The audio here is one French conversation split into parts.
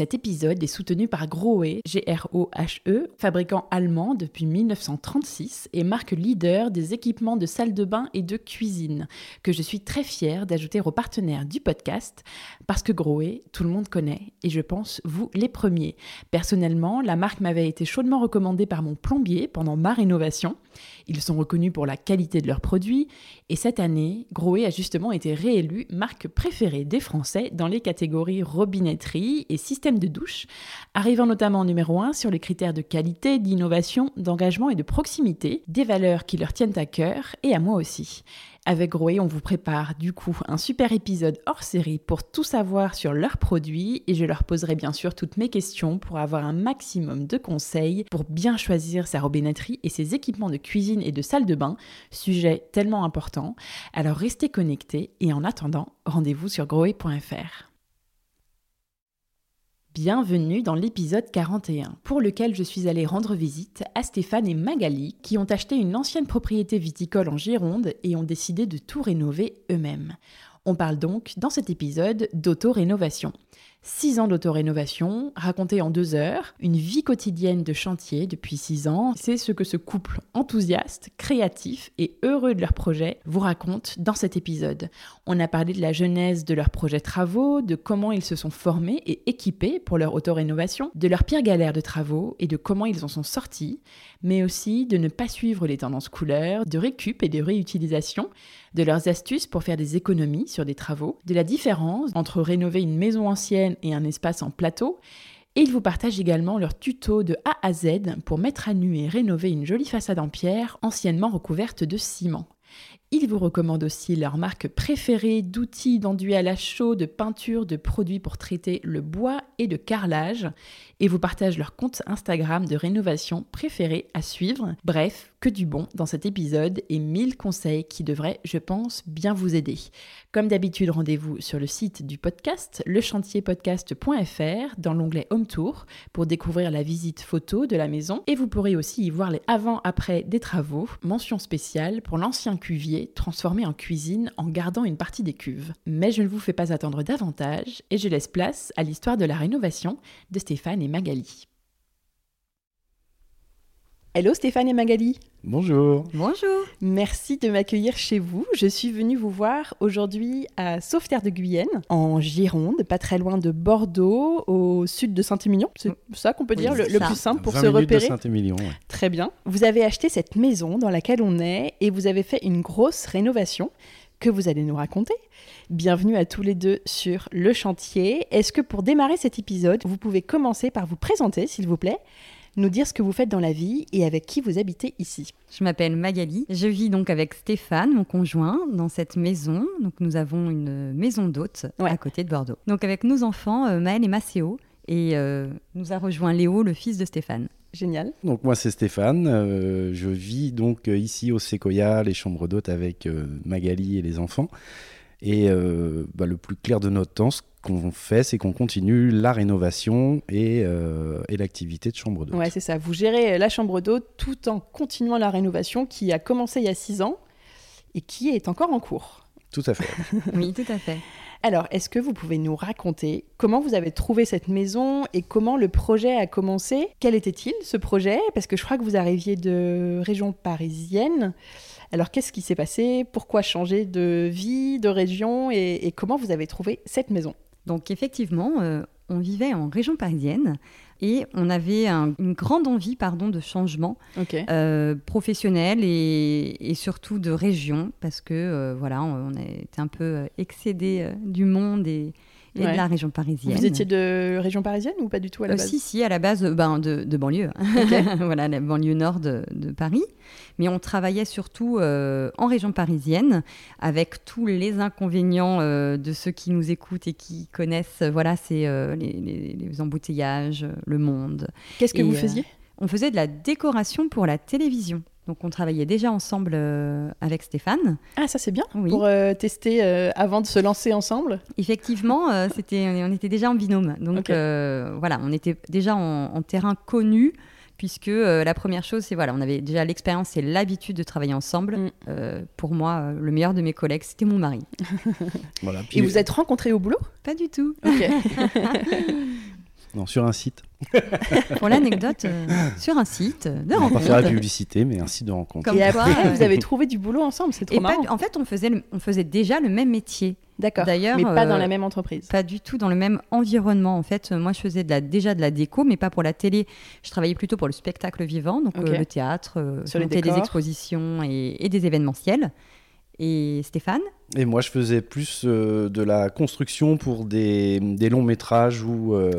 Cet épisode est soutenu par Grohe, G-R-O-H-E, fabricant allemand depuis 1936 et marque leader des équipements de salle de bain et de cuisine, que je suis très fière d'ajouter aux partenaires du podcast, parce que Grohe, tout le monde connaît, et je pense vous les premiers. Personnellement, la marque m'avait été chaudement recommandée par mon plombier pendant ma rénovation. Ils sont reconnus pour la qualité de leurs produits, et cette année, Grohe a justement été réélu marque préférée des Français dans les catégories robinetterie et système de douche, arrivant notamment numéro 1 sur les critères de qualité, d'innovation, d'engagement et de proximité, des valeurs qui leur tiennent à cœur et à moi aussi. Avec Groé, on vous prépare du coup un super épisode hors série pour tout savoir sur leurs produits et je leur poserai bien sûr toutes mes questions pour avoir un maximum de conseils pour bien choisir sa robinetterie et ses équipements de cuisine et de salle de bain, sujet tellement important. Alors restez connectés et en attendant, rendez-vous sur groé.fr. Bienvenue dans l'épisode 41, pour lequel je suis allée rendre visite à Stéphane et Magali, qui ont acheté une ancienne propriété viticole en Gironde et ont décidé de tout rénover eux-mêmes. On parle donc dans cet épisode d'auto-rénovation. Six ans d'autorénovation, raconté en deux heures, une vie quotidienne de chantier depuis six ans, c'est ce que ce couple enthousiaste, créatif et heureux de leur projet vous raconte dans cet épisode. On a parlé de la genèse de leurs projets travaux, de comment ils se sont formés et équipés pour leur autorénovation, de leurs pires galères de travaux et de comment ils en sont sortis, mais aussi de ne pas suivre les tendances couleurs, de récup et de réutilisation, de leurs astuces pour faire des économies sur des travaux, de la différence entre rénover une maison ancienne et un espace en plateau, et ils vous partagent également leur tuto de A à Z pour mettre à nu et rénover une jolie façade en pierre anciennement recouverte de ciment. Ils vous recommandent aussi leur marque préférée d'outils d'enduit à la chaux, de peinture, de produits pour traiter le bois et de carrelage, et vous partagent leur compte Instagram de rénovation préféré à suivre. Bref, que du bon dans cet épisode et 1000 conseils qui devraient, je pense, bien vous aider. Comme d'habitude, rendez-vous sur le site du podcast, lechantierpodcast.fr, dans l'onglet Home Tour, pour découvrir la visite photo de la maison et vous pourrez aussi y voir les avant-après des travaux, mention spéciale pour l'ancien cuvier transformé en cuisine en gardant une partie des cuves. Mais je ne vous fais pas attendre davantage et je laisse place à l'histoire de la rénovation de Stéphane et Magali. Hello Stéphane et Magali. Bonjour. Bonjour. Merci de m'accueillir chez vous. Je suis venue vous voir aujourd'hui à Sauveterre de Guyenne, en Gironde, pas très loin de Bordeaux, au sud de Saint-Émilion. C'est ça qu'on peut dire, le, plus simple pour se repérer. De Saint-Émilion, Très bien. Vous avez acheté cette maison dans laquelle on est et vous avez fait une grosse rénovation que vous allez nous raconter. Bienvenue à tous les deux sur le chantier. Est-ce que pour démarrer cet épisode, vous pouvez commencer par vous présenter, s'il vous plaît nous dire ce que vous faites dans la vie et avec qui vous habitez ici? Je m'appelle Magali. Je vis donc avec Stéphane, mon conjoint, dans cette maison. Donc nous avons une maison d'hôte à côté de Bordeaux. Donc avec nos enfants, euh, Maël et Macéo. Et euh, nous a rejoint Léo, le fils de Stéphane. Génial. Donc moi c'est Stéphane, euh, je vis donc ici au Sequoia, les chambres d'hôtes avec Magali et les enfants. Et bah, le plus clair de notre temps, qu'on fait, c'est qu'on continue la rénovation et, euh, et l'activité de chambre d'hôte. Ouais, c'est ça. Vous gérez la chambre d'hôte tout en continuant la rénovation qui a commencé il y a six ans et qui est encore en cours. Tout à fait. oui, tout à fait. Alors, est-ce que vous pouvez nous raconter comment vous avez trouvé cette maison et comment le projet a commencé? Quel était-il ce projet? Parce que je crois que vous arriviez de région parisienne. Alors, qu'est-ce qui s'est passé? Pourquoi changer de vie, de région et comment vous avez trouvé cette maison? Donc effectivement, euh, on vivait en région parisienne et on avait une grande envie pardon, de changement euh, professionnel et, surtout de région parce que euh, voilà, on, était un peu excédé du monde et, et de la région parisienne. Vous étiez de région parisienne ou pas du tout à la base Si, si, à la base ben, de, de banlieue. voilà, la banlieue nord de, de, Paris. Mais on travaillait surtout en région parisienne, avec tous les inconvénients de ceux qui nous écoutent et qui connaissent. Voilà, c'est les, les, embouteillages, le monde. Qu'est-ce que vous faisiez? On faisait de la décoration pour la télévision. Donc on travaillait déjà ensemble euh, avec Stéphane. Ah ça c'est bien pour euh, tester euh, avant de se lancer ensemble. Effectivement, c'était on était déjà en binôme. Donc voilà, on était déjà en, terrain connu puisque la première chose c'est voilà, on avait déjà l'expérience et l'habitude de travailler ensemble. Mm. pour moi, le meilleur de mes collègues, c'était mon mari. voilà, et vous êtes rencontrés au boulot? Pas du tout. Non, sur un site. Pour l'anecdote, euh, sur un site de rencontre. On va faire la publicité, mais un site de rencontre. et après, vous avez trouvé du boulot ensemble, c'est trop marrant. en fait, on faisait, on faisait déjà le même métier. D'accord. D'ailleurs, mais pas dans euh, la même entreprise. Pas du tout dans le même environnement. En fait, moi, je faisais de la, déjà de la déco, mais pas pour la télé. Je travaillais plutôt pour le spectacle vivant, donc euh, le théâtre, sur les des expositions et, et des événementiels. Et Stéphane Et moi, je faisais plus euh, de la construction pour des, des longs métrages ou, euh,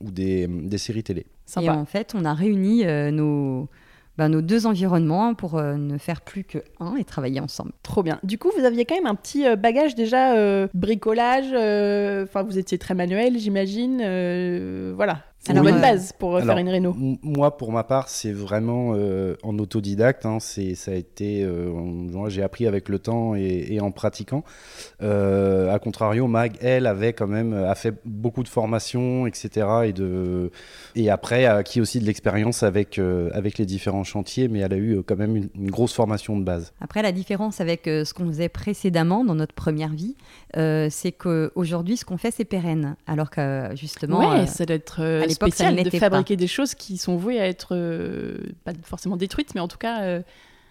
ou des, des, séries télé. Et en fait, on a réuni euh, nos, ben, nos deux environnements pour ne faire plus que un et travailler ensemble. Trop bien. Du coup, vous aviez quand même un petit bagage déjà bricolage. Enfin, vous étiez très manuel, j'imagine. voilà. C'est une bonne base pour faire une réno. Moi, pour ma part, c'est vraiment euh, en autodidacte. Hein, c'est, ça a été, euh, j'ai appris avec le temps et, en pratiquant. Euh, à contrario, Mag, elle, avait quand même a fait beaucoup de formations, etc. Et de, et après a acquis aussi de l'expérience avec avec les différents chantiers, mais elle a eu quand même une, grosse formation de base. Après, la différence avec ce qu'on faisait précédemment dans notre première vie, c'est qu'aujourd'hui, ce qu'on fait, c'est pérenne, alors que justement, ouais, ça doit être spécial de fabriquer des choses qui sont vouées à être euh, pas forcément détruites, mais en tout cas euh,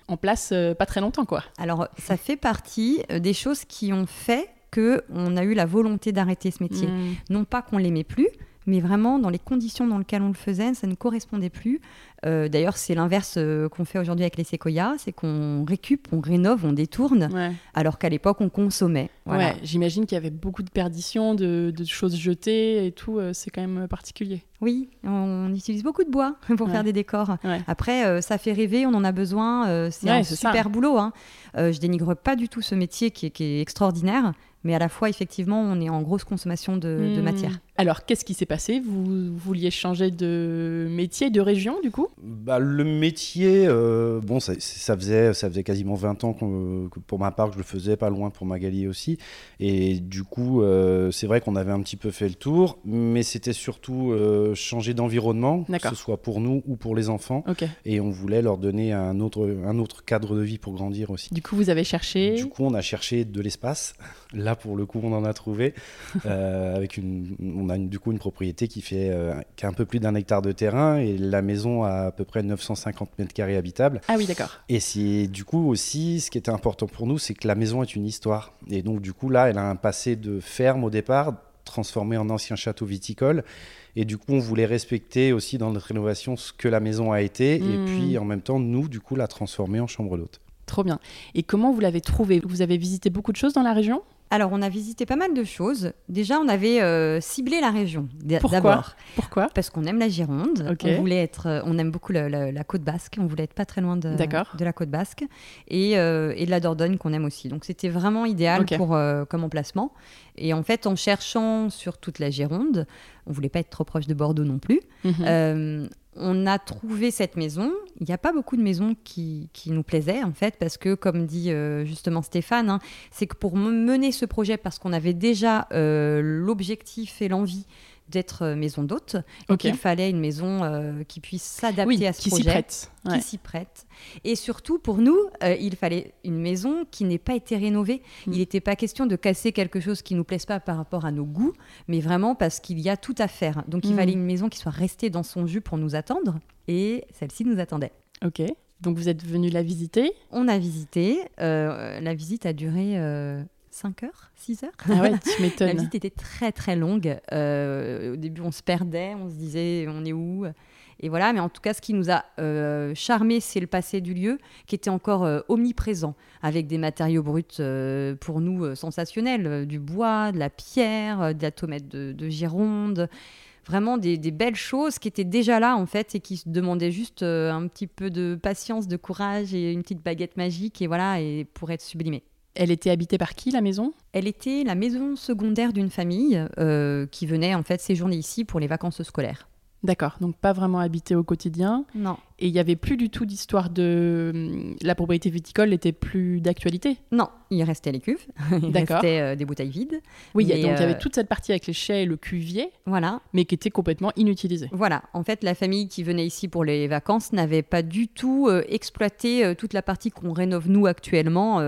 en place euh, pas très longtemps, quoi. Alors, ça fait partie des choses qui ont fait que on a eu la volonté d'arrêter ce métier. Hmm. Non pas qu'on l'aimait plus, mais vraiment dans les conditions dans lesquelles on le faisait, ça ne correspondait plus. Euh, d'ailleurs, c'est l'inverse euh, qu'on fait aujourd'hui avec les séquoias, c'est qu'on récup, on rénove, on détourne, alors qu'à l'époque, on consommait. Ouais, j'imagine qu'il y avait beaucoup de perditions, de, choses jetées et tout, euh, c'est quand même particulier. Oui, on utilise beaucoup de bois pour faire des décors. Après, ça fait rêver, on en a besoin, c'est un super boulot. Hein. je dénigre pas du tout ce métier qui est extraordinaire, mais à la fois, effectivement, on est en grosse consommation de, hmm. matière. Alors, qu'est-ce qui s'est passé? Vous vouliez changer de métier, de région, du coup? Bah, Le métier, euh, bon, ça, faisait, ça faisait quasiment 20 ans que, pour ma part que je le faisais, pas loin pour Magali aussi. Et du coup, euh, c'est vrai qu'on avait un petit peu fait le tour, mais c'était surtout euh, changer d'environnement, que ce soit pour nous ou pour les enfants. Et on voulait leur donner un autre, un autre cadre de vie pour grandir aussi. Du coup, vous avez cherché? Du coup, on a cherché de l'espace. Là, pour le coup, on en a trouvé. Avec une, on a du coup une propriété qui fait euh, qui a un peu plus d'un hectare de terrain et la maison a à peu près 950 mètres carrés habitables. Ah oui, d'accord. Et c'est du coup aussi, ce qui était important pour nous, c'est que la maison est une histoire. Et donc, du coup, là, elle a un passé de ferme au départ, transformé en ancien château viticole. Et du coup, on voulait respecter aussi dans notre rénovation ce que la maison a été. Et hmm. puis, en même temps, nous, du coup, la transformer en chambre d'hôte. Trop bien. Et comment vous l'avez trouvé Vous avez visité beaucoup de choses dans la région? Alors, on a visité pas mal de choses. Déjà, on avait euh, ciblé la région d'abord. Pourquoi? Parce qu'on aime la Gironde. On voulait être, euh, on aime beaucoup la côte basque. On voulait être pas très loin de, de la côte basque et, euh, et de la Dordogne qu'on aime aussi. Donc, c'était vraiment idéal pour comme emplacement. Et en fait, en cherchant sur toute la Gironde, on voulait pas être trop proche de Bordeaux non plus. Mhm on a trouvé cette maison. Il n'y a pas beaucoup de maisons qui, nous plaisaient, en fait, parce que, comme dit euh, justement Stéphane, hein, c'est que pour mener ce projet, parce qu'on avait déjà euh, l'objectif et l'envie d'être euh, maison d'hôte. Donc il fallait une maison euh, qui puisse s'adapter à ce qui projet. Prête. Qui s'y prête. Et surtout, pour nous, euh, il fallait une maison qui n'ait pas été rénovée. Mm. Il n'était pas question de casser quelque chose qui ne nous plaise pas par rapport à nos goûts, mais vraiment parce qu'il y a tout à faire. Donc il mm. fallait une maison qui soit restée dans son jus pour nous attendre. Et celle-ci nous attendait. Ok. Donc vous êtes venu la visiter? On a visité. la visite a duré 5 heures, 6 heures. Ah ouais, tu m'étonnes. la visite était très très longue. Euh, au début, on se perdait, on se disait on est où? Et voilà, mais en tout cas, ce qui nous a euh, charmé, c'est le passé du lieu, qui était encore euh, omniprésent, avec des matériaux bruts pour nous sensationnels, du bois, de la pierre, de la tomate de, Gironde vraiment des, belles choses qui étaient déjà là en fait et qui se demandaient juste un petit peu de patience, de courage et une petite baguette magique et voilà et pour être sublimée. Elle était habitée par qui la maison? Elle était la maison secondaire d'une famille qui venait en fait séjourner ici pour les vacances scolaires. D'accord, donc pas vraiment habité au quotidien? Non. Et il n'y avait plus du tout d'histoire de. Hum, la propriété viticole n'était plus d'actualité Non, il restait les cuves, il restait euh, des bouteilles vides. Oui, donc il y avait euh, toute cette partie avec les chais et le cuvier. Voilà. Mais qui était complètement inutilisée. Voilà, en fait, la famille qui venait ici pour les vacances n'avait pas du tout euh, exploité toute la partie qu'on rénove nous actuellement,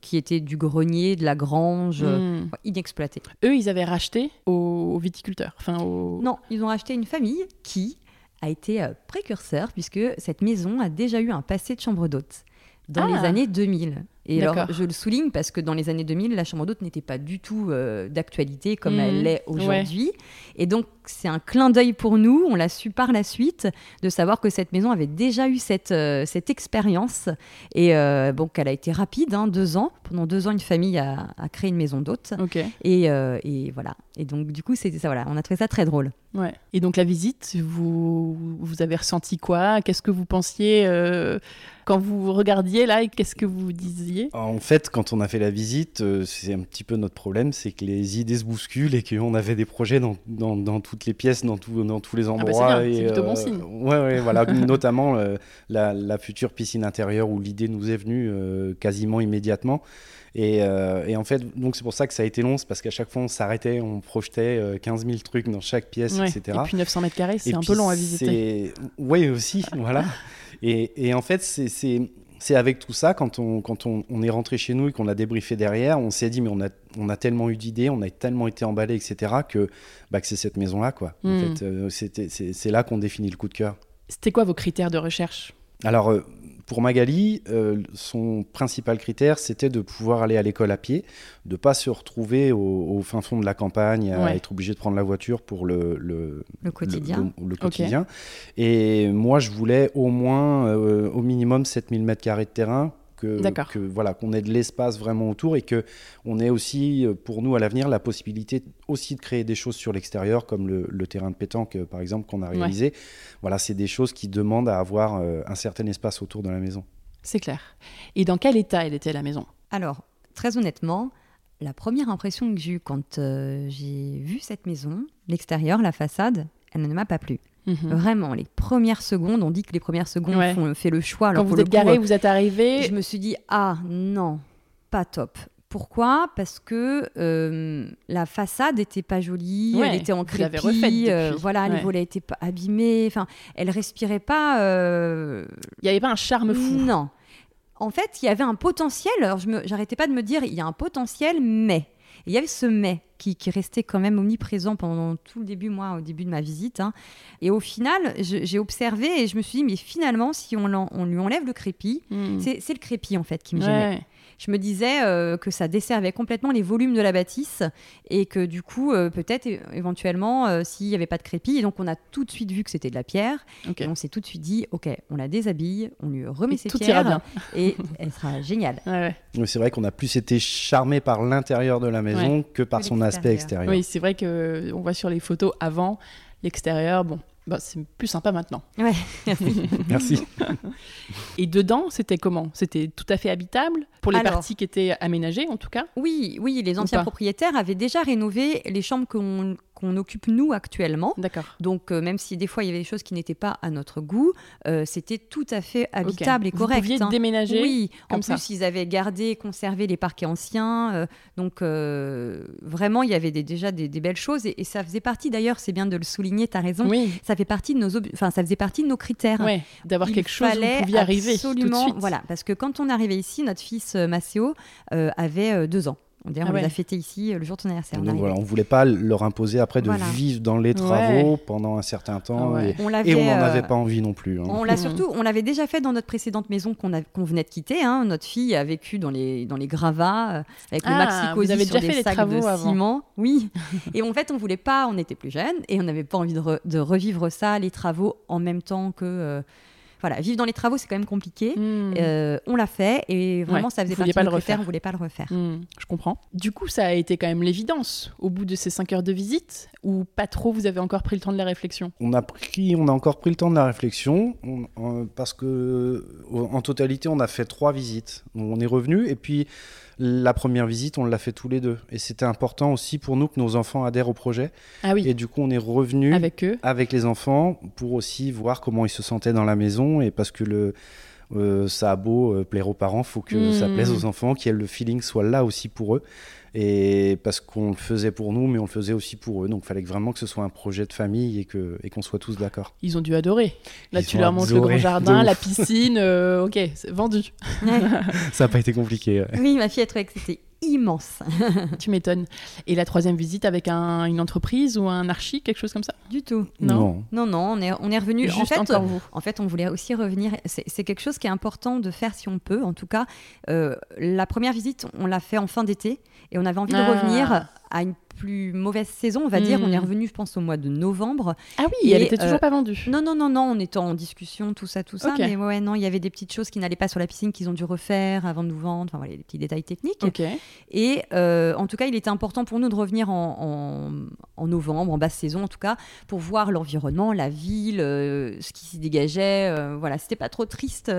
qui était du grenier, de la grange, hmm. inexploitée. Eux, ils avaient racheté aux, viticulteurs. Enfin, Non, ils ont racheté une famille qui a été précurseur, puisque cette maison a déjà eu un passé de chambre d'hôte dans les ah. années 2000. Et alors, je le souligne parce que dans les années 2000, la chambre d'hôte n'était pas du tout euh, d'actualité comme elle mmh. l'est aujourd'hui. Et donc, c'est un clin d'œil pour nous, on l'a su par la suite, de savoir que cette maison avait déjà eu cette, euh, cette expérience. Et euh, bon, qu'elle a été rapide, hein, deux ans. Pendant deux ans, une famille a, créé une maison d'hôte. Et, et, voilà. Et donc, du coup, c'était ça, voilà. On a trouvé ça très drôle. Ouais. Et donc, la visite, vous, vous avez ressenti quoi? Qu'est-ce que vous pensiez quand vous regardiez là Qu'est-ce que vous disiez? En fait, quand on a fait la visite, euh, c'est un petit peu notre problème, c'est que les idées se bousculent et qu'on avait des projets dans, dans, toutes les pièces, dans, dans tous les ah bah, endroits. c'est plutôt bon euh, signe. Ouais, ouais voilà, notamment euh, la, la, future piscine intérieure où l'idée nous est venue quasiment immédiatement. Et, et, en fait, donc c'est pour ça que ça a été long, c'est parce qu'à chaque fois on s'arrêtait, on projetait 15 000 trucs dans chaque pièce, etc. Et puis 900 mètres carrés, c'est un peu long à visiter. Oui, aussi, voilà. Et, et, en fait, c'est c'est avec tout ça, quand on, quand on, est rentré chez nous et qu'on a débriefé derrière, on s'est dit, mais on a, on a tellement eu d'idées, on a tellement été emballé, etc., que, bah, que c'est cette maison-là, quoi. En hmm. fait, euh, c'est là qu'on définit le coup de cœur. C'était quoi vos critères de recherche? Alors, euh, pour Magali, euh, son principal critère, c'était de pouvoir aller à l'école à pied, de pas se retrouver au, fin fond de la campagne, à être obligé de prendre la voiture pour le, le, quotidien. Le, quotidien. Et moi, je voulais au moins, euh, au minimum, 7000 m2 de terrain que, voilà qu'on ait de l'espace vraiment autour et que on ait aussi euh, pour nous à l'avenir la possibilité aussi de créer des choses sur l'extérieur comme le, terrain de pétanque par exemple qu'on a réalisé. Voilà, c'est des choses qui demandent à avoir euh, un certain espace autour de la maison. C'est clair. Et dans quel état elle était la maison? Alors, très honnêtement, la première impression que j'ai eue quand euh, j'ai vu cette maison, l'extérieur, la façade, elle ne m'a pas plu. Mhm. Vraiment, les premières secondes, on dit que les premières secondes font, fait le choix. Quand vous êtes garé, vous êtes arrivé. Je me suis dit, ah non, pas top. Pourquoi? Parce que euh, la façade n'était pas jolie, elle était en crépi, euh, voilà, les volets étaient pas abîmés, enfin, elle respirait pas. Euh, il n'y avait pas un charme fou. Non. En fait, il y avait un potentiel. Alors, je n'arrêtais pas de me dire, il y a un potentiel, mais il y avait ce mais qui, restait quand même omniprésent pendant tout le début, moi, au début de ma visite. Hein. Et au final, j'ai observé et je me suis dit, mais finalement, si on, on lui enlève le crépi, hmm. c'est le crépi en fait qui me gênait je me disais euh, que ça desservait complètement les volumes de la bâtisse et que du coup, euh, peut-être éventuellement, euh, s'il n'y avait pas de crépi, et donc on a tout de suite vu que c'était de la pierre, et on s'est tout de suite dit, ok, on la déshabille, on lui remet ses tout pierres, bien. et elle sera géniale. C'est vrai qu'on a plus été charmé par l'intérieur de la maison que par son aspect extérieur. Oui, c'est vrai que on voit sur les photos avant l'extérieur, bon, bah, c'est plus sympa maintenant. Ouais, merci. Et dedans, c'était comment? C'était tout à fait habitable pour les parties qui étaient aménagées, en tout cas? Oui, oui, les anciens propriétaires avaient déjà rénové les chambres qu'on qu'on occupe nous actuellement. D'accord. Donc euh, même si des fois il y avait des choses qui n'étaient pas à notre goût, euh, c'était tout à fait habitable et correct. Vous pouviez hein. déménager. Oui. en plus ils avaient gardé, conservé les parquets anciens. Euh, donc vraiment il y avait déjà des, belles choses et, ça faisait partie d'ailleurs, c'est bien de le souligner, tu as raison. Oui. Ça fait partie de nos, enfin ça faisait partie de nos critères. Oui. D'avoir quelque chose où vous pouviez arriver absolument, tout de suite. Voilà, parce que quand on arrivait ici, notre fils Maceo avait deux ans. On, ah on les a fêtés ici le jour de ton anniversaire. Donc, voilà, on voulait pas leur imposer après de vivre dans les travaux pendant un certain temps. Et on, n'en avait pas envie non plus. Hein. On l'a surtout, on l'avait déjà fait dans notre précédente maison qu'on venait de quitter. Hein. Notre fille a vécu dans les, dans les gravats avec le ah, Vous avez déjà fait les travaux de ciment. Oui. et en fait, on voulait pas, on était plus jeunes et on n'avait pas envie de, revivre ça, les travaux en même temps que. Euh, voilà, vivre dans les travaux, c'est quand même compliqué. Hmm. Euh, on l'a fait et vraiment, ça faisait partie de nos critères, on voulait pas le refaire. Hmm, je comprends. Du coup, ça a été quand même l'évidence au bout de ces cinq heures de visite ou pas trop Vous avez encore pris le temps de la réflexion? On a pris, on a encore pris le temps de la réflexion parce que en totalité, on a fait trois visites. On est revenu et puis la première visite, on l'a fait tous les deux. Et c'était important aussi pour nous que nos enfants adhèrent au projet. Ah oui. Et du coup, on est revenu avec eux, avec les enfants, pour aussi voir comment ils se sentaient dans la maison. Et parce que le, euh, ça a beau euh, plaire aux parents, faut que ça hmm. plaise aux enfants, qu'il le feeling soit là aussi pour eux. Et parce qu'on le faisait pour nous, mais on le faisait aussi pour eux. Donc il fallait vraiment que ce soit un projet de famille et qu'on et qu'on soit tous d'accord. Ils ont dû adorer. Là, tu leur montres le grand jardin, la piscine. Euh, ok, c'est vendu. Ça n'a pas été compliqué. Oui, ma fille a trouvé que c'était immense. tu m'étonnes. Et la troisième visite avec un, une entreprise ou un archi, quelque chose comme ça? Du tout. Non. Non, non, on est, on est revenu. Juste en fait, vous. En fait, on voulait aussi revenir. C'est quelque chose qui est important de faire si on peut. En tout cas, euh, la première visite, on l'a fait en fin d'été et on avait envie de ah. revenir à une plus mauvaise saison, on va dire. On est hmm. revenu, je pense, au mois de novembre. Ah oui, et elle était toujours euh, pas vendue. Non, non, non, non, on était en discussion, tout ça, tout ça. Mais ouais, non, il y avait des petites choses qui n'allaient pas sur la piscine qu'ils ont dû refaire avant de nous vendre. Enfin, voilà, des petits détails techniques. Et euh, en tout cas, il était important pour nous de revenir en, en, novembre, en basse saison en tout cas, pour voir l'environnement, la ville, euh, ce qui s'y dégageait. voilà, c'était pas trop triste.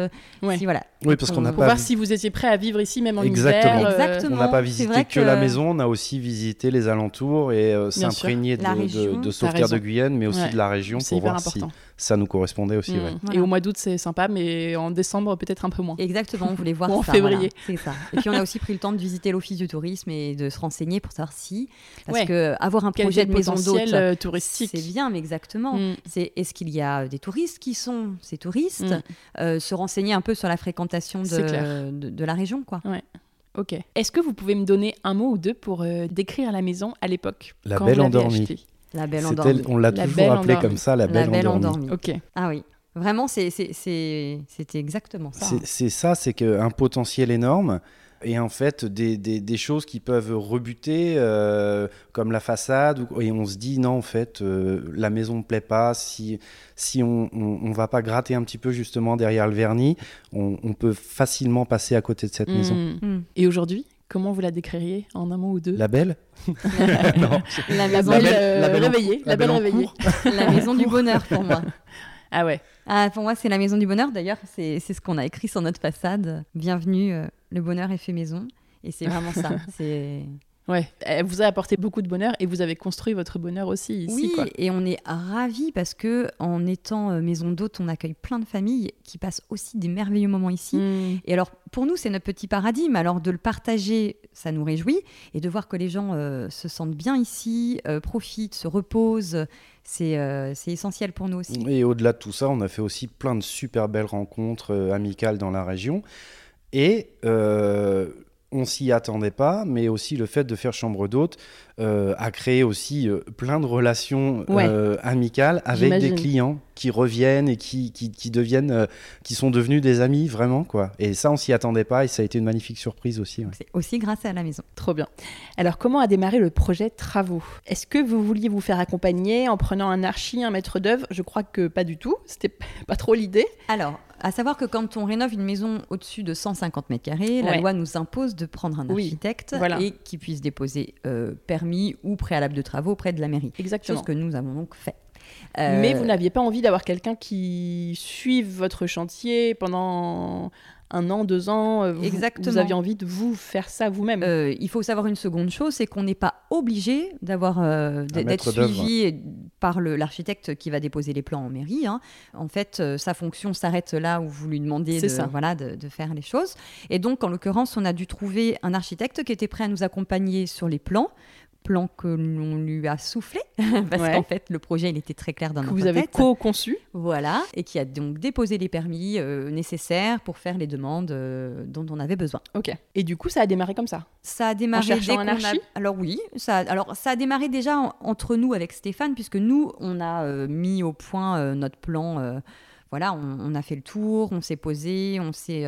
Si, voilà. Oui, parce qu'on a pour voir si vous étiez prêt à vivre ici, même en Exactement. hiver. Exactement. On n'a pas visité que, la maison, on a aussi visité les alentours et euh, s'imprégner de, de, de, sauvegarde de Guyane, mais aussi de la région pour voir si ça nous correspondait aussi. Mm. Et au mois d'août, c'est sympa, mais en décembre, peut-être un peu moins. Exactement, on voulait voir en février. c'est ça. Et puis on a aussi pris le temps de visiter l'office du tourisme et de se renseigner pour savoir si. Parce que avoir un projet de maison d'hôte euh, touristique, c'est bien, mais exactement. Mm. C'est est-ce qu'il y a des touristes qui sont ces touristes mm. euh, Se renseigner un peu sur la fréquentation de, de, la région, quoi. Ouais. Ok. Est-ce que vous pouvez me donner un mot ou deux pour euh, décrire la maison à l'époque La belle endormie. La belle endormie. On l'a toujours appelée comme ça, la belle, endormie. Ok. Ah oui. Vraiment, c'était exactement ça. C'est ça, c'est qu'un potentiel énorme et en fait des, des, choses qui peuvent rebuter euh, comme la façade et on se dit non en fait euh, la maison ne plaît pas si si on, on, va pas gratter un petit peu justement derrière le vernis on, on peut facilement passer à côté de cette mmh. maison mmh. et aujourd'hui Comment vous la décririez en un mot ou deux? La belle? Non. La maison la belle, la belle réveillée. La, belle, réveillée. la maison du bonheur pour moi. Ah ouais. Ah, pour moi, c'est la maison du bonheur. D'ailleurs, c'est ce qu'on a écrit sur notre façade. Bienvenue, euh, le bonheur est fait maison. Et c'est vraiment ça. C'est Ouais, elle vous a apporté beaucoup de bonheur et vous avez construit votre bonheur aussi ici. Oui, et on est ravis parce que en étant euh, maison d'hôte, on accueille plein de familles qui passent aussi des merveilleux moments ici. Hmm. Et alors, pour nous, c'est notre petit paradigme. Alors, de le partager, ça nous réjouit. Et de voir que les gens euh, se sentent bien ici, euh, profitent, se reposent, c'est essentiel pour nous aussi. Et au-delà de tout ça, on a fait aussi plein de super belles rencontres amicales dans la région. Et on s'y attendait pas, mais aussi le fait de faire chambre d'hôte euh, a créé aussi euh, plein de relations euh, amicales avec des clients qui reviennent et qui, qui, deviennent, qui sont devenus des amis vraiment quoi. Et ça, on s'y attendait pas et ça a été une magnifique surprise aussi. C'est aussi grâce à la maison. Trop bien. Alors, comment a démarré le projet Travaux? Est-ce que vous vouliez vous faire accompagner en prenant un archi, un maître d'œuvre? Je crois que pas du tout. C'était pas trop l'idée. Alors, à savoir que quand on rénove une maison au-dessus de 150 mètres carrés, la loi nous impose de prendre un architecte et qui puisse déposer euh, permis ou préalable de travaux auprès de la mairie. Exactement. Chose que nous avons donc fait. Mais vous n'aviez pas envie d'avoir quelqu'un qui suive votre chantier pendant un an, deux ans, euh, vous, Exactement. vous aviez envie de vous faire ça vous-même. Euh, il faut savoir une seconde chose, c'est qu'on n'est pas obligé d'avoir euh, d'être suivi par l'architecte qui va déposer les plans en mairie. Hein. En fait, sa fonction s'arrête là où vous lui demandez de, voilà, de, de, faire les choses. Et donc, en l'occurrence, on a dû trouver un architecte qui était prêt à nous accompagner sur les plans plan que l'on lui a soufflé, parce qu'en fait, le projet, il était très clair dans que notre vous avez co-conçu. Voilà, et qui a donc déposé les permis euh, nécessaires pour faire les demandes euh, dont on avait besoin. Ok. Et du coup, ça a démarré comme ça Ça a démarré en un archi Alors oui, ça, alors ça a démarré déjà entre nous avec Stéphane, puisque nous, on a euh, mis au point notre plan. voilà, on, on, a fait le tour, on s'est posé, on s'est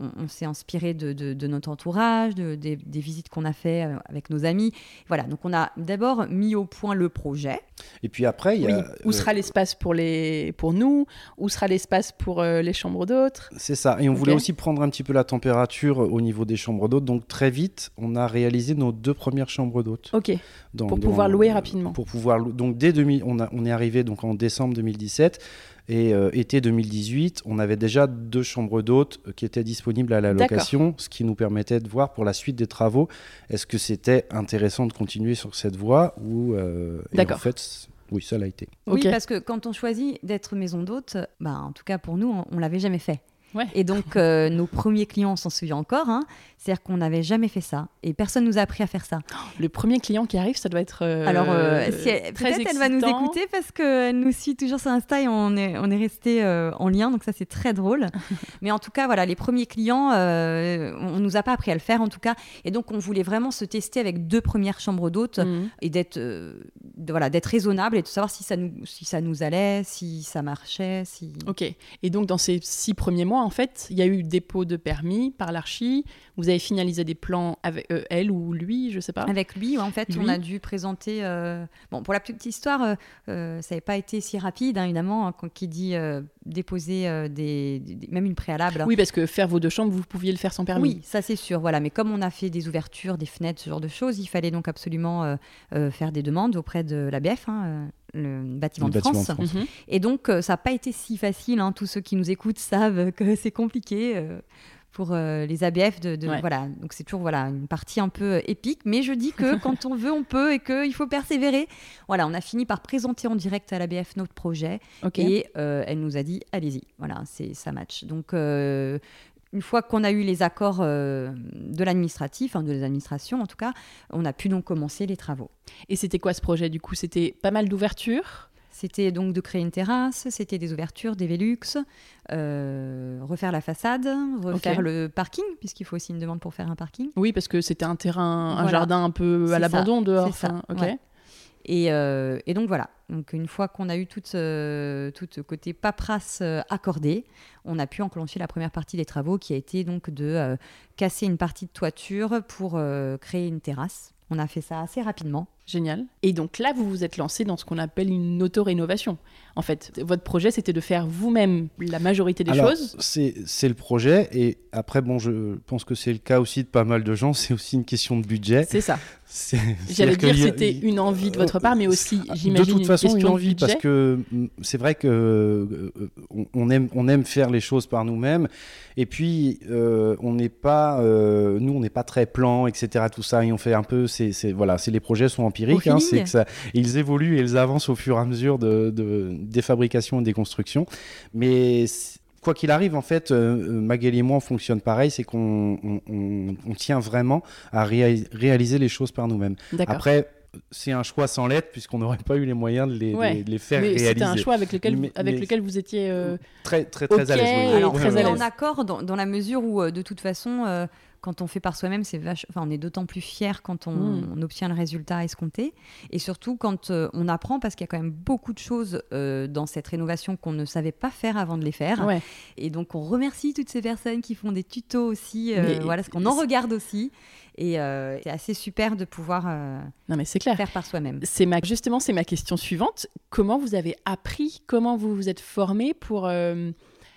on, s'est inspiré de, notre entourage, des, visites qu'on a fait euh, avec nos amis. Voilà, donc on a d'abord mis au point le projet. Et puis après, il y a, où sera l'espace pour les pour nous Où sera l'espace pour euh, les chambres d'hôtes C'est ça. Et on voulait aussi prendre un petit peu la température au niveau des chambres d'hôtes. Donc très vite, on a réalisé nos deux premières chambres d'hôtes. Ok. pour pouvoir louer rapidement. Pour pouvoir donc dès 2000, on, a, on est arrivé donc en décembre 2017. Et euh, été 2018, on avait déjà deux chambres d'hôtes euh, qui étaient disponibles à la location, ce qui nous permettait de voir pour la suite des travaux, est-ce que c'était intéressant de continuer sur cette voie ou euh, en fait, oui, ça l'a été. Oui, parce que quand on choisit d'être maison d'hôte, bah, en tout cas pour nous, on, ne l'avait jamais fait. Et donc, nos premiers clients, on s'en souvient encore, hein, c'est-à-dire qu'on n'avait jamais fait ça et personne nous a appris à faire ça. Le premier client qui arrive, ça doit être. Euh, Alors, euh, peut-être elle va nous écouter parce qu'elle nous suit toujours sur Insta et on est, on est resté euh, en lien, donc ça c'est très drôle. Mais en tout cas, voilà, les premiers clients, on nous a pas appris à le faire en tout cas. Et donc, on voulait vraiment se tester avec deux premières chambres d'hôtes mhm. et d'être voilà, raisonnable et de savoir si ça, nous, si ça nous allait, si ça marchait. Si... Ok. Et donc, dans ces six premiers mois, en fait, il y a eu dépôt de permis par l'archi. Vous avez finalisé des plans avec euh, elle ou lui, je sais pas. Avec lui, en fait, on a dû présenter. Euh, bon, pour la petite histoire, euh, ça n'avait pas été si rapide, hein, évidemment, hein, qui dit déposer des, même une préalable. Oui, parce que faire vos deux chambres, vous pouviez le faire sans permis. Oui, ça c'est sûr. Voilà, mais comme on a fait des ouvertures, des fenêtres, ce genre de choses, il fallait donc absolument faire des demandes auprès de l'ABF. Hein, le bâtiment, de, France. Et donc, ça n'a pas été si facile. Tous ceux qui nous écoutent savent que c'est compliqué pour euh, les ABF. De, voilà. Donc c'est toujours voilà, une partie un peu euh, épique, mais je dis que quand on veut, on peut et qu'il faut persévérer. Voilà, on a fini par présenter en direct à l'ABF notre projet et euh, elle nous a dit allez-y, voilà, c'est ça match. Donc une fois qu'on a eu les accords de l'administratif, hein, de l'administration en tout cas, on a pu donc commencer les travaux. Et c'était quoi ce projet du coup? C'était pas mal d'ouvertures? C'était donc de créer une terrasse, c'était des ouvertures, des Velux, euh, refaire la façade, refaire le parking, puisqu'il faut aussi une demande pour faire un parking. Oui, parce que c'était un terrain, un jardin un peu à l'abandon dehors. Ça. Et, euh, et, donc voilà. Donc une fois qu'on a eu tout, euh, tout côté paperasse euh, accordé, on a pu enclencher la première partie des travaux qui a été donc de casser une partie de toiture pour créer une terrasse. On a fait ça assez rapidement. Génial. Et donc là, vous vous êtes lancé dans ce qu'on appelle une auto-rénovation. En fait, votre projet, c'était de faire vous-même la majorité des choses. C'est le projet. Et après, bon, je pense que c'est le cas aussi de pas mal de gens. C'est aussi une question de budget. C'est ça. J'allais dire que c'était une envie de votre part, mais aussi, j'imagine, de toute façon, une, envie parce que mm, c'est vrai que euh, on aime, on aime faire les choses par nous-mêmes. Et puis, euh, on n'est pas, euh, nous, on n'est pas très plan, etc. Tout ça, et on fait un peu, c'est voilà, c'est les projets sont empiriques, hein, c'est que ça, ils évoluent et ils avancent au fur et à mesure de, de des fabrications et des constructions. Mais quoi qu'il arrive, en fait, euh, Magali et moi, on fonctionne pareil, c'est qu'on on, tient vraiment à réaliser les choses par nous-mêmes. Après, c'est un choix sans lettre puisqu'on n'aurait pas eu les moyens de les, de, les faire réaliser. C'était un choix avec lequel, avec lequel vous étiez euh, très très très à l'aise. Alors très en accord dans, dans, la mesure où euh, de toute façon quand on fait par soi-même, c'est enfin, on est d'autant plus fier quand on, hmm. obtient le résultat escompté. Et surtout quand euh, on apprend, parce qu'il y a quand même beaucoup de choses euh, dans cette rénovation qu'on ne savait pas faire avant de les faire. Et donc on remercie toutes ces personnes qui font des tutos aussi, euh, voilà, parce qu'on en regarde aussi. Et c'est assez super de pouvoir non, mais clair. faire par soi-même. C'est ma, justement, c'est ma question suivante. Comment vous avez appris, comment vous vous êtes formé pour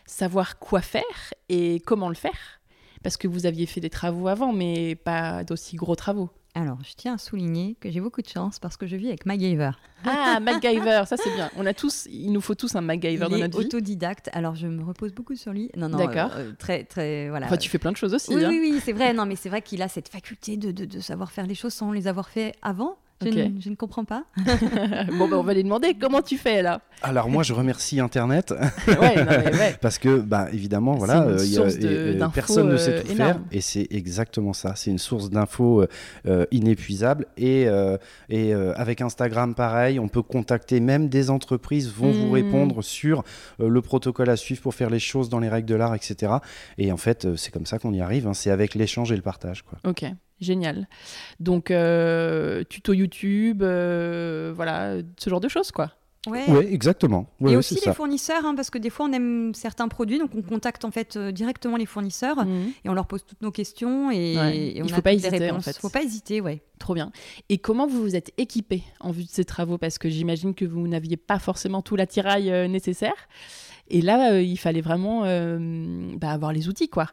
savoir quoi faire et comment le faire? Parce que vous aviez fait des travaux avant, mais pas d'aussi gros travaux. Alors, je tiens à souligner que j'ai beaucoup de chance parce que je vis avec MacGyver. Ah, MacGyver, ça c'est bien. On a tous, il nous faut tous un MacGyver dans notre vie. autodidacte, alors je me repose beaucoup sur lui. Non, non, D'accord. Euh, très, très, voilà. Enfin, tu fais plein de choses aussi. Oui, hein. oui, oui, c'est vrai. Non, mais c'est vrai qu'il a cette faculté de, de, savoir faire les choses sans les avoir fait avant. Je, ne, comprends pas. bon, ben, on va les demander comment tu fais là? Alors moi, je remercie Internet ouais, parce que, bah, évidemment, voilà, euh, personne ne sait tout faire et c'est exactement ça. C'est une source d'infos euh, inépuisable et, euh, et avec Instagram, pareil, on peut contacter même des entreprises vont vous hmm. répondre sur le protocole à suivre pour faire les choses dans les règles de l'art, etc. Et en fait, c'est comme ça qu'on y arrive. Hein. C'est avec l'échange et le partage. Quoi. Ok. Génial. Donc, euh, tuto YouTube, euh, voilà, ce genre de choses, quoi. Ouais. exactement. et aussi les fournisseurs, hein, parce que des fois on aime certains produits, donc on contacte en fait euh, directement les fournisseurs mhm. et on leur pose toutes nos questions et, on Il faut pas hésiter en fait. Faut pas hésiter, ouais. Trop bien. Et comment vous vous êtes équipé en vue de ces travaux? Parce que j'imagine que vous n'aviez pas forcément tout l'attirail nécessaire. Et là, il fallait vraiment bah, avoir les outils, quoi.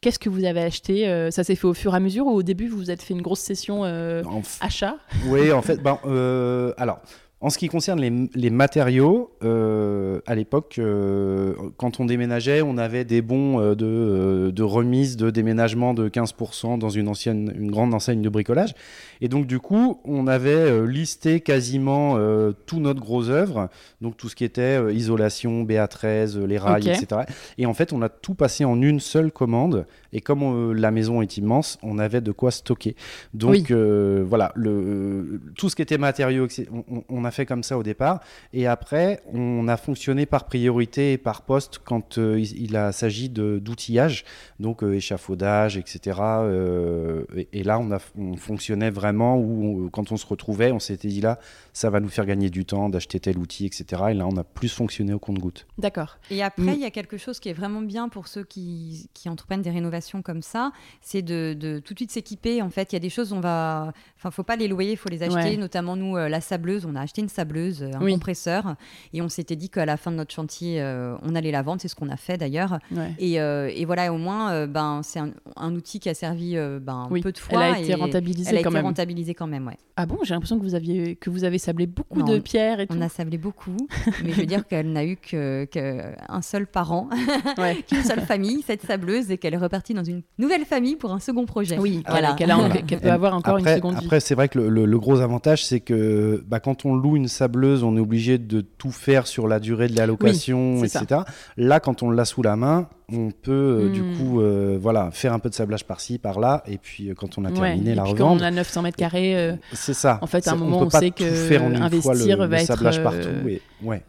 Qu'est-ce que vous avez acheté euh, Ça s'est fait au fur et à mesure ou au début vous vous êtes fait une grosse session euh, achat? Oui, en fait, ben, euh, alors en ce qui concerne les, matériaux, euh, à l'époque, euh, quand on déménageait, on avait des bons euh, de, remise de déménagement de 15% dans une, ancienne, une grande enseigne de bricolage. Et donc, du coup, on avait listé quasiment tout notre gros œuvre, donc tout ce qui était isolation, BA13, les rails, etc. Et en fait, on a tout passé en une seule commande. Et comme la maison est immense, on avait de quoi stocker. Donc, voilà, le, tout ce qui était matériaux, on, on a fait comme ça au départ. Et après, on a fonctionné par priorité et par poste quand euh, il, a s'agit d'outillage, donc euh, échafaudage, etc. Euh, et, là, on, a, on fonctionnait vraiment où, quand on se retrouvait, on s'était dit là, ça va nous faire gagner du temps d'acheter tel outil, etc. Et là, on a plus fonctionné au compte-goutte. D'accord. Et après, il y a quelque chose qui est vraiment bien pour ceux qui, qui entreprennent des rénovations comme ça, c'est de, de, tout de suite s'équiper. En fait, il y a des choses, on va, enfin, faut pas les louer, il faut les acheter. Notamment nous, la sableuse, on a acheté une sableuse, un compresseur, et on s'était dit qu'à la fin de notre chantier, euh, on allait la vendre. C'est ce qu'on a fait d'ailleurs. Et, euh, et, voilà, au moins, euh, ben, c'est un, outil qui a servi ben, un peu de fois. Elle a été rentabilisée elle a quand été même. rentabilisée quand même, ouais. Ah bon? J'ai l'impression que vous aviez que vous avez sablé beaucoup de pierres et tout. On a sablé beaucoup, mais je veux dire qu'elle n'a eu qu'un que seul parent, qu'une seule famille, cette sableuse, et qu'elle est repartie dans une nouvelle famille pour un second projet. Oui, voilà. qu'elle peut avoir encore une seconde vie. Après, c'est vrai que le, le, gros avantage, c'est que bah, quand on loue une sableuse, on est obligé de tout faire sur la durée de la location, etc. Là, quand on l'a sous la main, on peut euh, du hmm. coup euh, voilà, faire un peu de sablage par-ci, par-là, et puis euh, quand on a terminé, la revendre. Quand on a 900 mètres carrés, c'est ça. En fait, à un moment, on, sait que investir va, être,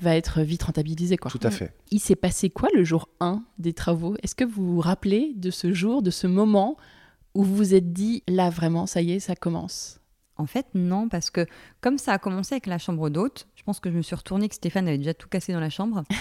va être vite rentabilisé. Quoi. Tout à fait. Il s'est passé quoi le jour 1 des travaux? Est-ce que vous vous rappelez de ce jour, de ce moment où vous vous êtes dit, là vraiment, ça y est, ça commence? En fait, non, parce que comme ça a commencé avec la chambre d'hôte, pense que je me suis retournée que Stéphane avait déjà tout cassé dans la chambre.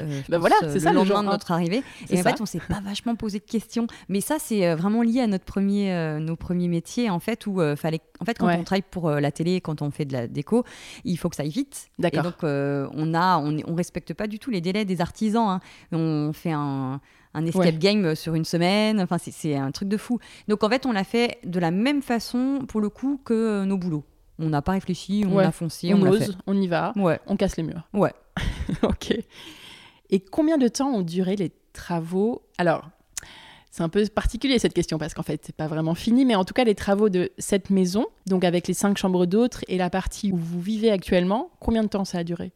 Euh, ben voilà, c'est ça le lendemain de notre arrivée. Et en fait, on s'est pas vachement posé de questions. Mais ça, c'est euh, vraiment lié à notre premier, euh, nos premiers métiers, en fait, où fallait, en fait, quand on travaille pour la télé, quand on fait de la déco, il faut que ça aille vite. D'accord. Donc, on a, on, on, respecte pas du tout les délais des artisans. Hein. On fait un un escape game sur une semaine. Enfin, c'est un truc de fou. Donc en fait, on l'a fait de la même façon pour le coup que euh, nos boulots. On n'a pas réfléchi, on a foncé, on, on ose, on y va, ouais. on casse les murs. Ouais. ok. Et combien de temps ont duré les travaux? Alors, c'est un peu particulier cette question parce qu'en fait, c'est pas vraiment fini, mais en tout cas, les travaux de cette maison, donc avec les cinq chambres d'autres et la partie où vous vivez actuellement, combien de temps ça a duré?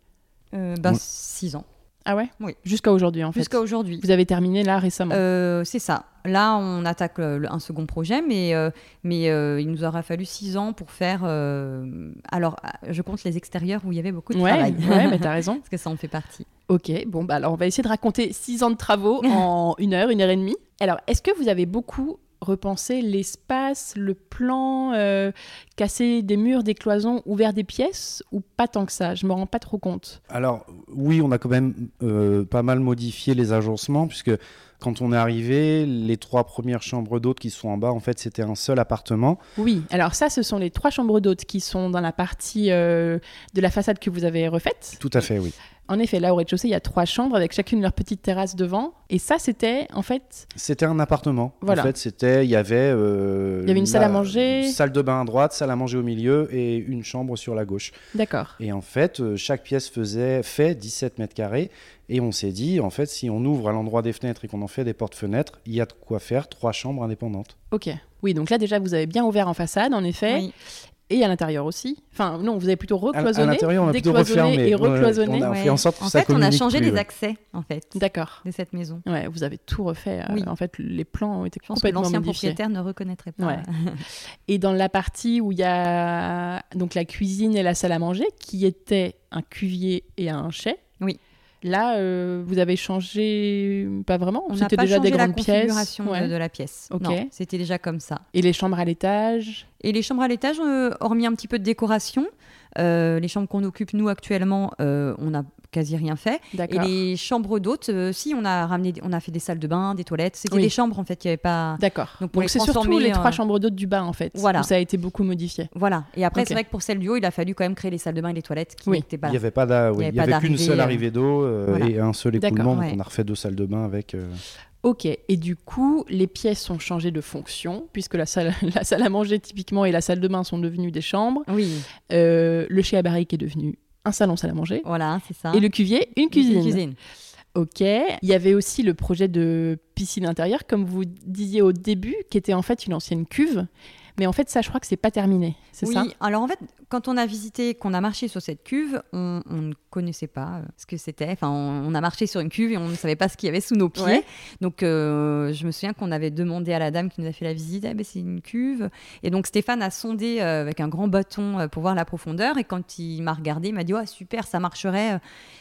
Euh, ben, Six ans. Ah ouais? Oui. Jusqu'à aujourd'hui, en fait. Jusqu'à aujourd'hui. Vous avez terminé là récemment euh, C'est ça. Là, on attaque un second projet, mais, euh, mais euh, il nous aura fallu six ans pour faire. alors, je compte les extérieurs où il y avait beaucoup de travail. Ouais, mais t'as raison. Parce que ça en fait partie. Ok, bon, bah alors on va essayer de raconter six ans de travaux en une heure, une heure et demie. Alors, est-ce que vous avez beaucoup repenser l'espace, le plan, euh, casser des murs, des cloisons, ouvert des pièces ou pas tant que ça? Je me rends pas trop compte. Alors oui, on a quand même euh, pas mal modifié les agencements puisque quand on est arrivé, les trois premières chambres d'hôtes qui sont en bas, en fait, c'était un seul appartement. Oui, alors ça, ce sont les trois chambres d'hôtes qui sont dans la partie euh, de la façade que vous avez refaite. Tout à fait, oui. En effet, là au rez-de-chaussée, il y a trois chambres avec chacune leur petite terrasse devant. Et ça, c'était en fait. C'était un appartement. Voilà. En fait, c'était, il y avait. Euh, il y avait une salle à manger. Salle de bain à droite, salle à manger au milieu et une chambre sur la gauche. D'accord. Et en fait, euh, chaque pièce faisait fait 17 mètres carrés. Et on s'est dit, en fait, si on ouvre à l'endroit des fenêtres et qu'on en fait des portes-fenêtres, il y a de quoi faire trois chambres indépendantes. Ok. Oui, donc là déjà, vous avez bien ouvert en façade, en effet. Et à l'intérieur aussi. Enfin, non, vous avez plutôt recloisonné, à, l'intérieur, on a plutôt refermé et recloisonné. on a fait en sorte que en ça fait, on a changé plus, les accès, en fait. D'accord. De cette maison. Ouais, vous avez tout refait. Euh, oui. en fait, les plans ont été Je pense complètement que l'ancien propriétaire ne reconnaîtrait pas. Ouais. et dans la partie où il y a donc la cuisine et la salle à manger, qui était un cuvier et un chai. Oui. Là, euh, vous avez changé pas vraiment C'était pas déjà changé des la grandes pièces. configuration Ouais. de, de la pièce. Ok. Non, c'était déjà comme ça. Et les chambres à l'étage? Et les chambres à l'étage, euh, hormis un petit peu de décoration, les chambres qu'on occupe nous actuellement, euh, on n'a quasi rien fait. Et les chambres d'hôtes, euh, si on a ramené, on a fait des salles de bain, des toilettes. C'était Oui. des chambres en fait qui avait pas. D'accord. Donc, c'est surtout les euh, trois chambres d'hôtes du bas en fait. Voilà. Où ça a été beaucoup modifié. Voilà. Et après, c'est vrai que pour celle du haut, il a fallu quand même créer les salles de bain et les toilettes qui Oui. n'étaient pas Il n'y avait pas d'a- oui, avait pas avait qu'une d'arrivée, seule euh, arrivée d'eau euh, voilà. et un seul écoulement. Donc on a refait deux salles de bain avec. Ok, et du coup, les pièces ont changé de fonction, puisque la salle, la salle à manger typiquement et la salle de bain sont devenues des chambres. Oui. Euh, le chez à barrique est devenu un salon salle à manger. Voilà, c'est ça. Et le cuvier, une cuisine. Une cuisine. Ok. Il y avait aussi le projet de piscine intérieure, comme vous disiez au début, qui était en fait une ancienne cuve. Mais en fait, ça, je crois que c'est pas terminé. C'est oui, ça? alors en fait, quand on a visité, qu'on a marché sur cette cuve, on, on ne connaissait pas euh, ce que c'était. Enfin, on, on a marché sur une cuve et on ne savait pas ce qu'il y avait sous nos pieds. Ouais. Donc, euh, je me souviens qu'on avait demandé à la dame qui nous a fait la visite, ah, ben, c'est une cuve. Et donc, Stéphane a sondé euh, avec un grand bâton pour voir la profondeur. Et quand il m'a regardé, il m'a dit, oh, super, ça marcherait.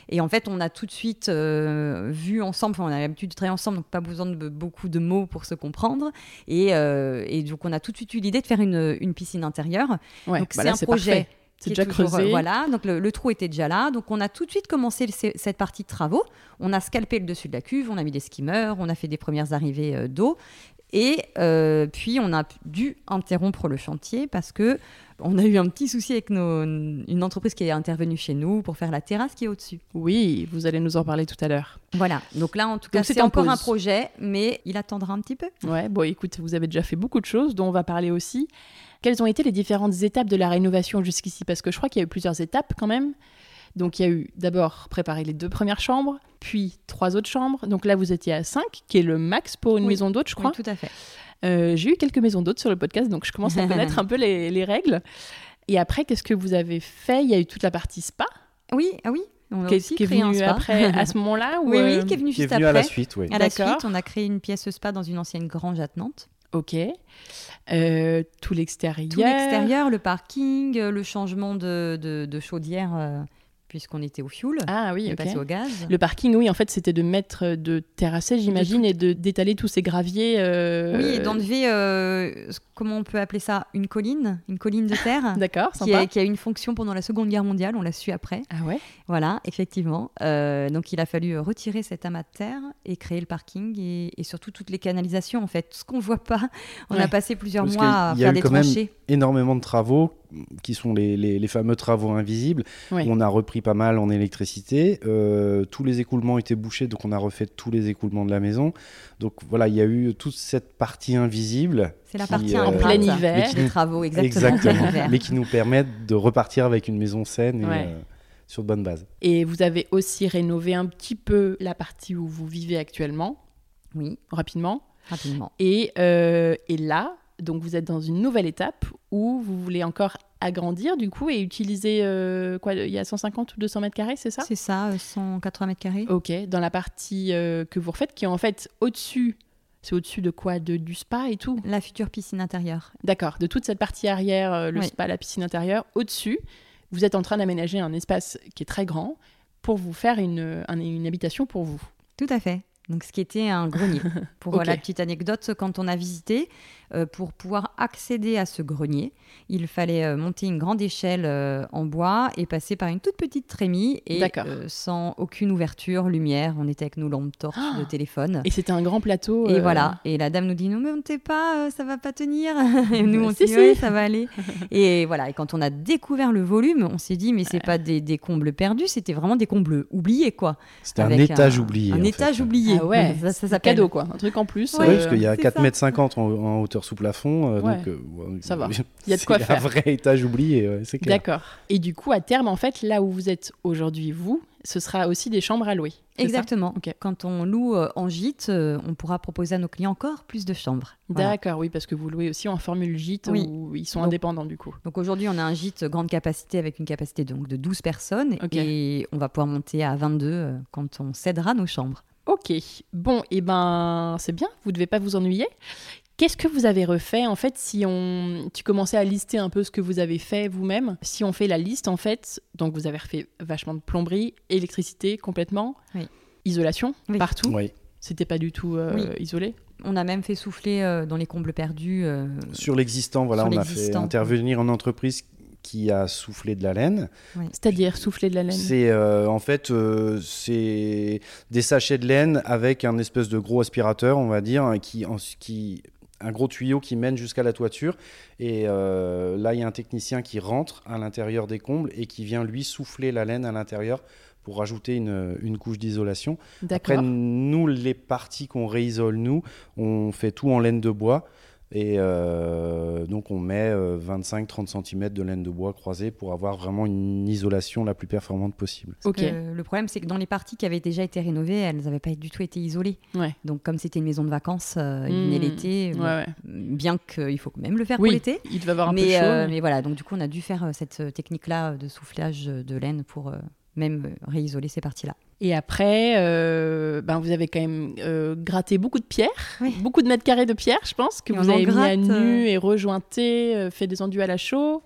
Et en fait, on a tout de suite euh, vu ensemble, enfin, on a l'habitude de travailler ensemble, donc pas besoin de beaucoup de mots pour se comprendre. Et, et donc, on a tout de suite eu l'idée de faire une, une piscine intérieure. Ouais, donc, bah c'est un projet. C'est déjà toujours, creusé. euh, voilà, donc le, le trou était déjà là. Donc on a tout de suite commencé cette partie de travaux. On a scalpé le dessus de la cuve, on a mis des skimmers, on a fait des premières arrivées euh, d'eau. Et euh, puis on a dû interrompre le chantier parce que on a eu un petit souci avec nos- une entreprise qui est intervenue chez nous pour faire la terrasse qui est au-dessus. Oui, vous allez nous en parler tout à l'heure. Voilà. Donc là, en tout cas, c'est c'est en encore un projet, mais il attendra un petit peu. Ouais, bon, écoute, vous avez déjà fait beaucoup de choses dont on va parler aussi. Quelles ont été les différentes étapes de la rénovation jusqu'ici? Parce que je crois qu'il y a eu plusieurs étapes quand même. Donc il y a eu d'abord préparer les deux premières chambres, puis trois autres chambres. Donc là, vous étiez à 5, qui est le max pour une Oui. maison d'hôte, je crois. Oui, tout à fait. Euh, J'ai eu quelques maisons d'hôtes sur le podcast, donc je commence à connaître un peu les, les règles. Et après, qu'est-ce que vous avez fait? Il y a eu toute la partie spa, Oui, ah oui. On a qui est, aussi qui spa. après, à ce moment-là ou Oui, euh, oui, qui est venu qui est juste venu après. à la suite, oui. À la suite, on a créé une pièce spa dans une ancienne grange attenante. Ok. Euh, tout l'extérieur. Tout l'extérieur, le parking, euh, le changement de, chaudière, euh, puisqu'on était au fioul, Ah oui, on est ok. passé au gaz. Le parking, oui, en fait, c'était de mettre, euh, de terrasser, j'imagine, et de d'étaler tous ces graviers. euh, Oui, et d'enlever, euh, comment on peut appeler ça, une colline, une colline de terre, D'accord, qui qui a une fonction pendant la Seconde Guerre mondiale, on l'a su après. Ah ouais? Voilà, effectivement. Euh, donc il a fallu retirer cet amas de terre et créer le parking et, et surtout toutes les canalisations, en fait. Tout ce qu'on voit pas, on Ouais. a passé plusieurs Parce mois à qu'il y a faire eu des quand même tranchées. Énormément de travaux qui sont les, les- les fameux travaux invisibles. On a repris pas mal en électricité. Euh, tous les écoulements étaient bouchés, donc on a refait tous les écoulements de la maison. Donc voilà, il y a eu toute cette partie invisible. C'est la qui, partie euh, En plein hiver. nous- travaux, exactement. Exactement. mais qui nous permettent de repartir avec une maison saine et Ouais. euh, sur de bonnes bases. Et vous avez aussi rénové un petit peu la partie où vous vivez actuellement, Oui, rapidement. rapidement. Et, euh, et là, donc vous êtes dans une nouvelle étape où vous voulez encore agrandir du coup et utiliser euh, quoi Il y a 150 ou 200 mètres carrés, c'est ça? C'est ça, euh, 180 mètres carrés. Ok, dans la partie euh, que vous refaites, qui est en fait au-dessus. C'est au-dessus de quoi? De, Du spa et tout? La future piscine intérieure. D'accord, de toute cette partie arrière, euh, le Oui. spa, la piscine intérieure, au-dessus, vous êtes en train d'aménager un espace qui est très grand pour vous faire une, un- une habitation pour vous. Tout à fait. Donc, ce qui était un grenier. Pour la petite anecdote, quand on a visité, euh, pour pouvoir accéder à ce grenier, il fallait euh, monter une grande échelle euh, en bois et passer par une toute petite trémie et euh, sans aucune ouverture, lumière. On était avec nos lampes torches Ah de téléphone. Et c'était un grand plateau. Et euh, voilà. Et la dame nous dit non, mais montez pas, euh, ça va pas tenir. et nous, on Si, dit si. ouais, ça va aller. et voilà. Et quand on a découvert le volume, on s'est dit mais c'est pas des, des combles perdus, c'était vraiment des combles oubliés, quoi. C'était un étage oublié. Un en étage fait. oublié. Ah ouais, ça, ça cadeau quoi, un truc en plus. Ouais, Oui, euh, parce qu'il y a c'est 4,50 ça. mètres 50 en, en hauteur sous plafond. euh, Ouais. donc, euh, ouais, Ça va. Il y a de quoi c'est faire. un vrai étage oublié, ouais, c'est clair. D'accord. Et du coup, à terme, en fait, là où vous êtes aujourd'hui, vous, ce sera aussi des chambres à louer. Exactement. Quand on loue en gîte, on pourra proposer à nos clients encore plus de chambres. D'accord, oui, parce que vous louez aussi en formule gîte où ils sont indépendants du coup. Donc aujourd'hui, on a un gîte grande capacité avec une capacité donc de 12 personnes et on va pouvoir monter à 22 quand on cédera nos chambres. Ok, bon, et eh ben c'est bien, vous ne devez pas vous ennuyer. Qu'est-ce que vous avez refait en fait si on tu commençais à lister un peu ce que vous avez fait vous-même? Si on fait la liste en fait, donc vous avez refait vachement de plomberie, électricité complètement, isolation partout? Oui. C'était pas du tout euh, isolé? On a même fait souffler euh, dans les combles perdus. Euh, sur l'existant, voilà, on a fait intervenir en entreprise qui a soufflé de la laine. C'est-à-dire souffler de la laine C'est en fait c'est des sachets de laine avec un espèce de gros aspirateur, on va dire, qui, qui un gros tuyau qui mène jusqu'à la toiture. Et euh, là, il y a un technicien qui rentre à l'intérieur des combles et qui vient lui souffler la laine à l'intérieur pour rajouter une, une couche d'isolation. Après, nous, les parties qu'on réisole, nous, on fait tout en laine de bois. Et euh, donc on met 25-30 euh, cm de laine de bois croisée pour avoir vraiment une isolation la plus performante possible. Ok. le problème c'est que dans les parties qui avaient déjà été rénovées, elles n'avaient pas du tout été isolées. Ouais. Donc comme c'était une maison de vacances, euh, il venait mmh. l'été, bien qu'il faut quand même le faire pour l'été. Il devait avoir un mais, peu chaud. Mais voilà, donc du coup on a dû faire cette technique-là de soufflage de laine pour même réisoler ces parties-là. Et après, euh, ben vous avez quand même euh, gratté beaucoup de pierres, beaucoup de mètres carrés de pierres, je pense, que vous avez mis à nu euh. et rejointé, fait des enduits à la chaux,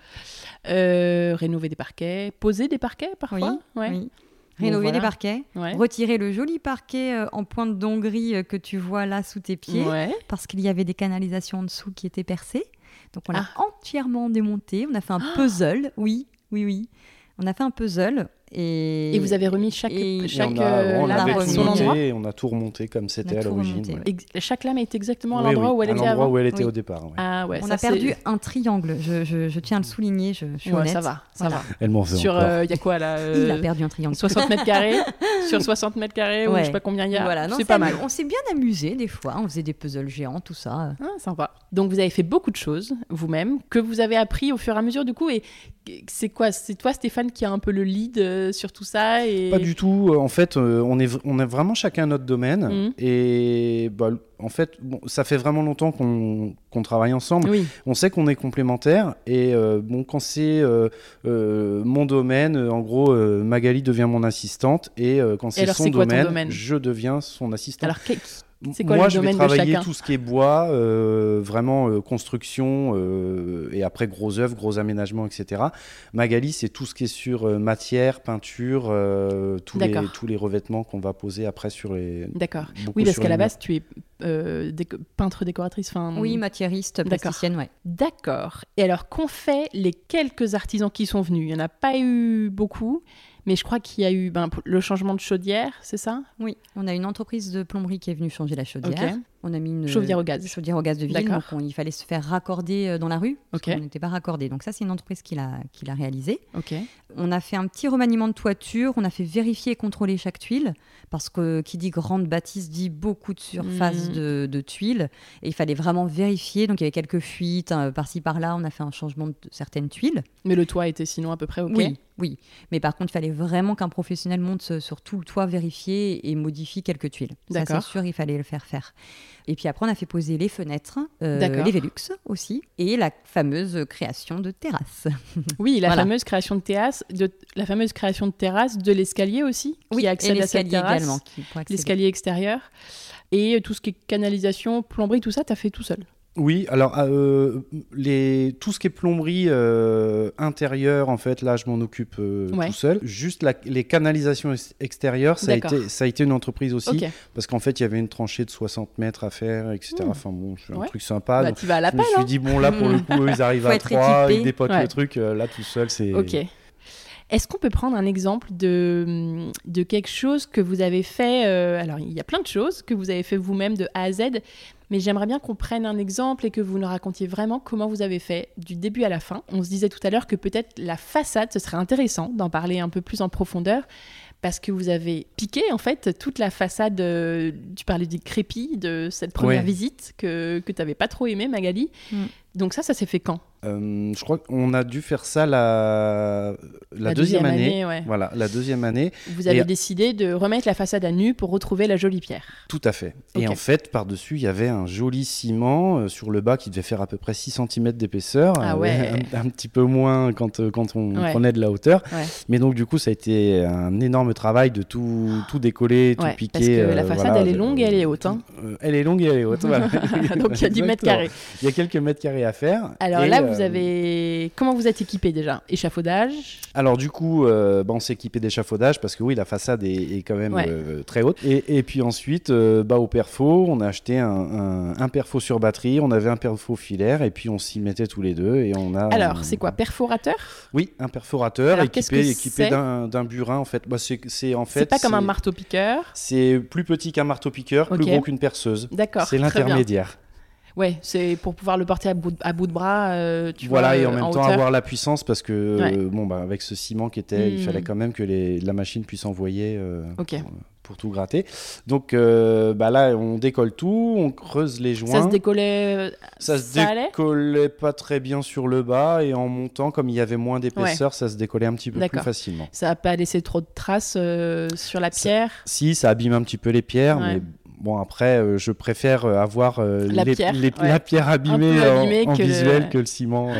rénové des parquets, posé des parquets parfois. Oui, oui. Rénover des parquets, retirer le joli parquet en pointe d'Hongrie que tu vois là sous tes pieds, parce qu'il y avait des canalisations en dessous qui étaient percées. Donc on l'a ah. entièrement démonté, on a fait un puzzle, oui, oui, oui. On a fait un puzzle et, vous avez remis chaque, chaque on a, euh, on lame tout monté, on a tout remonté comme c'était à l'origine. Chaque lame est exactement à l'endroit où elle était avant. où elle était au départ. Ah, on a perdu un triangle. Je, je, tiens à le souligner. Je, suis honnête. Ça va, ça va. Elle m'en veut Sur, euh, il y a quoi là Il a perdu un triangle. 60 mètres carrés. Sur 60 mètres carrés, ou je sais pas combien il y a. Voilà, c'est pas mal. On s'est bien amusé des fois. On faisait des puzzles géants, tout ça. Ah, sympa. Donc vous avez fait beaucoup de choses vous-même que vous avez appris au fur et à mesure du coup. Et c'est quoi C'est toi, Stéphane, qui a un peu le lead euh, sur tout ça pas du tout. Euh, en fait, euh, on, est, on a vraiment chacun notre domaine. Mhm. Et bah, en fait, bon, ça fait vraiment longtemps qu'on travaille ensemble. On sait qu'on est complémentaires. Et euh, bon, quand c'est mon domaine, en gros, Magali devient mon assistante. Et quand c'est son domaine, je deviens son assistante. Alors, Quoi, Moi, je vais travailler tout ce qui est bois, euh, vraiment euh, construction, euh, et après gros œuvres, gros aménagements, etc. Magali, c'est tout ce qui est sur matière, peinture, tous, les, tous les revêtements qu'on va poser après sur les. D'accord. Oui, parce qu'à la base, tu es peintre décoratrice. Fin... Oui, matiériste, plasticienne, ouais. D'accord. Et alors, qu'ont fait les quelques artisans qui sont venus? Il n'y en a pas eu beaucoup. Mais je crois qu'il y a eu ben, le changement de chaudière, c'est ça? Oui, on a une entreprise de plomberie qui est venue changer la chaudière. On a mis une chaudière au gaz. Chaudière au gaz de ville. Donc il fallait se faire raccorder euh, dans la rue. Parce On n'était pas raccordé. Donc ça, c'est une entreprise qui l'a qui l'a réalisé. On a fait un petit remaniement de toiture. On a fait vérifier et contrôler chaque tuile parce que qui dit grande bâtisse dit beaucoup de surface hmm. de, tuiles et il fallait vraiment vérifier. Donc il y avait quelques fuites hein, par-ci par-là. On a fait un changement de certaines tuiles. Mais le toit était sinon à peu près ok. Oui. Oui, mais par contre, il fallait vraiment qu'un professionnel monte sur tout le toit, vérifier et modifie quelques tuiles. Ça, c'est sûr, il fallait le faire faire. Et puis après, on a fait poser les fenêtres, euh, les Velux aussi, et la fameuse création de terrasse. Oui, la fameuse création de terrasse, de, la fameuse création de terrasse de l'escalier aussi, oui, accède à cette terrasse, l'escalier extérieur, et tout ce qui est canalisation, plomberie, tout ça, tu as fait tout seul. Oui, alors euh, les, tout ce qui est plomberie euh, intérieure, en fait, là, je m'en occupe euh, tout seul. Juste les canalisations extérieures, ça a, été, ça a été une entreprise aussi, parce qu'en fait, il y avait une tranchée de 60 mètres à faire, etc. Hmm. Enfin bon, c'est un truc sympa. Bah, tu vas à la je me suis hein. dit, bon, là, pour le coup, ils arrivent à trois, ils dépotent le truc. là, tout seul, c'est... Est-ce qu'on peut prendre un exemple de, de quelque chose que vous avez fait Alors, il y a plein de choses que vous avez fait vous-même de A à Z, mais j'aimerais bien qu'on prenne un exemple et que vous nous racontiez vraiment comment vous avez fait du début à la fin. On se disait tout à l'heure que peut-être la façade, ce serait intéressant d'en parler un peu plus en profondeur parce que vous avez piqué en fait toute la façade, euh, tu parlais du crépi, de cette première visite que, que tu n'avais pas trop aimé Magali. Mm. Donc ça, ça s'est fait quand? Euh, je crois qu'on a dû faire ça la, la, deuxième, année. Voilà, la deuxième année. Vous avez décidé de remettre la façade à nu pour retrouver la jolie pierre. Tout à fait. Et en fait, par-dessus, il y avait un joli ciment euh, sur le bas qui devait faire à peu près 6 cm d'épaisseur. Ah ouais. un, petit peu moins quand, euh, quand on prenait de la hauteur. Mais donc, du coup, ça a été un énorme travail de tout, tout décoller, tout piquer. Parce que la façade, elle est longue et elle est haute. Hein. elle est longue et elle est haute. voilà. donc, il y a du mètre carré. Il y a quelques mètres carrés à faire. Alors là, vous avez. Comment vous êtes équipé déjà? Échafaudage? Alors, du coup, euh, bah, on s'est équipé d'échafaudage parce que oui, la façade est, quand même euh, très haute. Et, puis ensuite, euh, bah, au perfo, on a acheté un, un, perfo sur batterie, on avait un perfo filaire et puis on s'y mettait tous les deux. Et on a, Alors, c'est quoi Perforateur? Oui, un perforateur équipé, équipé d'un burin en fait. Bah, c'est en fait. C'est pas comme un marteau-piqueur C'est plus petit qu'un marteau-piqueur, plus gros qu'une perceuse. D'accord. C'est l'intermédiaire. Ouais, c'est pour pouvoir le porter à bout de, à bout de bras. Euh, tu voilà, et en même temps avoir la puissance parce que euh, bon, bah, avec ce ciment qui était, il fallait hmm. quand même que les, la machine puisse envoyer euh, pour, tout gratter. Donc bah, là, on décolle tout, on creuse les joints. Ça se décollait Ça se décollait pas très bien sur le bas et en montant, comme il y avait moins d'épaisseur, ça se décollait un petit peu plus facilement. Ça n'a pas laissé trop de traces sur la pierre? Si, ça abîme un petit peu les pierres, mais Bon, après, euh, je préfère euh, avoir euh, la, pierre, la, pierre, abîmée, en, visuel que le ciment,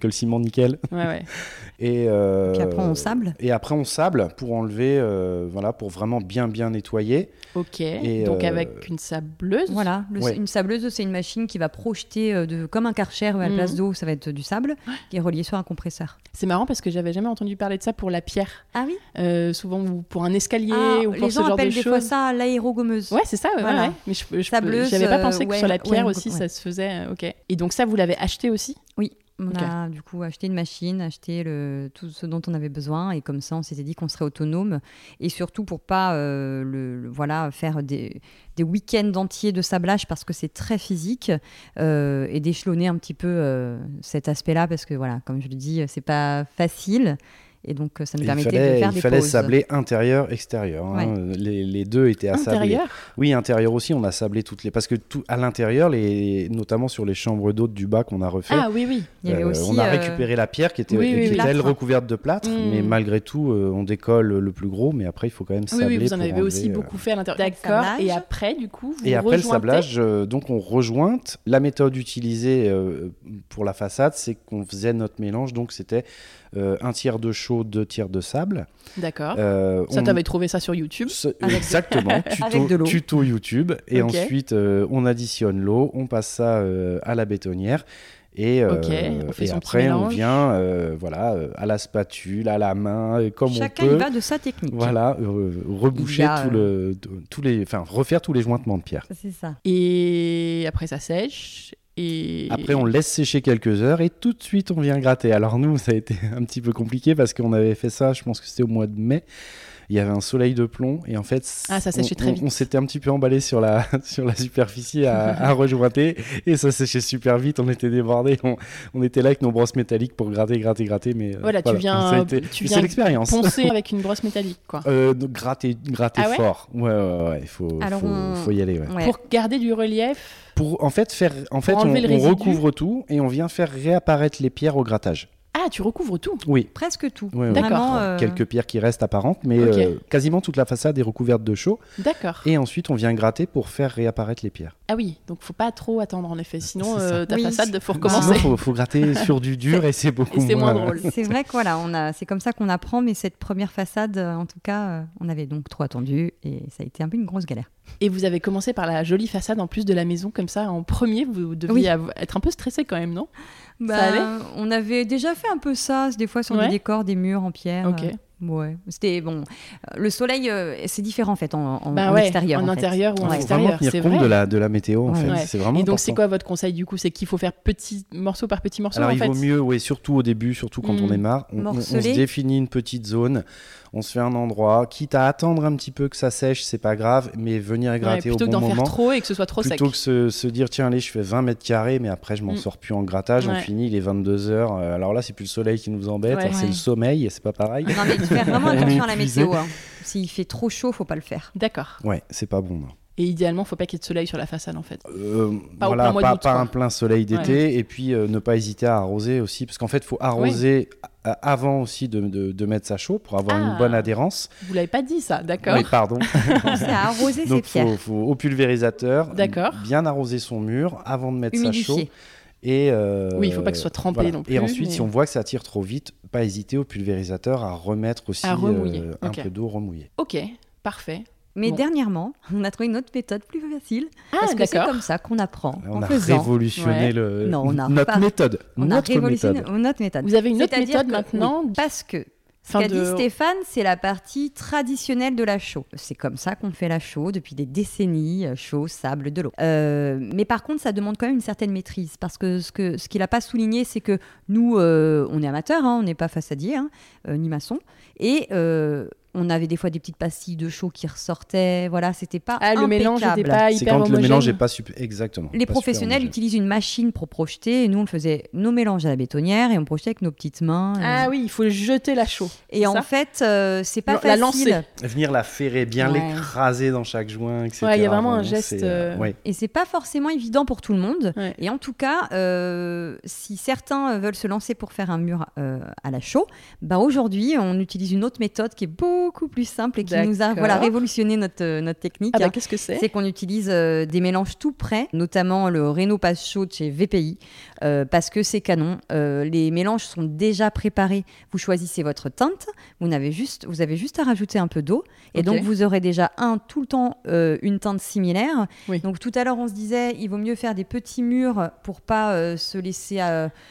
que le ciment nickel. Ouais, ouais. Et, Puis après, on sable. Et après, on sable pour enlever, voilà, pour vraiment bien, bien nettoyer. Ok. Et Donc, avec une sableuse Voilà, une sableuse, c'est une machine qui va projeter de, comme un karcher à la mhm. place d'eau, ça va être du sable, qui est relié sur un compresseur. C'est marrant parce que j'avais jamais entendu parler de ça pour la pierre. Ah oui Souvent pour un escalier ah, ou pour les ce gens appellent des fois ça l'aérogommeuse. Ouais, c'est ça. Mais je, je n'avais pas pensé que sur la pierre aussi ça se faisait. Ok. Et donc ça, vous l'avez acheté aussi? Oui. On a du coup acheté une machine, acheté tout ce dont on avait besoin et comme ça on s'était dit qu'on serait autonome et surtout pour pas euh, le, voilà faire des, des week-ends entiers de sablage parce que c'est très physique euh, et d'échelonner un petit peu euh, cet aspect-là parce que voilà comme je le dis c'est pas facile et donc, euh, ça nous permettait de faire des Il fallait sabler intérieur, extérieur. Hein. Les, les, deux étaient à sabler. Oui, intérieur aussi, on a sablé toutes les. Parce que tout, à l'intérieur, les... notamment sur les chambres d'hôtes du bas qu'on a refait, ah, oui, oui. Il y avait euh, aussi, on a euh, récupéré la pierre qui était, elle, recouverte de plâtre. Mm. Mais malgré tout, on décolle le plus gros, mais après, il faut quand même sabler. Oui, vous en avez aussi beaucoup fait à l'intérieur. D'accord. Et après, du coup, vous Et après le sablage, donc on rejointe. La méthode utilisée pour la façade, c'est qu'on faisait notre mélange. Donc c'était euh, un tiers de chaud, deux tiers de sable. D'accord. Euh, ça, t'avais trouvé ça sur YouTube Exactement, tuto, tuto, YouTube. Et ensuite, euh, on additionne l'eau, on passe ça à la bétonnière. Et, après, on vient voilà, à la spatule, à la main, comme Chacun on peut. Chacun va de sa technique. Voilà, reboucher tout le, tous les, enfin, refaire tous les jointements de pierre. C'est ça. Et après, ça sèche. Après, on laisse sécher quelques heures et tout de suite, on vient gratter. Alors nous, ça a été un petit peu compliqué parce qu'on avait fait ça, je pense que c'était au mois de mai il y avait un soleil de plomb et en fait ah, ça on, très vite. on, s'était un petit peu emballé sur la sur la superficie à, à rejointer et ça séchait super vite. On était débordés. On, était là avec nos brosses métalliques pour gratter gratter gratter mais euh, voilà, tu viens tu viens l'expérience. poncer avec une brosse métallique quoi. Euh, gratter gratter ah fort. Ouais ouais ouais il faut, faut, y aller ouais. pour garder du relief pour en fait faire en fait on, on recouvre tout et on vient faire réapparaître les pierres au grattage ah, tu recouvres tout Oui. Presque tout. D'accord. Euh, Quelques pierres qui restent apparentes, mais euh, quasiment toute la façade est recouverte de chaux. D'accord. Et ensuite, on vient gratter pour faire réapparaître les pierres. Ah oui, donc faut pas trop attendre en effet, sinon euh, ta façade, faut recommencer. Sinon, faut, faut gratter sur du dur et c'est beaucoup et moins, drôle. C'est vrai que voilà, on a, c'est comme ça qu'on apprend, mais cette première façade, en tout cas, on avait donc trop attendu et ça a été un peu une grosse galère. Et vous avez commencé par la jolie façade en plus de la maison, comme ça, en premier, vous deviez être un peu stressé quand même, non? Bah, on avait déjà fait un peu ça, des fois sur des décors, des murs en pierre. Ok. Ouais, c'était bon. Le soleil, euh, c'est différent en fait en, en, bah extérieur. En, intérieur ou en extérieur. C'est compte de la, de la météo en fait. C'est vraiment. Et donc c'est quoi votre conseil du coup? C'est qu'il faut faire petit morceau par petit morceau. Alors en il vaut mieux, oui, surtout au début, surtout quand on hmm. démarre, on, on, se définit une petite zone on se fait un endroit, quitte à attendre un petit peu que ça sèche, c'est pas grave, mais venir gratter au bon moment. Plutôt que d'en faire trop et que ce soit trop sec. Plutôt que se, se, dire, tiens, allez, je fais 20 mètres carrés, mais après, je m'en mm. sors plus en grattage, on finit, il est 22 heures. Euh, alors là, c'est plus le soleil qui nous embête, c'est le sommeil, c'est pas pareil. Non, mais faire vraiment attention à la météo. Hein. S'il fait trop chaud, faut pas le faire. D'accord. Ouais, c'est pas bon. Et idéalement, faut pas qu'il y ait de soleil sur la façade en fait. Euh, Pas au voilà, plein pas, un plein soleil d'été et puis euh, ne pas hésiter à arroser aussi parce qu'en fait il faut arroser a- avant aussi de, de- de mettre ça chaud pour avoir Ah. une bonne adhérence. Vous l'avez pas dit ça, d'accord Oui, pardon. Pensez à arroser ses Donc pierres. faut, faut au pulvérisateur D'accord. bien arroser son mur avant de mettre ça chaud. Humidifier. Et euh, Oui, il faut pas que ce soit trempé voilà. non plus, Et ensuite, mais- si on voit que ça tire trop vite, pas hésiter au pulvérisateur à remettre aussi À euh, un peu d'eau remouillée. Ok, parfait. Mais Bon. dernièrement, on a trouvé une autre méthode plus facile. Ah, parce que c'est comme ça qu'on apprend. On en a faisant. révolutionné Ouais. le... Non, on n'a notre pas- méthode. On a révolutionné méthode. notre méthode. Vous avez une autre méthode que- maintenant oui, Parce que ce qu'a de- dit Stéphane, c'est la partie traditionnelle de la chaux. C'est comme ça qu'on fait la chaux depuis des décennies, euh, chaux, sable, de l'eau. Euh, mais par contre, ça demande quand même une certaine maîtrise. Parce que ce qu'il ce n'a pas souligné, c'est que nous, euh, on est amateurs, hein, on n'est pas façadier, hein, euh, ni maçon. Et euh, on avait des fois des petites pastilles de chaux qui ressortaient. Voilà, c'était pas Ah, le mélange impeccable. n'était pas C'est hyper quand le mélange n'est pas super... Exactement. Les pas professionnels utilisent une machine pour projeter, et nous on faisait nos mélanges à la bétonnière et on projetait avec nos petites mains. euh. Ah oui, il faut jeter la chaux. et en fait, euh, c'est pas La facile. lancer. Venir la ferrer, bien Ouais. l'écraser dans chaque joint, etc. Ouais, il y a vraiment un geste, euh, euh, ouais. Et c'est pas forcément évident pour tout le monde. Ouais. Et en tout cas, euh, si certains veulent se lancer pour faire un mur euh, à la chaux, bah aujourd'hui, on utilise une autre méthode qui est beaucoup plus simple et qui nous a voilà, révolutionné notre, euh, notre technique. Ah bah hein. qu'est-ce que c'est? C'est qu'on utilise euh, des mélanges tout prêts, notamment le Renault Passe Chaud de chez VPI, euh, parce que c'est canon. Euh, les mélanges sont déjà préparés. Vous choisissez votre teinte, vous, n'avez juste, vous avez juste à rajouter un peu d'eau, et donc vous aurez déjà un tout le temps une teinte similaire. Oui. Donc tout à l'heure on se disait, il vaut mieux faire des petits murs pour pas se laisser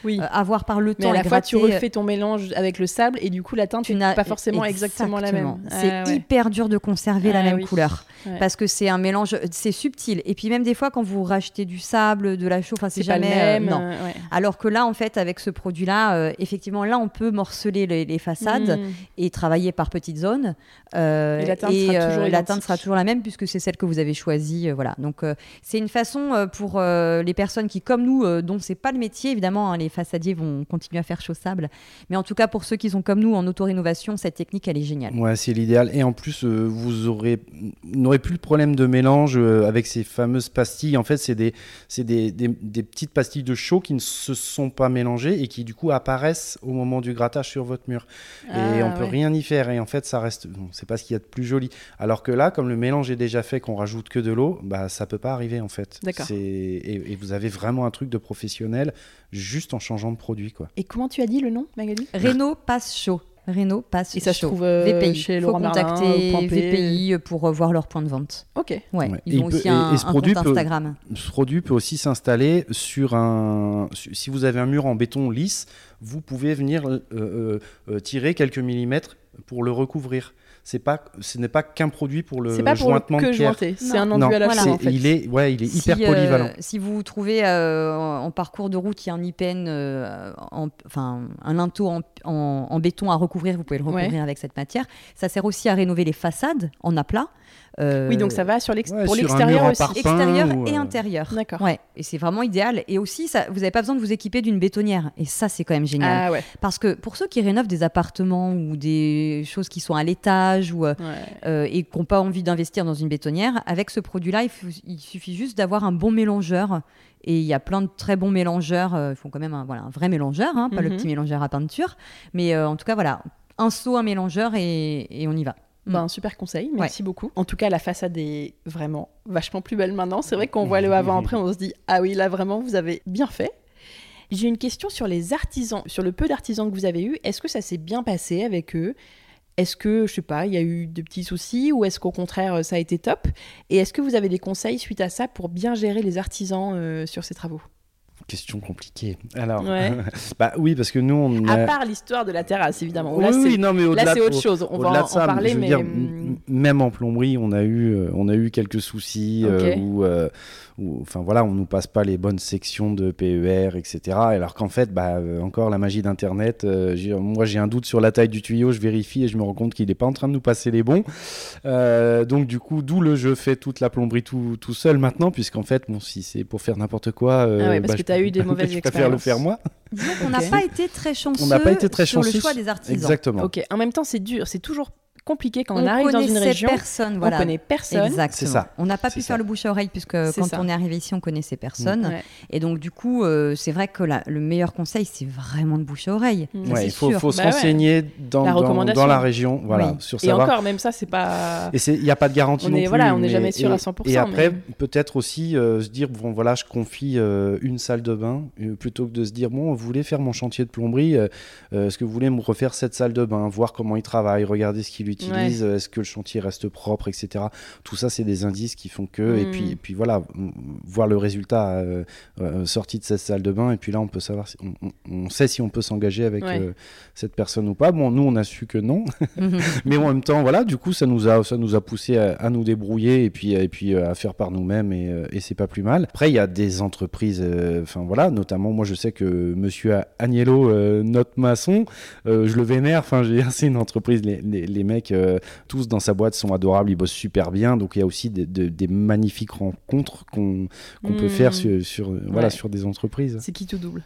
Oui. avoir par le Mais temps à la fois, tu gratter. refais ton mélange avec le sable et du coup, la teinte Tu n'est n'as pas forcément exactement la même. Exactement. C'est Ah ouais. hyper dur de conserver la Ah même oui. couleur Ouais. parce que c'est un mélange, c'est subtil. Et puis même des fois quand vous rachetez du sable, de la chaux, enfin c'est C'est pas le jamais même. euh, non. euh, ouais. Alors que là en fait avec ce produit-là, euh, effectivement là on peut morceler les, les façades Mm. et travailler par petites zones. Euh, Et la teinte sera toujours la teinte identique. sera toujours la même puisque c'est celle que vous avez choisie. euh, voilà. Donc euh, c'est une façon euh, pour euh, les personnes qui, comme nous, euh, dont c'est pas le métier, évidemment, hein, les façadiers vont continuer à faire chaud sable. Mais en tout cas pour ceux qui sont comme nous en autorénovation, cette technique elle est géniale. Ouais, c'est l'idéal. Et en plus, euh, vous aurez, n'aurez plus le problème de mélange euh, avec ces fameuses pastilles. En fait, c'est des, c'est des, des- des petites pastilles de chaux qui ne se sont pas mélangées et qui du coup apparaissent au moment du grattage sur votre mur. et Ah, on peut ouais. rien y faire. Et en fait, ça reste, bon, c'est pas ce qu'il y a de plus joli. Alors que là, comme le mélange est déjà fait, qu'on rajoute que de l'eau, bah ça peut pas arriver en fait. D'accord. C'est- Et, et vous avez vraiment un truc de professionnel juste en changeant de produit, quoi. Et comment tu as dit le nom, Magali? Renault passe chaud. Renault passe Et ça se trouve euh, VPI. chez faut Laurent contacter. VPI pour euh, voir leur point de vente. Ok. Ouais, Ouais. ils Et ont peut- aussi et- un, et ce un produit compte peut- Instagram. Ce produit peut aussi s'installer sur un. Si vous avez un mur en béton lisse, vous pouvez venir euh, euh, euh, tirer quelques millimètres pour le recouvrir. C'est pas, ce n'est pas qu'un produit pour le pas pour le jointement de que pierre. jointer, c'est Non. un enduit Non, à la Voilà, en fait. il est, ouais, il est hyper euh, polyvalent. si vous trouvez euh, en parcours de route, il y a un IPN, euh, en- enfin un linteau en, en- en béton à recouvrir, vous pouvez le recouvrir Ouais. avec cette matière. Ça sert aussi à rénover les façades en aplat. Euh, Oui, donc ça va sur l'ex- Ouais, pour l'extérieur aussi. extérieur ou, et euh, intérieur. D'accord. Ouais, et c'est vraiment idéal. Et aussi, ça, vous n'avez pas besoin de vous équiper d'une bétonnière. Et ça, c'est quand même génial. Ah ouais. Parce que pour ceux qui rénovent des appartements ou des choses qui sont à l'étage ou, euh, ouais. euh, et qui n'ont pas envie d'investir dans une bétonnière, avec ce produit-là, il, suffit juste d'avoir un bon mélangeur. Et il y a plein de très bons mélangeurs. euh, Ils font quand même un, voilà, un vrai mélangeur, hein, pas le Mhm. petit mélangeur à peinture. Mais euh, en tout cas, voilà, un seau, un mélangeur et, et on y va. Mm. Ben, super conseil, merci beaucoup. En tout cas, la façade est vraiment vachement plus belle maintenant. C'est vrai qu'on voit le avant-après, on se dit Ah oui, là vraiment, vous avez bien fait. J'ai une question sur les artisans, sur le peu d'artisans que vous avez eu. Est-ce que ça s'est bien passé avec eux? Est-ce que, je sais pas, il y a eu de petits soucis ou est-ce qu'au contraire, ça a été top? Et est-ce que vous avez des conseils suite à ça pour bien gérer les artisans euh, sur ces travaux? Question compliquée. Alors, Ouais. bah oui, parce que nous, on. À part l'histoire de la terrasse, évidemment. oui, là, c'est- oui, non, mais là, au-delà c'est autre chose. On va en, ça, parler, mais. dire, même en plomberie, on a eu, euh, on a eu quelques soucis euh, où, euh, où, enfin voilà, on nous passe pas les bonnes sections de PER, etc. Alors qu'en fait, bah, euh, encore la magie d'Internet. euh, moi, j'ai un doute sur la taille du tuyau, je vérifie et je me rends compte qu'il n'est pas en train de nous passer les bons. Euh, donc du coup, d'où le je fais toute la plomberie tout, tout seul maintenant, puisqu'en fait, bon, si c'est pour faire n'importe quoi, euh, Ah ouais, parce bah, que je- t'as eu des mauvaises je préfère le expériences. faire moi. Disons qu'on n'a pas été très chanceux On n'a pas été très sur le chanceux choix des artisans. Exactement. Ok, en même temps, c'est dur, c'est toujours compliqué quand on, arrive dans une région. Personne, voilà. On connaît personne. Exactement. C'est ça. On n'a pas pu faire le bouche à oreille puisque quand on est arrivé ici, on connaissait personne. Et donc du coup, euh, c'est vrai que le meilleur conseil, c'est vraiment de bouche à oreille. Mm. il faut, faut se bah renseigner dans, la dans, la région, voilà, sur Et encore, même ça, c'est pas. Et il n'y a pas de garantie on non est, plus. Voilà, on n'est jamais sûr à 100%. Et après, peut-être aussi euh, se dire bon voilà, je confie une salle de bain plutôt que de se dire bon, vous voulez faire mon chantier de plomberie, est-ce que vous voulez me refaire cette salle de bain, voir comment il travaille, regarder ce qu'il utilise, est-ce que le chantier reste propre, etc. Tout ça, c'est des indices qui font que. Et, puis, mm. et puis voilà, voir le résultat euh, euh, sorti de cette salle de bain. Et puis là, on peut savoir, si, on, sait si on peut s'engager avec euh, cette personne ou pas. Bon, nous, on a su que non. Mais en même temps, voilà, du coup, ça nous a, ça nous a poussé à, nous débrouiller et puis, et puis à faire par nous-mêmes. Et, et c'est pas plus mal. Après, il y a des entreprises, enfin voilà, notamment, moi, je sais que monsieur Agnello, notre maçon, je le vénère. Enfin, c'est une entreprise, les, les, les mecs, tous dans sa boîte sont adorables, ils bossent super bien. Donc il y a aussi des, magnifiques rencontres qu'on peut faire sur, voilà, sur des entreprises. C'est qui tout double.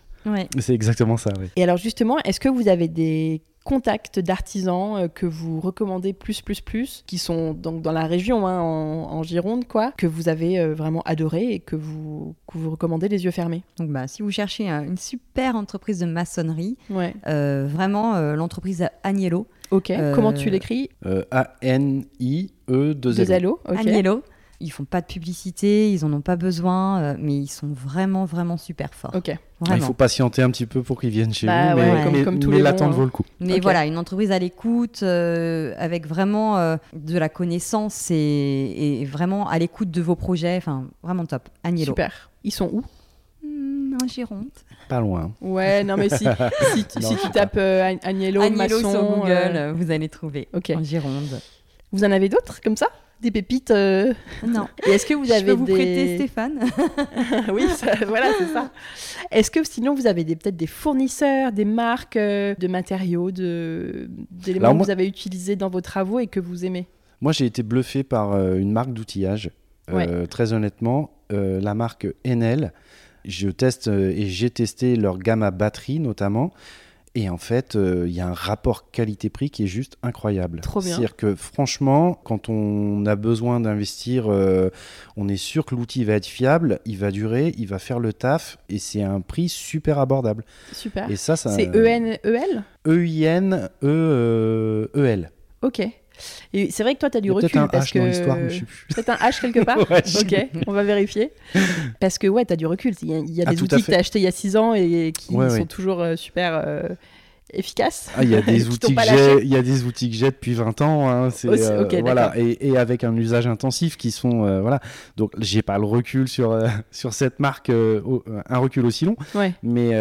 C'est exactement ça. Et alors justement, est-ce que vous avez des contacts d'artisans euh, que vous recommandez plus, plus, plus, qui sont donc dans la région, hein, en, Gironde, quoi, que vous avez euh, vraiment adoré et que vous, vous recommandez les yeux fermés Donc, bah, si vous cherchez une super entreprise de maçonnerie, euh, vraiment l'entreprise Agnello, Ok. Comment tu l'écris? A-N-I-E, 2 L. O. Agnello. Ils font pas de publicité, ils en ont pas besoin, euh, mais ils sont vraiment, vraiment super forts. Ok. Il faut patienter un petit peu pour qu'ils viennent chez bah vous, mais, comme, tous les l'attente vaut le coup. Mais voilà, une entreprise à l'écoute, euh, avec vraiment euh, de la connaissance et, vraiment à l'écoute de vos projets. Enfin, vraiment top. Agnello. Super. Ils sont où? Hmm, En Gironde. Pas loin. Ouais, non, mais si, si, tu tapes Agnello, Agnello sur Google, vous allez trouver. En Gironde. Vous en avez d'autres comme ça? Des pépites euh, Non. Et est-ce que vous avez Je peux vous prêter Stéphane Oui, voilà, c'est ça. Est-ce que sinon vous avez peut-être des fournisseurs, des marques euh, de matériaux, de d'éléments que vous avez utilisés dans vos travaux et que vous aimez? Moi, j'ai été bluffé par euh, une marque d'outillage. très honnêtement, la marque Enel. Je teste et j'ai testé leur gamme à batterie notamment. Et en fait, euh, il y a un rapport qualité-prix qui est juste incroyable. Trop bien. C'est-à-dire que franchement, quand on a besoin d'investir, euh, on est sûr que l'outil va être fiable, il va durer, il va faire le taf, et c'est un prix super abordable. Super. Et ça, ça c'est E-N-E-L E-I-N-E-E-L. E ok. Et c'est vrai que toi, tu as du recul. Peut-être un parce H dans l'histoire, mais je sais plus. Peut-être un H quelque part Ok, on va vérifier. Parce que ouais, tu as du recul. Il y a, ah, des outils que tu as achetés il y a 6 ans et qui sont toujours euh, super. Euh, efficace. Ah, il y a des outils que j'ai, il y a des outils que j'ai depuis 20 ans. Hein, c'est, euh, voilà, et, et, avec un usage intensif qui sont euh, voilà. Donc j'ai pas le recul sur euh, sur cette marque, un recul aussi long. Mais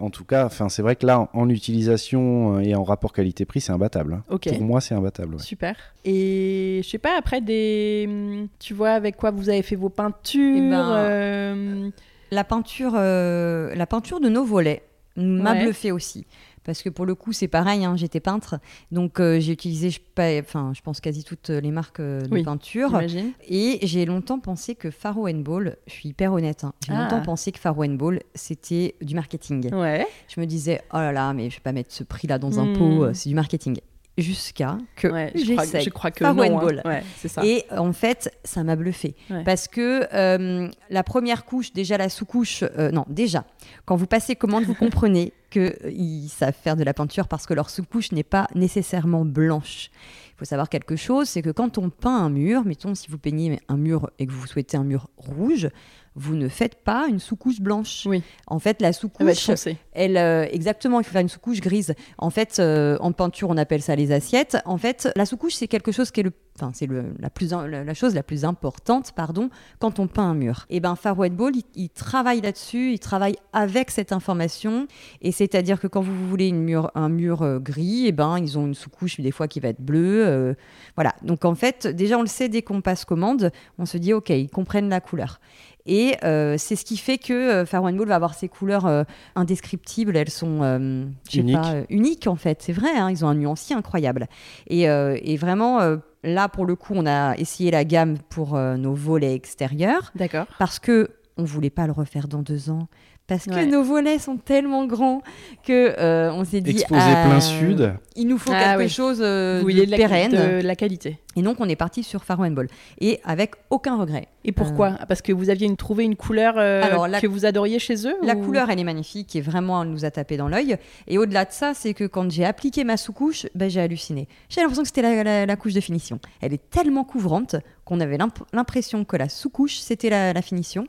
en tout cas, enfin c'est vrai que là, en, utilisation et en rapport qualité-prix, c'est imbattable. Hein. Pour moi, c'est imbattable. Super. Et je sais pas après des, tu vois avec quoi vous avez fait vos peintures. Eh ben, la peinture, la peinture de nos volets m'a bluffé aussi parce que pour le coup c'est pareil, hein, j'étais peintre, donc euh, j'ai utilisé, je, enfin, je pense quasi toutes les marques euh, de peinture, et j'ai longtemps pensé que Faro Ball, je suis hyper honnête, hein, j'ai longtemps ah. pensé que Faro Ball c'était du marketing. Ouais. Je me disais oh là là, mais je vais pas mettre ce prix là dans un pot, hmm. c'est du marketing jusqu'à que ouais, je, crois, que non, hein. ça. Et en fait, ça m'a bluffé. Parce que euh, la première couche, déjà la sous-couche, euh, non, déjà, quand vous passez commande, vous comprenez qu'ils savent faire de la peinture parce que leur sous-couche n'est pas nécessairement blanche. Il faut savoir quelque chose, c'est que quand on peint un mur, mettons si vous peignez un mur et que vous souhaitez un mur rouge, vous ne faites pas une sous-couche blanche. Oui. En fait, la sous-couche, elle, euh, exactement, il faut faire une sous-couche grise. En fait, euh, en peinture, on appelle ça les assiettes. En fait, la sous-couche, c'est quelque chose qui est le, enfin, c'est la plus, la, chose la plus importante, pardon, quand on peint un mur. Et eh ben, Far White Ball, il, travaille là-dessus, il travaille avec cette information, et c'est-à-dire que quand vous voulez une mur, un mur euh, gris, et ben, ils ont une sous-couche des fois qui va être bleue, voilà. Donc en fait, déjà, on le sait dès qu'on passe commande, on se dit, ok, ils comprennent la couleur. Et euh, c'est ce qui fait que euh, Far One Ball va avoir ces couleurs euh, indescriptibles. Elles sont uniques en fait. C'est vrai, hein, ils ont un nuancier incroyable. Et, et vraiment, là pour le coup, on a essayé la gamme pour nos volets extérieurs. D'accord. Parce que on voulait pas le refaire dans deux ans parce que nos volets sont tellement grands que euh, on s'est dit exposé plein ah, sud. Il nous faut ah quelque chose euh, de, de pérenne, de la qualité. Et donc on est parti sur Faro Ball et avec aucun regret. Et pourquoi? Euh, Parce que vous aviez une, trouvé une couleur que vous adoriez chez eux La couleur elle est magnifique et vraiment elle nous a tapé dans l'œil. Et au-delà de ça, c'est que quand j'ai appliqué ma sous-couche, ben, j'ai halluciné. J'ai l'impression que c'était la, couche de finition. Elle est tellement couvrante qu'on avait l'impression que la sous-couche c'était la finition.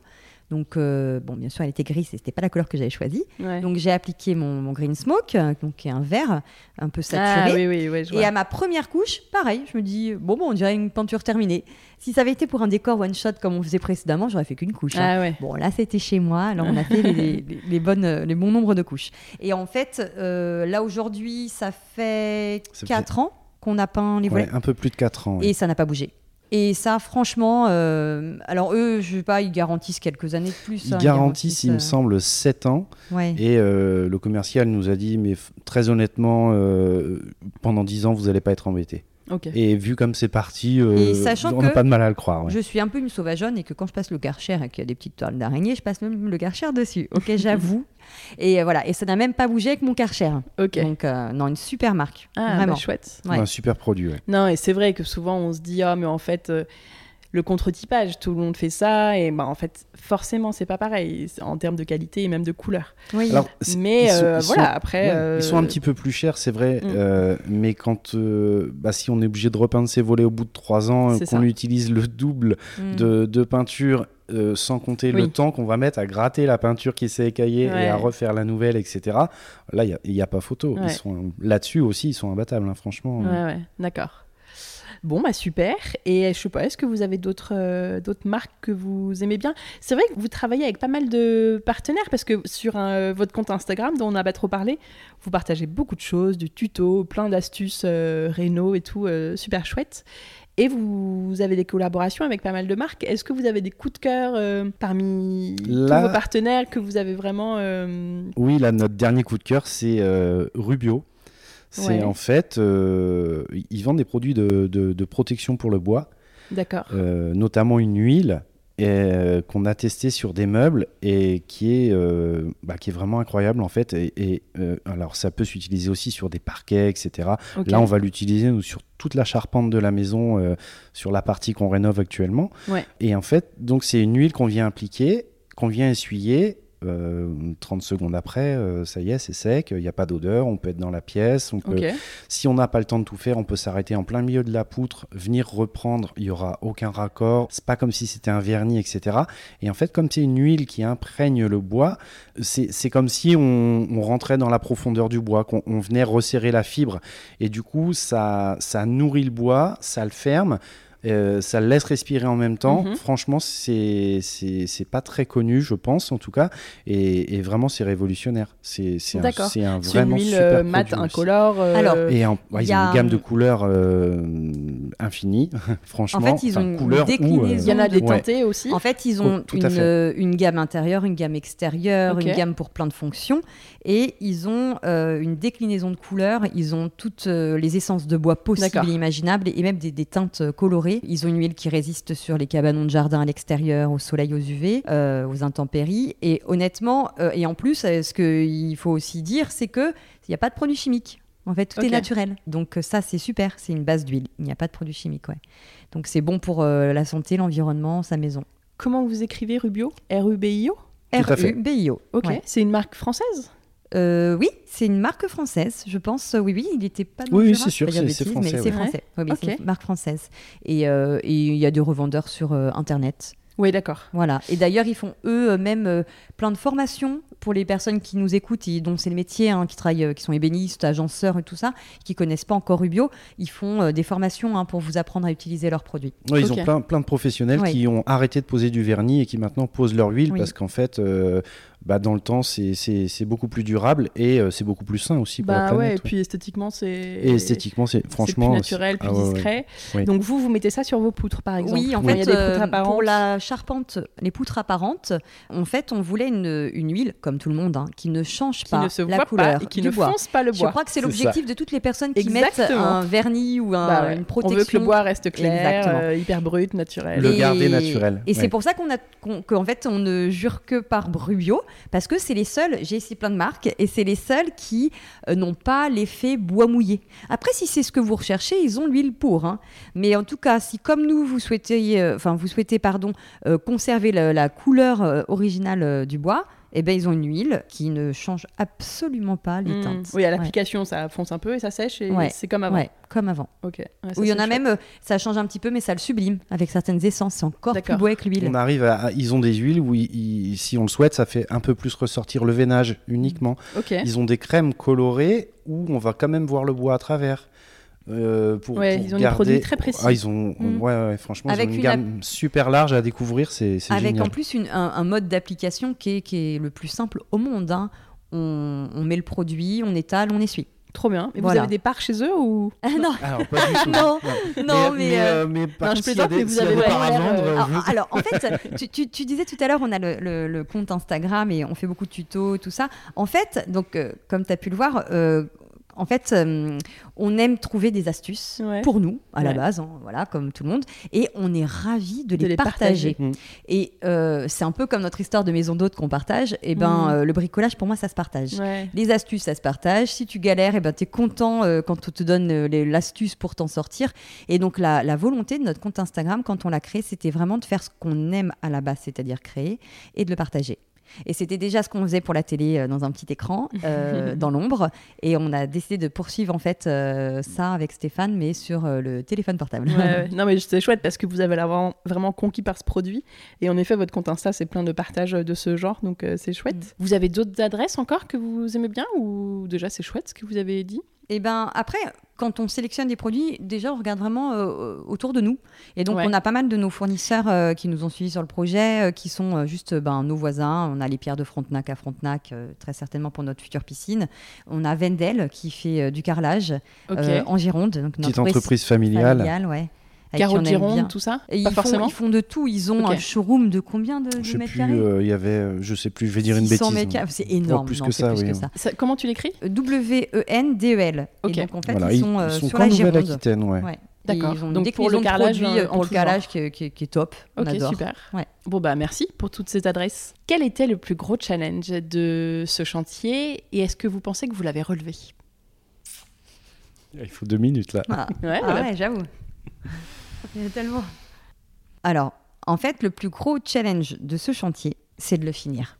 Donc, euh, bon, bien sûr, elle était grise et c'était pas la couleur que j'avais choisie. Donc, j'ai appliqué mon, green smoke, euh, donc qui est un vert un peu saturé. Ah, oui, oui, oui, et à ma première couche, pareil, je me dis bon, bon, on dirait une peinture terminée. Si ça avait été pour un décor one shot comme on faisait précédemment, j'aurais fait qu'une couche. Hein. Ah, Bon, là, c'était chez moi, alors on a fait les, bonnes, les bons nombres de couches. Et en fait, euh, là aujourd'hui, ça fait 4 ans qu'on a peint les volets. un peu plus de 4 ans. Et ça n'a pas bougé. Et ça, franchement, euh, alors eux, je sais pas, ils garantissent quelques années de plus. Ils, hein, garantissent, il me euh, semble, 7 ans. Et euh, le commercial nous a dit, mais très honnêtement, pendant 10 ans, vous n'allez pas être embêté. Et vu comme c'est parti, on n'a pas de mal à le croire. Je suis un peu une sauvageonne et que quand je passe le Karcher et qu'il y a des petites toiles d'araignée, je passe même le Karcher dessus. Ok, j'avoue. Et voilà, et ça n'a même pas bougé avec mon Karcher. Ok. Donc, euh, non, une super marque. Ah, vraiment. Bah, chouette. Un super produit. Non, et c'est vrai que souvent on se dit, ah, mais en fait. Euh, le contre-typage, tout le monde fait ça, et bah, en fait, forcément, c'est pas pareil en termes de qualité et même de couleur. Oui. mais euh, voilà, après. Ils sont un petit peu plus chers, c'est vrai, mm. mais quand bah, si on est obligé de repeindre ses volets au bout de trois ans, qu'on utilise le double mm. de, de, peinture euh, sans compter le temps qu'on va mettre à gratter la peinture qui s'est écaillée et à refaire la nouvelle, etc. Là, il n'y a, pas photo. Ils sont là-dessus aussi, ils sont imbattables, hein, franchement. Ouais, ouais, d'accord. Bon, bah super. Et je sais pas, est-ce que vous avez d'autres euh, d'autres marques que vous aimez bien? C'est vrai que vous travaillez avec pas mal de partenaires parce que sur euh, votre compte Instagram, dont on n'a pas trop parlé, vous partagez beaucoup de choses, du tuto, plein d'astuces réno et tout, super chouette. Et vous, avez des collaborations avec pas mal de marques. Est-ce que vous avez des coups de cœur euh, parmi tous vos partenaires que vous avez vraiment euh, Oui, là, notre dernier coup de cœur, c'est euh, Rubio. C'est en fait, ils vendent des produits de, de, protection pour le bois. D'accord. notamment une huile euh, qu'on a testé sur des meubles et qui est, euh, bah, qui est vraiment incroyable en fait. Et, euh, alors ça peut s'utiliser aussi sur des parquets, etc. Là, on va l'utiliser sur toute la charpente de la maison, sur la partie qu'on rénove actuellement. Et en fait, donc c'est une huile qu'on vient appliquer, qu'on vient essuyer 30 euh, secondes après, euh, ça y est, c'est sec, il n'y a pas d'odeur, on peut être dans la pièce. On peut... Si on n'a pas le temps de tout faire, on peut s'arrêter en plein milieu de la poutre, venir reprendre, il n'y aura aucun raccord. C'est pas comme si c'était un vernis, etc. Et en fait, comme c'est une huile qui imprègne le bois, c'est comme si on, rentrait dans la profondeur du bois, qu'on venait resserrer la fibre. Et du coup, ça, ça nourrit le bois, ça le ferme. Euh, ça le laisse respirer en même temps. Mhm. Franchement, c'est c'est pas très connu, je pense en tout cas, et, vraiment c'est révolutionnaire. C'est un, un vraiment une huile super euh, mat incolore. Euh, Alors, et ils ont une gamme de couleurs infinie. Franchement, en fait, ils ont une déclinaison. Il y en a des teintés aussi. En fait, ils ont une, une, gamme intérieure, une gamme extérieure, une gamme pour plein de fonctions, et ils ont une déclinaison de couleurs. Ils ont toutes les essences de bois possibles et imaginables, et même des, des teintes colorées ils ont une huile qui résiste sur les cabanons de jardin à l'extérieur, au soleil, aux UV, euh, aux intempéries. Et honnêtement, euh, et en plus, euh, ce qu'il faut aussi dire, c'est qu'il n'y a pas de produits chimiques. En fait, tout est naturel. Donc ça, c'est super. C'est une base d'huile. Il n'y a pas de produits chimiques. Ouais. Donc c'est bon pour la santé, l'environnement, sa maison. Comment vous écrivez Rubio? R-U-B-I-O R-U-B-I-O. Ok. C'est une marque française? Euh, oui, c'est une marque française, je pense. Oui, oui, il n'était pas. Oui, c'est sûr, c'est français. Mais c'est français. Oui, c'est une marque française. Euh, et il y a des revendeurs sur euh, Internet. Oui, d'accord. Voilà. Et d'ailleurs, ils font eux-mêmes plein de formations pour les personnes qui nous écoutent et dont c'est le métier, hein, qui travaillent, qui sont ébénistes, agenceurs et tout ça, qui connaissent pas encore Rubio. Ils font des formations hein, pour vous apprendre à utiliser leurs produits. Oui, ils ont plein, plein de professionnels qui ont arrêté de poser du vernis et qui maintenant posent leur huile parce qu'en fait, bah, dans le temps, c'est beaucoup plus durable et euh, c'est beaucoup plus sain aussi pour bah, la planète. Ouais, et puis esthétiquement, c'est. Et esthétiquement, c'est franchement. plus naturel, plus ah discret. Donc vous, vous mettez ça sur vos poutres, par exemple Oui, en fait, euh, pour la charpente, les poutres apparentes, en fait, on voulait une, une huile, comme tout le monde, hein, qui ne change pas la couleur et qui ne fonce pas le bois. Je crois que c'est l'objectif de toutes les personnes qui mettent un vernis ou un, bah une protection. On veut que le bois reste clair, euh, hyper brut, naturel. Le garder naturel. Et c'est pour ça qu'on a, qu'en fait, on ne jure que par Brubio, parce que c'est les seuls, j'ai ici plein de marques, et c'est les seuls qui euh, n'ont pas l'effet bois mouillé. Après, si c'est ce que vous recherchez, ils ont l'huile pour. Hein. Mais en tout cas, si comme nous, vous souhaitez, euh, enfin, vous souhaitez pardon, euh, conserver la, couleur originale du bois, eh ben, ils ont une huile qui ne change absolument pas les hmm. teintes. Oui, à l'application, ça fonce un peu et ça sèche et c'est comme avant. Ouais, comme avant. Ok. il y en a même, euh, ça change un petit peu, mais ça le sublime avec certaines essences. C'est encore plus beau avec l'huile. On arrive à, ils ont des huiles où, si on le souhaite, ça fait un peu plus ressortir le veinage uniquement. Ok. Ils ont des crèmes colorées où on va quand même voir le bois à travers. Euh, pour, ils ont des produits très précis. Ah, ils ont, mm. ouais, franchement, ils ont une, gamme super large à découvrir, c'est Avec en plus un, mode d'application qui est, qui est, le plus simple au monde. Hein. On, on, met le produit, on étale, on essuie. Trop bien. Et vous avez des parts chez eux ou ah, Non. Alors, pas du tout. non, non, mais. Mais, euh, mais par non, contre, je mais vous avez des parts à vendre. Euh, alors, alors, en fait, tu, tu, tu, disais tout à l'heure, on a le, le, compte Instagram et on fait beaucoup de tutos, tout ça. En fait, donc, comme tu as pu le voir, en fait, euh, on aime trouver des astuces pour nous, à la base, hein, voilà, comme tout le monde, et on est ravis de, les, partager. Mm. Et euh, c'est un peu comme notre histoire de maison d'hôte qu'on partage. Et ben, mm. euh, le bricolage, pour moi, ça se partage. Les astuces, ça se partage. Si tu galères, et eh ben, tu es content quand on te donne l'astuce pour t'en sortir. Et donc, la, la, volonté de notre compte Instagram, quand on l'a créé, c'était vraiment de faire ce qu'on aime à la base, c'est-à-dire créer et de le partager. Et c'était déjà ce qu'on faisait pour la télé euh, dans un petit écran, euh, dans l'ombre. Et on a décidé de poursuivre en fait euh, ça avec Stéphane, mais sur le téléphone portable. Non, mais c'est chouette parce que vous avez l'air vraiment conquis par ce produit. Et en effet, votre compte Insta, c'est plein de partages de ce genre, donc c'est chouette. Mm. Vous avez d'autres adresses encore que vous aimez bien ou déjà c'est chouette ce que vous avez dit? Et eh ben après, quand on sélectionne des produits, déjà on regarde vraiment euh, autour de nous. Et donc on a pas mal de nos fournisseurs euh, qui nous ont suivis sur le projet, euh, qui sont juste ben, nos voisins. On a les pierres de Frontenac à Frontenac, très certainement pour notre future piscine. On a Vendel qui fait du carrelage en Gironde. Donc Petite entreprise familiale. familiale ouais. Carreau Gironde, tout ça ils Pas font, forcément Ils font de tout. Ils ont un showroom de combien de, je mètres carrés euh, Il y avait, je sais plus, je vais dire une bêtise. c'est énorme. plus, que, ça, oui. comment tu l'écris W-E-N-D-E-L. Ok. donc en fait, ils, sont, euh, sur la Gironde. Aquitaine, ouais. D'accord. Donc pour le carrelage, euh, pour le carrelage qui, est top. Ok, super. Bon bah merci pour toutes ces adresses. Quel était le plus gros challenge de ce chantier et est-ce que vous pensez que vous l'avez relevé? Il faut deux minutes là. Ah. ouais, ah ouais j'avoue. Il y a tellement. Alors, en fait, le plus gros challenge de ce chantier, c'est de le finir.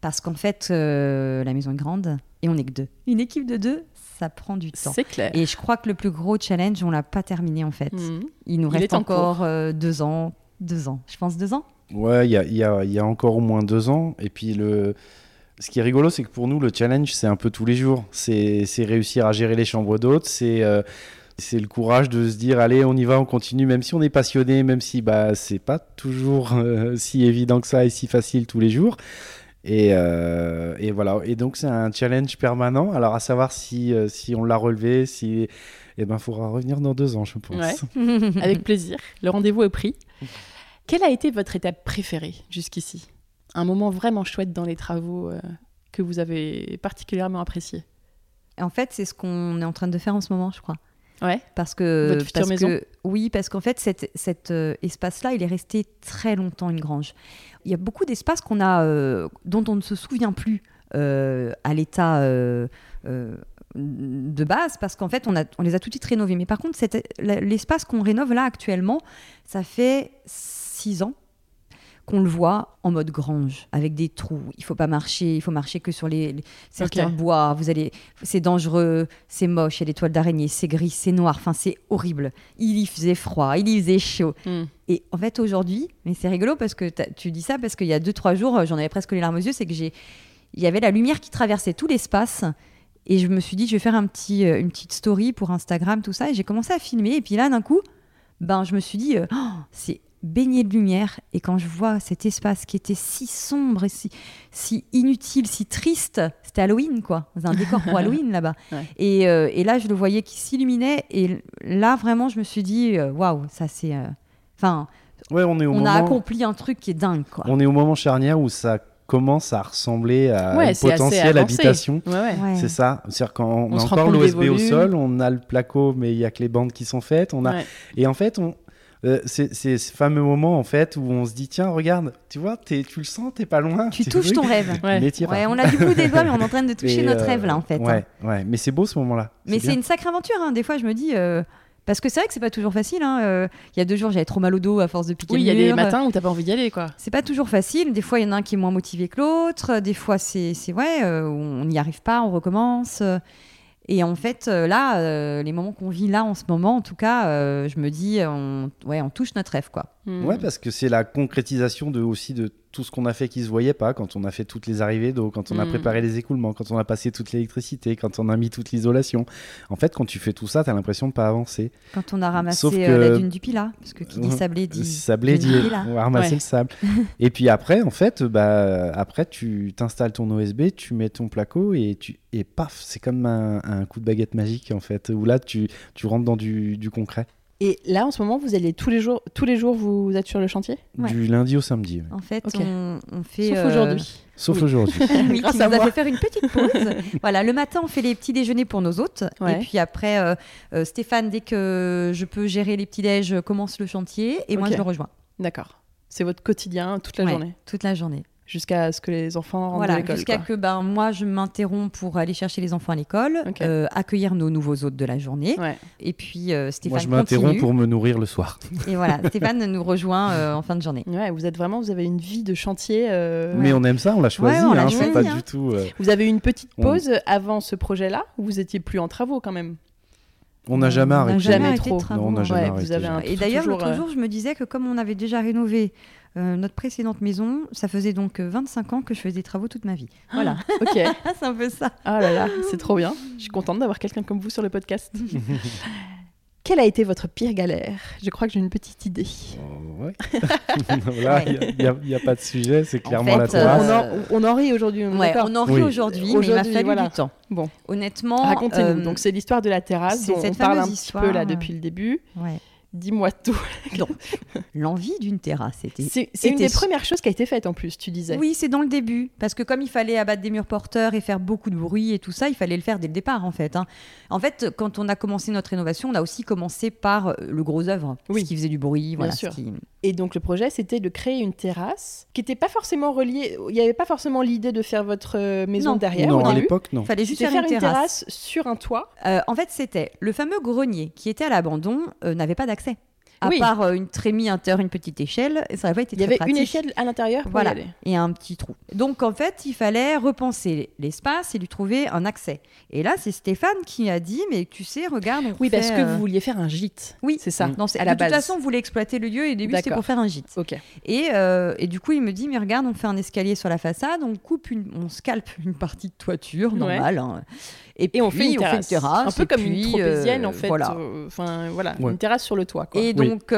Parce qu'en fait, euh, la maison est grande et on n'est que deux. Une équipe de deux, ça prend du temps. C'est clair. Et je crois que le plus gros challenge, on l'a pas terminé en fait. Mhm. Il nous reste encore euh, deux ans. Deux ans. Je pense deux ans Ouais, il y a, y, a, y a, encore au moins deux ans. Et puis le. Ce qui est rigolo, c'est que pour nous, le challenge, c'est un peu tous les jours. C'est réussir à gérer les chambres d'hôtes, c'est euh, c'est le courage de se dire allez on y va on continue même si on est passionné même si bah c'est pas toujours euh, si évident que ça et si facile tous les jours. Et, euh, et voilà. Et donc c'est un challenge permanent. Alors à savoir si, euh, si on l'a relevé si eh ben faudra revenir dans deux ans je pense. Avec plaisir. Le rendez-vous est pris. Quelle a été votre étape préférée jusqu'ici? Un moment vraiment chouette dans les travaux que vous avez particulièrement apprécié? En fait c'est ce qu'on est en train de faire en ce moment je crois Ouais. Parce que, Votre future maison. oui, parce qu'en fait, cet, cet euh, espace-là, il est resté très longtemps une grange. Il y a beaucoup d'espaces qu'on a, euh, dont on ne se souvient plus euh, à l'état de base, parce qu'en fait, on, a, on les a tout de suite rénovés. Mais par contre, l'espace qu'on rénove là actuellement, ça fait six ans qu'on le voit en mode grange, avec des trous. Il faut pas marcher, il faut marcher que sur les, certains bois. Vous allez, c'est dangereux, c'est moche. Il y a des toiles d'araignée, c'est gris, c'est noir. Enfin, c'est horrible. Il y faisait froid, il y faisait chaud. Hmm. Et en fait, aujourd'hui, mais c'est rigolo parce que tu dis ça parce qu'il y a deux trois jours, j'en avais presque les larmes aux yeux. C'est que j'ai, il y avait la lumière qui traversait tout l'espace. Et je me suis dit, je vais faire un petit, euh, une petite story pour Instagram, tout ça. Et j'ai commencé à filmer. Et puis là, d'un coup, ben, je me suis dit, euh, oh, c'est baigné de lumière. Et quand je vois cet espace qui était si sombre et si, si inutile, si triste, c'était Halloween, quoi. C'est un décor pour Halloween là-bas. Et, euh, et, là, je le voyais qui s'illuminait. Et là, vraiment, je me suis dit, euh, waouh, ça c'est. Euh, enfin. ouais, on est au on a accompli un truc qui est dingue, quoi. On est au moment charnière où ça commence à ressembler à une potentielle habitation. C'est ça. C'est-à-dire quand on, a encore l'OSB au sol, on a le placo, mais il y a que les bandes qui sont faites. On a... Et en fait, on, euh, c'est ce fameux moment en fait où on se dit tiens regarde tu vois tu le sens t'es pas loin tu touches ton rêve ouais. on a du bout des doigts mais on est en train de toucher notre euh, rêve là en fait ouais, ouais. mais c'est beau ce moment là mais c'est une sacrée aventure hein. des fois je me dis euh, parce que c'est vrai que c'est pas toujours facile. Hein. Il y a deux jours, j'avais trop mal au dos à force de piquer. Oui, il y a des matins où t'as pas envie d'y aller, quoi. C'est pas toujours facile. Des fois, il y en a un qui est moins motivé que l'autre. Des fois, c'est ouais, on n'y arrive pas, on recommence. Et en fait, euh, là, euh, les moments qu'on vit là en ce moment, en tout cas, euh, je me dis, on, ouais, on touche notre rêve, quoi. Hmm. Ouais, parce que c'est la concrétisation de, aussi de tout ce qu'on a fait qui se voyait pas, quand on a fait toutes les arrivées d'eau, quand on a hmm. préparé les écoulements, quand on a passé toute l'électricité, quand on a mis toute l'isolation. En fait, quand tu fais tout ça, tu as l'impression de pas avancer. Quand on a ramassé la dune du Pilat, parce que qui dit sablé dit. Sablé dit, on va ramasser le sable. et puis après, en fait, bah, après, tu t'installes ton OSB, tu mets ton placo et tu et paf, c'est comme un, coup de baguette magique en fait, où là tu, tu rentres dans du, du concret. Et là, en ce moment, vous allez tous les jours, tous les jours, vous êtes sur le chantier? Du lundi au samedi. En fait, on, fait. Sauf aujourd'hui. Sauf aujourd'hui. oui, Grâce à fait faire une petite pause. voilà, le matin, on fait les petits déjeuners pour nos hôtes. Et puis après, euh, euh, Stéphane, dès que je peux gérer les petits déj, commence le chantier et moi, je le rejoins. D'accord. C'est votre quotidien toute la journée Toute la journée jusqu'à ce que les enfants rentrent à l'école. Jusqu'à que ben, moi, je m'interromps pour aller chercher les enfants à l'école, euh, accueillir nos nouveaux hôtes de la journée. Et puis euh, Stéphane Moi, je m'interromps pour me nourrir le soir. Et voilà, Stéphane nous rejoint euh, en fin de journée. Ouais, vous êtes vraiment, vous avez une vie de chantier. Mais on aime ça, on l'a choisi. hein, choisi, pas hein. du tout. Vous avez eu une petite pause avant ce projet-là ou vous étiez plus en travaux quand même? On n'a jamais arrêté. Jamais trop. Non, on n'a jamais arrêté. Et d'ailleurs, l'autre jour, je me disais que comme on avait déjà rénové euh, notre précédente maison, ça faisait donc 25 euh, ans que je faisais des travaux toute ma vie. Voilà. ok. c'est un peu ça. Ah là là, c'est trop bien. Je suis contente d'avoir quelqu'un comme vous sur le podcast. Quelle a été votre pire galère? Je crois que j'ai une petite idée. Oh, ouais. il n'y a, pas de sujet, c'est clairement la terrasse. Euh, on, en, rit aujourd'hui. on en rit aujourd'hui, mais il m'a fallu du temps. Bon, honnêtement. Racontez-nous. Donc, c'est l'histoire de la terrasse dont on parle un petit peu là depuis le début. Ouais. Dis-moi tout. L'envie d'une terrasse. C'est une des premières choses qui a été faite en plus, tu disais. Oui, c'est dans le début. Parce que comme il fallait abattre des murs porteurs et faire beaucoup de bruit et tout ça, il fallait le faire dès le départ en fait. Hein. En fait, quand on a commencé notre rénovation, on a aussi commencé par euh, le gros œuvre, oui. ce qui faisait du bruit. Voilà, sûr. Et donc le projet, c'était de créer une terrasse qui n'était pas forcément reliée. Il n'y avait pas forcément l'idée de faire votre euh, maison derrière. Non, à l'époque, non. Il fallait juste faire, une, terrasse. sur un toit. Euh, en fait, c'était le fameux grenier qui était à l'abandon, n'avait pas d'accès à part euh, une trémie inter, une petite échelle, ça n'aurait pas été Il y avait une échelle à l'intérieur voilà, et un petit trou. Donc en fait, il fallait repenser l'espace et lui trouver un accès. Et là, c'est Stéphane qui a dit, mais tu sais, regarde, Oui, parce que vous vouliez faire un gîte. Oui, c'est ça. à la de toute façon, on voulait exploiter le lieu et au début, c'était pour faire un gîte. Ok. Et, euh, et, du coup, il me dit, mais regarde, on fait un escalier sur la façade, on coupe, une, on scalpe une partie de toiture, normale. Hein. Et, on, fait une terrasse. un peu comme une tropézienne, en euh, fait. Voilà. Enfin, voilà, une terrasse sur le toit. Quoi. Et donc,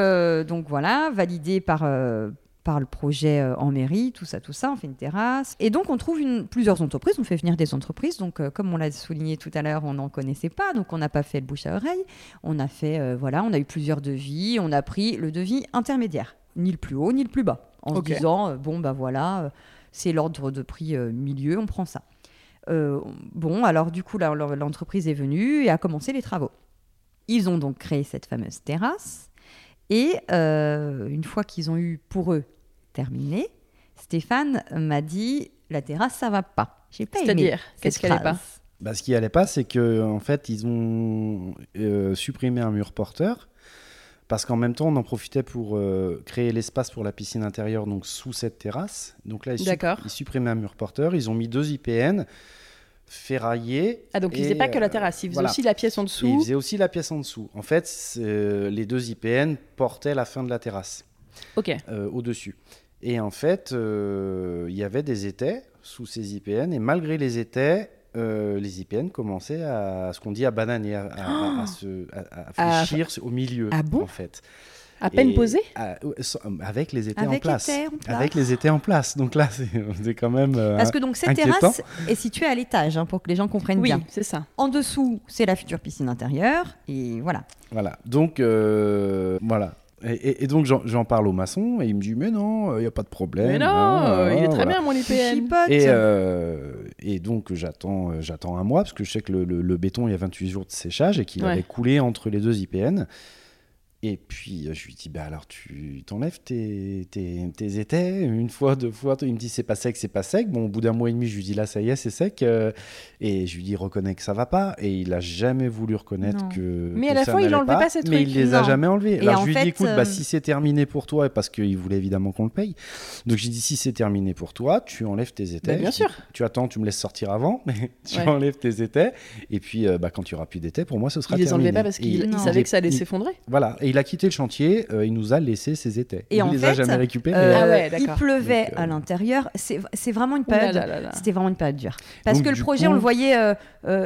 donc voilà, validé par, euh, par le projet euh, en mairie, tout ça, tout ça, on fait une terrasse. Et donc on trouve une, plusieurs entreprises, on fait venir des entreprises. Donc euh, comme on l'a souligné tout à l'heure, on n'en connaissait pas, donc on n'a pas fait le bouche à oreille. On a fait, voilà, on a eu plusieurs devis, on a pris le devis intermédiaire, ni le plus haut, ni le plus bas, en se disant, bon bah voilà, c'est l'ordre de prix milieu, on prend ça. Bon, alors du coup, l'entreprise est venue et a commencé les travaux. Ils ont donc créé cette fameuse terrasse. Et euh, une fois qu'ils ont eu pour eux terminé, Stéphane m'a dit la terrasse ça va pas. J'ai pas C'est-à-dire qu'est-ce qui allait pas bah, Ce qui allait pas, c'est que en fait ils ont euh, supprimé un mur porteur parce qu'en même temps on en profitait pour euh, créer l'espace pour la piscine intérieure donc sous cette terrasse. Donc là ils, ils supprimaient un mur porteur, ils ont mis deux IPN ferraillé. Ah, donc ils faisaient pas que la terrasse, ils faisaient aussi la pièce en dessous. Ils faisaient aussi la pièce en dessous. En fait, les deux IPN portaient la fin de la terrasse. Ok. Euh, au-dessus. Et en fait, euh, il y avait des étais sous ces IPN, et malgré les étais, euh, les IPN commençaient à, ce qu'on dit à bananer, à, à, se, à, fléchir au milieu, ah bon en fait. À peine posé Avec les étés en place. Avec les étés en place. Donc là, c'est quand même. Parce que donc cette terrasse est située à l'étage, hein, pour que les gens comprennent bien. Oui, c'est ça. En dessous, c'est la future piscine intérieure. Et voilà. Voilà. Donc, voilà. Et, donc j'en parle au maçon et il me dit mais non, il n'y a pas de problème. Mais non, il est très bien mon IPN. Et, euh, et donc j'attends euh, j'attends un mois parce que je sais que le, le, béton il y a 28 jours de séchage et qu'il avait coulé entre les deux IPN. Et puis euh, je lui dis, bah alors tu t'enlèves tes, tes, tes, étais une fois, deux fois. Il me dit, c'est pas sec, c'est pas sec. Bon, au bout d'un mois et demi, je lui dis, là, ça y est, c'est sec. Euh, et je lui dis, reconnais que ça va pas. Et il a jamais voulu reconnaître que. Mais à la fois, il enlevait pas, ces trucs. Mais il les a jamais enlevés. alors je lui dis, écoute, bah, euh, si c'est terminé pour toi, parce qu'il voulait évidemment qu'on le paye. Donc j'ai dit, si c'est terminé pour toi, tu enlèves tes étais. Bah, bien sûr. Tu attends, tu me laisses sortir avant, mais tu enlèves tes étais. Et puis, bah, quand tu auras plus d'étais, pour moi, ce sera il terminé. Il les enlevait pas parce qu'il savait que ça allait s'effondrer. Voilà. Et il a quitté le chantier euh, il nous a laissé ses étais. Et il en les a jamais récupérés. Euh, ah il pleuvait à euh, l'intérieur. C'est vraiment une période. C'était vraiment une période dure. Parce que le projet, on le voyait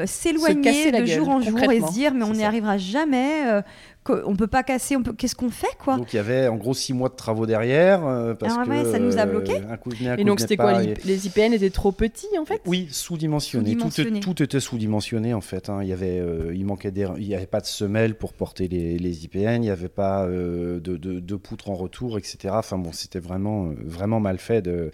s'éloigner de jour en jour et se dire, mais on n'y arrivera jamais on peut pas casser, on peut... qu'est-ce qu'on fait quoi Donc il y avait en gros six mois de travaux derrière euh, parce ah que ça nous a bloqué. Euh, et donc c'était quoi Les IPN étaient trop petits en fait? Oui, sous-dimensionnés. tout, était sous-dimensionné en fait. Hein. Il y avait, euh, il manquait il y avait pas de semelle pour porter les, les IPN, il n'y avait pas de, de, de, poutres en retour, etc. Enfin bon, c'était vraiment vraiment mal fait. De...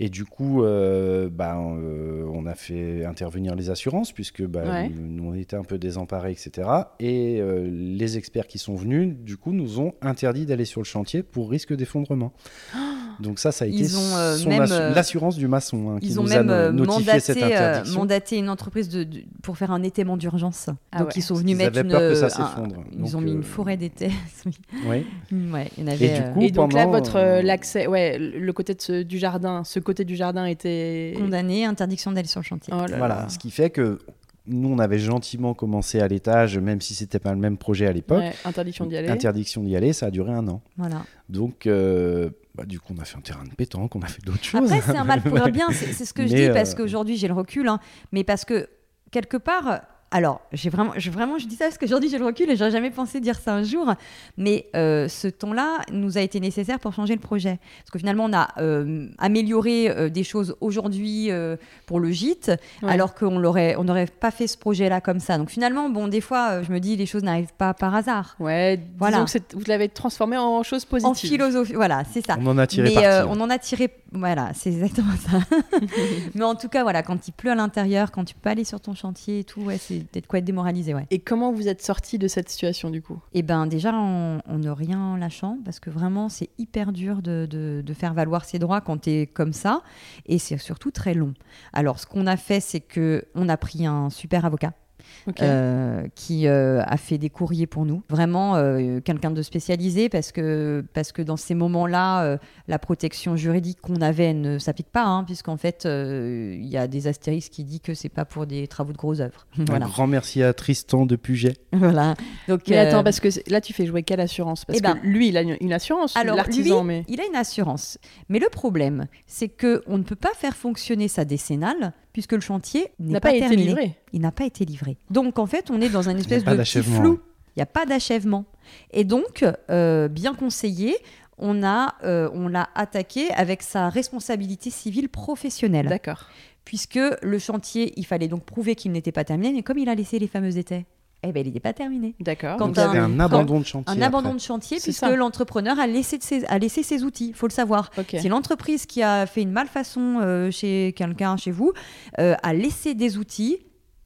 Et du coup, bah, on a fait intervenir les assurances puisque bah, nous on était un peu désemparés, etc. Et les experts qui sont venus, du coup, nous ont interdit d'aller sur le chantier pour risque d'effondrement. Donc ça, ça a été euh, euh, l'assurance du maçon hein, qui ils ont nous même a euh, notifié mandaté, cette interdiction. mandaté une entreprise de, pour faire un étément d'urgence. Ah Donc ils sont venus ils mettre avaient peur que ça s'effondre. Ils ont mis une forêt d'été. oui. Ouais, il y avait, et, du coup, et donc là, votre l'accès, ouais, le côté de du jardin, ce côté du jardin était condamné, interdiction d'aller sur le chantier. Oh voilà, ce qui fait que nous, on avait gentiment commencé à l'étage, même si c'était pas le même projet à l'époque. interdiction d'y aller. Interdiction d'y aller, ça a duré un an. Voilà. Donc, euh, bah, du coup, on a fait un terrain de pétanque, on a fait d'autres choses. Après, c'est un mal pour un bien, c'est ce que je dis, parce euh, qu'aujourd'hui, j'ai le recul, hein, mais parce que quelque part, alors, j'ai vraiment, je, vraiment, je dis ça parce qu'aujourd'hui j'ai le recul et j'aurais jamais pensé dire ça un jour. Mais euh, ce ton-là nous a été nécessaire pour changer le projet. Parce que finalement, on a euh, amélioré euh, des choses aujourd'hui pour le gîte, alors qu'on l'aurait, on n'aurait pas fait ce projet-là comme ça. Donc finalement, bon, des fois, je me dis, les choses n'arrivent pas par hasard. Ouais, voilà. Que vous l'avez transformé en chose positive. En philosophie, voilà, c'est ça. On en a tiré Mais, on en a tiré, voilà, c'est exactement ça. Mais en tout cas, voilà, quand il pleut à l'intérieur, quand tu peux aller sur ton chantier et tout, ouais, c'est peut-être quoi être démoralisé. Ouais. Et comment vous êtes sorti de cette situation du coup? Eh ben déjà en, ne rien lâchant, parce que vraiment c'est hyper dur de, de, faire valoir ses droits quand tu es comme ça, et c'est surtout très long. Alors ce qu'on a fait, c'est que on a pris un super avocat euh, qui euh, a fait des courriers pour nous. Vraiment euh, quelqu'un de spécialisé parce que, parce que dans ces moments-là, la protection juridique qu'on avait ne s'applique pas, hein, puisqu'en fait, il y a des astérisques qui disent que c'est pas pour des travaux de gros œuvres. Un grand merci à Tristan de Puget. voilà. Donc, mais attends, parce que là, tu fais jouer quelle assurance? Parce eh que ben, lui, il a une assurance, l'artisan. Mais... il a une assurance. Mais le problème, c'est qu'on ne peut pas faire fonctionner sa décennale puisque le chantier n'a pas, été livré. Il n'a pas été livré. Donc en fait, on est dans une espèce de petit flou. Il n'y a pas d'achèvement. Et donc, euh, bien conseillé, on a, euh, on l'a attaqué avec sa responsabilité civile professionnelle. D'accord. Puisque le chantier, il fallait donc prouver qu'il n'était pas terminé, mais comme il a laissé les fameux étais, eh ben, il n'était pas terminé. D'accord. Donc, un, un abandon de chantier. Un abandon de chantier, puisque l'entrepreneur a laissé, ses, a laissé ses outils, il faut le savoir. C'est l'entreprise qui a fait une malfaçon euh, chez quelqu'un, chez vous, euh, a laissé des outils,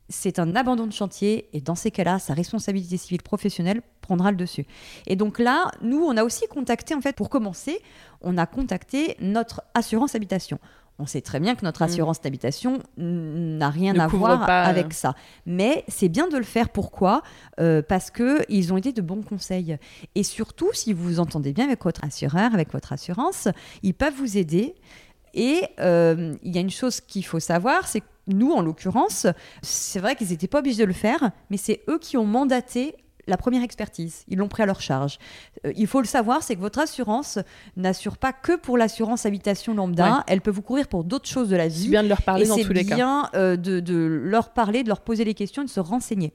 c'est un abandon de chantier, et dans ces cas-là, sa responsabilité civile professionnelle prendra le dessus. Et donc là, nous, on a aussi contacté, en fait, pour commencer, on a contacté notre assurance habitation. On sait très bien que notre mm. assurance d'habitation n'a rien à voir avec euh. ça. Mais c'est bien de le faire. Pourquoi? Euh, Parce qu'ils ont été de bons conseils. Et surtout, si vous vous entendez bien avec votre assureur, avec votre assurance, ils peuvent vous aider. Et euh, il y a une chose qu'il faut savoir, c'est que nous, en l'occurrence, c'est vrai qu'ils n'étaient pas obligés de le faire, mais c'est eux qui ont mandaté la première expertise. Ils l'ont pris à leur charge. Euh, il faut le savoir, c'est que votre assurance n'assure pas que pour l'assurance habitation lambda. Elle peut vous couvrir pour d'autres choses de la vie. C'est bien de leur parler dans tous les cas. C'est bien euh, de, leur parler, de leur poser les questions, de se renseigner.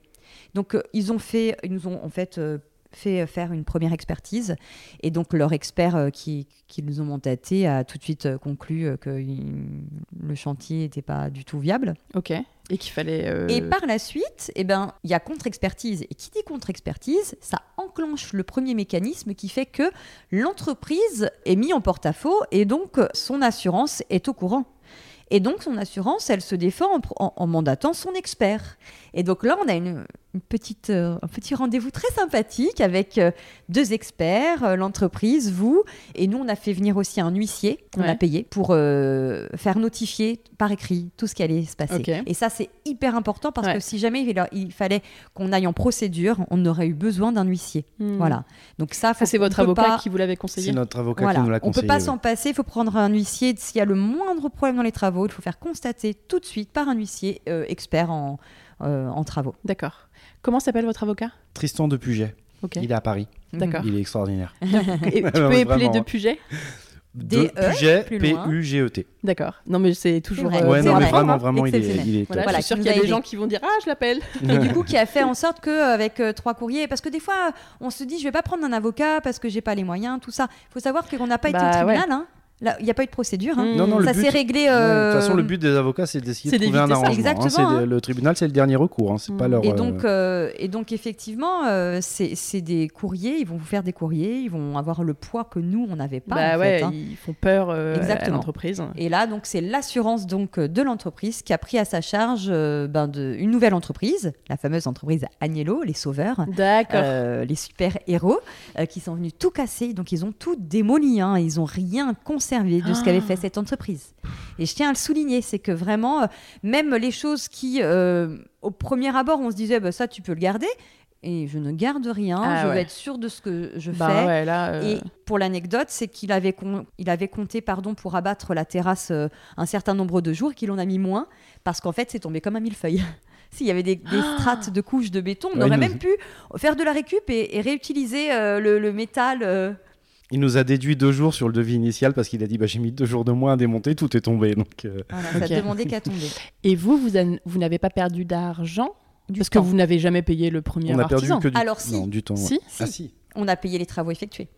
Donc euh, ils ont fait, ils nous ont en fait fait faire une première expertise. Et donc, leur expert qui, qui nous ont mandaté a tout de suite conclu que le chantier n'était pas du tout viable. Ok. Et qu'il fallait. Et par la suite, eh ben, il y a contre-expertise. Et qui dit contre-expertise, ça enclenche le premier mécanisme qui fait que l'entreprise est mise en porte-à-faux et donc son assurance est au courant. Et donc son assurance, elle se défend en, mandatant son expert. Et donc là, on a une, petite, euh, un petit rendez-vous très sympathique avec euh, deux experts, euh, l'entreprise, vous, et nous, on a fait venir aussi un huissier qu'on a payé pour faire notifier par écrit tout ce qui allait se passer. Et ça, c'est hyper important parce que si jamais il, fallait qu'on aille en procédure, on aurait eu besoin d'un huissier. Hmm. Voilà. Donc ça, c'est votre avocat qui vous l'avait conseillé. C'est notre avocat qui nous l'a conseillé. On peut pas s'en passer. Il faut prendre un huissier s'il y a le moindre problème dans les travaux. Il faut faire constater tout de suite par un huissier expert en, en travaux. D'accord. Comment s'appelle votre avocat? Tristan de Puget. Il est à Paris. D'accord. Il est extraordinaire. Et tu peux épeler de Puget? De e, Puget, P-U-G-E-T. D'accord. Non, mais c'est toujours. Euh, ouais, non, mais vraiment, vraiment, il est, il est voilà, Je suis sûre qu'il y a des gens qui vont dire Ah, je l'appelle. Et du coup, qui a fait en sorte qu'avec euh, trois courriers, parce que des fois, on se dit Je vais pas prendre un avocat parce que j'ai pas les moyens, tout ça. Il faut savoir qu'on n'a pas été au bah, tribunal. Hein il n'y a pas eu de procédure. Hein. Non, non, ça s'est réglé. Euh... de toute façon, le but des avocats, c'est d'essayer de trouver un arrangement. Hein. Exactement, hein. Le tribunal, c'est le dernier recours. Hein. C'est pas leur, et, donc, euh, euh, et donc, effectivement, euh, c'est des courriers. Ils vont vous faire des courriers. Ils vont avoir le poids que nous, on n'avait pas. Bah en ouais, fait, ils font peur à l'entreprise. Et là, donc, c'est l'assurance donc de l'entreprise qui a pris à sa charge ben, de, une nouvelle entreprise, la fameuse entreprise Agnello, les sauveurs. D'accord. les super héros qui sont venus tout casser. Donc, ils ont tout démoli. Ils n'ont rien conservé de ce qu'avait fait cette entreprise. Et je tiens à le souligner, c'est que vraiment, euh, même les choses qui, euh, au premier abord, on se disait, bah, ça, tu peux le garder. Et je ne garde rien, ah je vais être sûr de ce que je bah fais. Euh, Et pour l'anecdote, c'est qu'il avait, il avait compté pardon, pour abattre la terrasse un certain nombre de jours, qu'il en a mis moins, parce qu'en fait, c'est tombé comme un millefeuille. S'il y avait des, ah strates de couches de béton, on aurait même pu faire de la récup et, réutiliser le, métal. Il nous a déduit deux jours sur le devis initial parce qu'il a dit bah, j'ai mis deux jours de moins à démonter, tout est tombé. Donc, euh. ça a demandé qu'à tomber. Et vous, vous, vous n'avez pas perdu d'argent Parce que vous n'avez jamais payé le premier On a perdu que du... Alors, si. du temps. Si, Ah, si. On a payé les travaux effectués.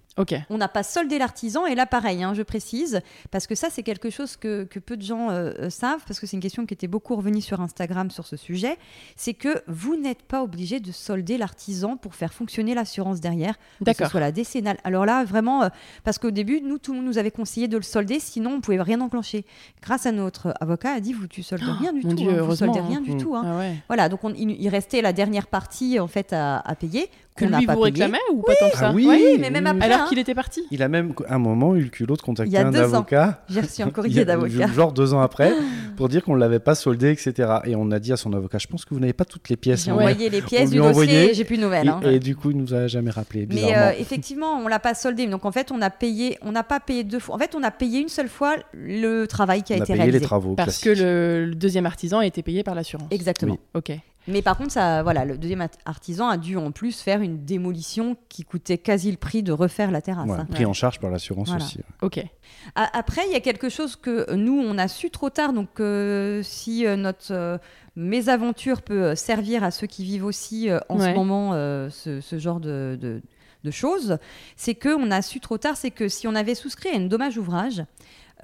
On n'a pas soldé l'artisan, et là pareil, hein, je précise, parce que ça c'est quelque chose que, peu de gens euh, euh, savent, parce que c'est une question qui était beaucoup revenue sur Instagram sur ce sujet, c'est que vous n'êtes pas obligé de solder l'artisan pour faire fonctionner l'assurance derrière, que ce soit la décennale. Alors là, vraiment, euh, parce qu'au début, nous, tout le monde nous avait conseillé de le solder, sinon on ne pouvait rien enclencher. Grâce à notre avocat, a dit, vous, tu soldes rien du tout, Dieu, hein, vous soldez rien du tout. Hein. Ah voilà, donc il, restait la dernière partie en fait à, à payer que lui vous réclamait ou pas tant que ça ah oui, mais même après. Alors hein. qu'il était parti. Il a même un moment eu le culot de contacter un avocat. J'ai reçu un courrier d'avocat. Genre deux ans après, pour dire qu'on ne l'avait pas soldé, etc. Et on a dit à son avocat, je pense que vous n'avez pas toutes les pièces. J'ai envoyé les pièces du dossier, j'ai plus de nouvelles. Et, hein. du coup, il nous a jamais rappelé. Mais euh, effectivement, on l'a pas soldé. Donc en fait, on a payé, on n'a pas payé deux fois. En fait, on a payé une seule fois le travail qui a, été réalisé. les travaux. Parce que le, deuxième artisan a été payé par l'assurance. Exactement. Ok. Mais par contre, ça, voilà, le deuxième artisan a dû en plus faire une démolition qui coûtait quasi le prix de refaire la terrasse. Hein. Pris en charge par l'assurance aussi. Ok. Après, il y a quelque chose que nous, on a su trop tard. Donc, euh, si euh, notre euh, mésaventure peut servir à ceux qui vivent aussi en ce moment ce, genre de, de, de choses, c'est qu'on a su trop tard, c'est que si on avait souscrit à une dommage ouvrage,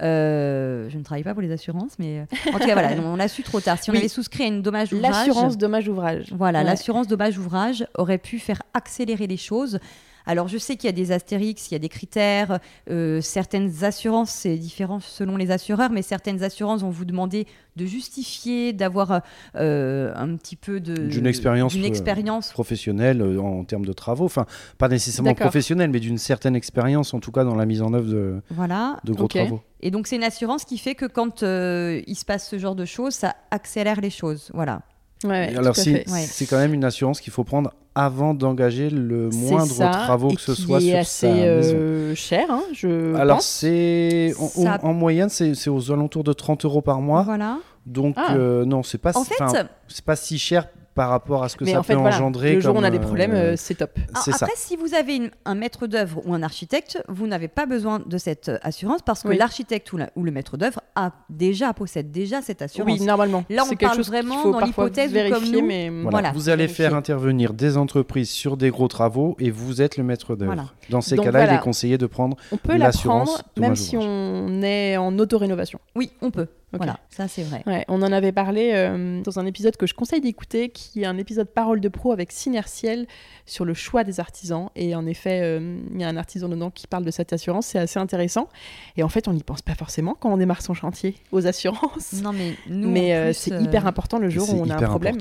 euh, je ne travaille pas pour les assurances, mais euh, en tout cas, voilà, on l'a su trop tard. Si on avait souscrit à une dommage ouvrage. L'assurance dommage ouvrage. Voilà, l'assurance dommage ouvrage aurait pu faire accélérer les choses. Alors, je sais qu'il y a des astérix, il y a des critères. Euh, certaines assurances, c'est différent selon les assureurs, mais certaines assurances vont vous demander de justifier, d'avoir euh, un petit peu d'une expérience, expérience professionnelle en termes de travaux. Enfin, pas nécessairement professionnelle, mais d'une certaine expérience, en tout cas dans la mise en œuvre de, voilà. de gros travaux. Et donc, c'est une assurance qui fait que quand il se passe ce genre de choses, ça accélère les choses. Voilà. Alors c'est quand même une assurance qu'il faut prendre avant d'engager le moindre travaux que ce soit sur assez euh, cher, hein, je Alors c'est en, moyenne c'est aux alentours de 30 euros par mois. Voilà. Donc ah. euh, non c'est pas en fait, c'est pas si cher par rapport à ce que ça peut engendrer. le jour où on a des problèmes, euh, c'est top. après, ça. si vous avez un maître d'œuvre ou un architecte, vous n'avez pas besoin de cette assurance parce que l'architecte ou, ou, le maître d'œuvre a déjà possède déjà cette assurance. Oui, normalement. Là, on parle vraiment dans l'hypothèse comme nous. Mais... Voilà. Vous allez faire intervenir des entreprises sur des gros travaux et vous êtes le maître d'œuvre. Dans ces cas-là, il est conseillé de prendre l'assurance. Même si on est en auto-rénovation. Oui, on peut. Voilà, ça c'est vrai. on en avait parlé euh, dans un épisode que je conseille d'écouter, qui est un épisode Parole de pro avec Synertiel sur le choix des artisans. Et en effet, euh, il y a un artisan dedans qui parle de cette assurance, c'est assez intéressant. Et en fait, on n'y pense pas forcément quand on démarre son chantier aux assurances. Non, mais nous, mais euh, c'est hyper important le jour où on a un problème.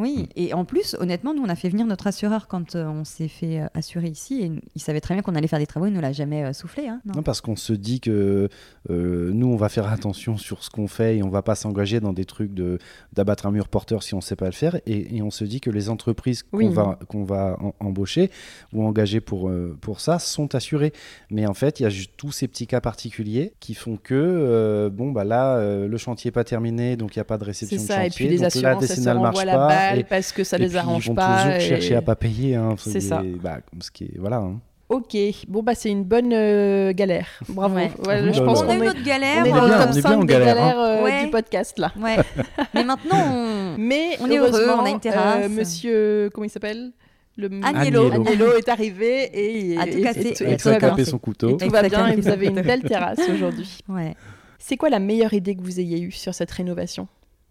Oui, mm. et en plus, honnêtement, nous, on a fait venir notre assureur quand euh, on s'est fait euh, assurer ici, et il savait très bien qu'on allait faire des travaux, il ne l'a jamais euh, soufflé. Hein, non. parce qu'on se dit que nous, on va faire attention sur ce qu'on fait et on va pas s'engager dans des trucs de d'abattre un mur porteur si on ne sait pas le faire, et, on se dit que les entreprises qu'on va, qu'on va embaucher ou engager pour, pour ça sont assurées. Mais en fait, il y a juste tous ces petits cas particuliers qui font que, bon, bah là, le chantier n'est pas terminé, donc il n'y a pas de réception de chantier. Et puis les assurances, ça se marche pas parce que ça les arrange ils vont pas. toujours chercher à pas payer. Hein, c'est ça. Bah, ce qui est, voilà. Hein. Ok, bon bah c'est une bonne euh, galère. Bravo. je pense qu'on a eu notre galère. On est dans le top 5 des galères hein. euh, du podcast là. Ouais. Mais maintenant on, Mais on est heureux, on a une terrasse. Euh, monsieur, comment il s'appelle? Le Agnello. Agnello. est arrivé et, a tout cassé. Et, tout a tapé son couteau. tout va bien et vous avez une belle terrasse aujourd'hui. Ouais. C'est quoi la meilleure idée que vous ayez eue sur cette rénovation?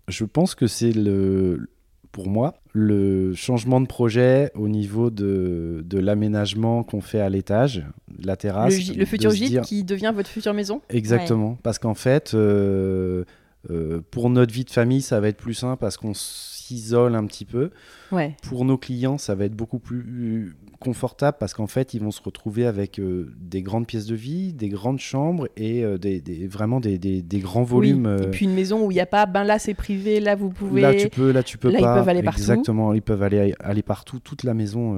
Je pense que c'est le pour moi, le changement de projet au niveau de, de l'aménagement qu'on fait à l'étage, la terrasse. Le, futur gîte qui devient votre future maison? Exactement. Parce qu'en fait, euh, euh, pour notre vie de famille, ça va être plus simple parce qu'on s'isole un petit peu. Ouais. Pour nos clients, ça va être beaucoup plus confortable parce qu'en fait, ils vont se retrouver avec euh, des grandes pièces de vie, des grandes chambres et euh, des, vraiment des, des, grands volumes. Et euh. puis une maison où il n'y a pas, ben là c'est privé, là vous pouvez. Là tu peux, là tu peux là, pas. Ils peuvent aller partout. Exactement, ils peuvent aller, aller partout. Toute la maison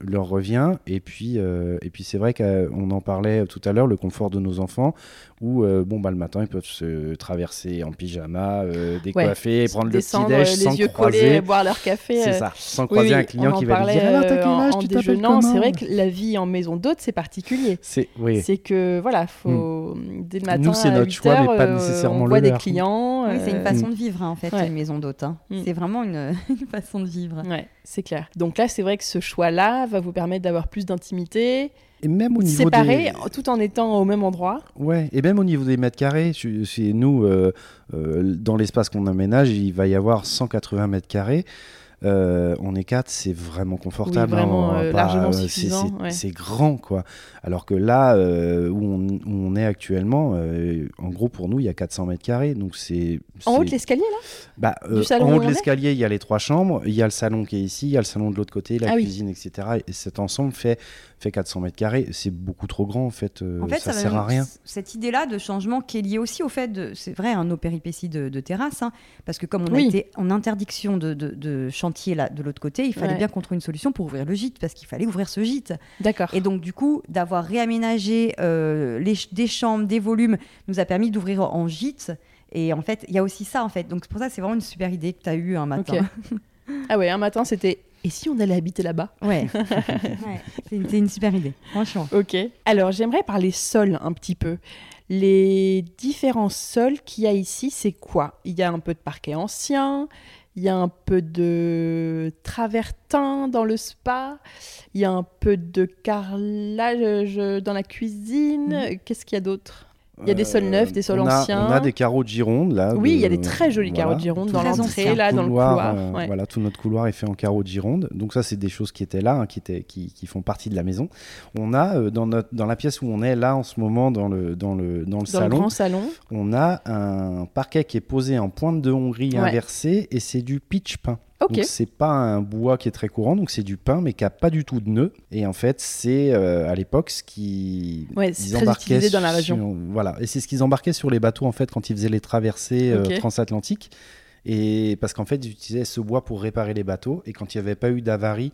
leur revient. Et puis, et puis c'est vrai qu'on en parlait tout à l'heure, le confort de nos enfants, où bon bah le matin ils peuvent se traverser en pyjama, décoiffer, prendre le petit déj les sans yeux croiser. collés, boire leur café. C'est ça, sans croiser un client qui va lui dire alors t'as quel âge déjeunant, c'est vrai que la vie en maison d'hôte, c'est particulier. C'est oui. que voilà, faut hmm. dès le matin Nous, c'est notre choix, mais pas euh, nécessairement on voit des clients. Oui, c'est une euh, façon de vivre hein, en fait, une maison d'hôte. Hein. Hmm. C'est vraiment une, façon de vivre. Ouais, c'est clair. Donc là, c'est vrai que ce choix-là va vous permettre d'avoir plus d'intimité. Et même au niveau séparés, tout en étant au même endroit. Ouais, et même au niveau des mètres carrés, c'est nous, euh, dans l'espace qu'on aménage, il va y avoir 180 mètres carrés. Euh, on est quatre, c'est vraiment confortable. vraiment hein, euh, largement euh, suffisant. C'est grand, quoi. Alors que là, où on, est actuellement, en gros, pour nous, il y a 400 mètres carrés. Donc c'est. En haut de l'escalier, là? Bah, En haut de l'escalier, il y a les trois chambres. Il y a le salon qui est ici, il y a le salon de l'autre côté, la ah cuisine, etc. Et cet ensemble fait fait 400 mètres carrés, c'est beaucoup trop grand en fait. en fait ça, sert à rien. Cette idée-là de changement qui est liée aussi au fait de, c'est vrai, hein, nos péripéties de, terrasse, hein, parce que comme on a été en interdiction de, de chantier là de l'autre côté, il fallait bien qu'on trouve une solution pour ouvrir le gîte, parce qu'il fallait ouvrir ce gîte. D'accord. Et donc du coup, d'avoir réaménagé euh, les, des chambres, des volumes, nous a permis d'ouvrir en gîte. Et en fait, il y a aussi ça en fait. Donc c'est pour ça, c'est vraiment une super idée que tu as eue un matin. ah ouais, un matin, c'était et si on allait habiter là-bas Ouais, c'est une, super idée, franchement. Ok. Alors, j'aimerais parler sol un petit peu. Les différents sols qu'il y a ici, c'est quoi? Il y a un peu de parquet ancien, il y a un peu de travertin dans le spa, il y a un peu de carrelage dans la cuisine. Mhm. Qu'est-ce qu'il y a d'autre? Il y a des sols neufs, des sols anciens. on a des carreaux de Gironde là. Oui, il y a des très jolis carreaux de Gironde dans l'entrée, là, dans le couloir. Euh, voilà, tout notre couloir est fait en carreaux de Gironde. Donc ça, c'est des choses qui étaient là, hein, qui, étaient, qui, qui, font partie de la maison. On a euh, dans, notre, dans la pièce où on est là en ce moment, dans le, dans le, dans le salon, le grand salon, on a un parquet qui est posé en pointe de Hongrie inversée et c'est du pitch peint. Donc c'est pas un bois qui est très courant, donc c'est du pain mais qui a pas du tout de nœud. Et en fait c'est euh, à l'époque ce qui ouais, ils embarquaient dans la région. voilà, et c'est ce qu'ils embarquaient sur les bateaux en fait quand ils faisaient les traversées euh, transatlantiques. Et parce qu'en fait ils utilisaient ce bois pour réparer les bateaux et quand il n'y avait pas eu d'avarie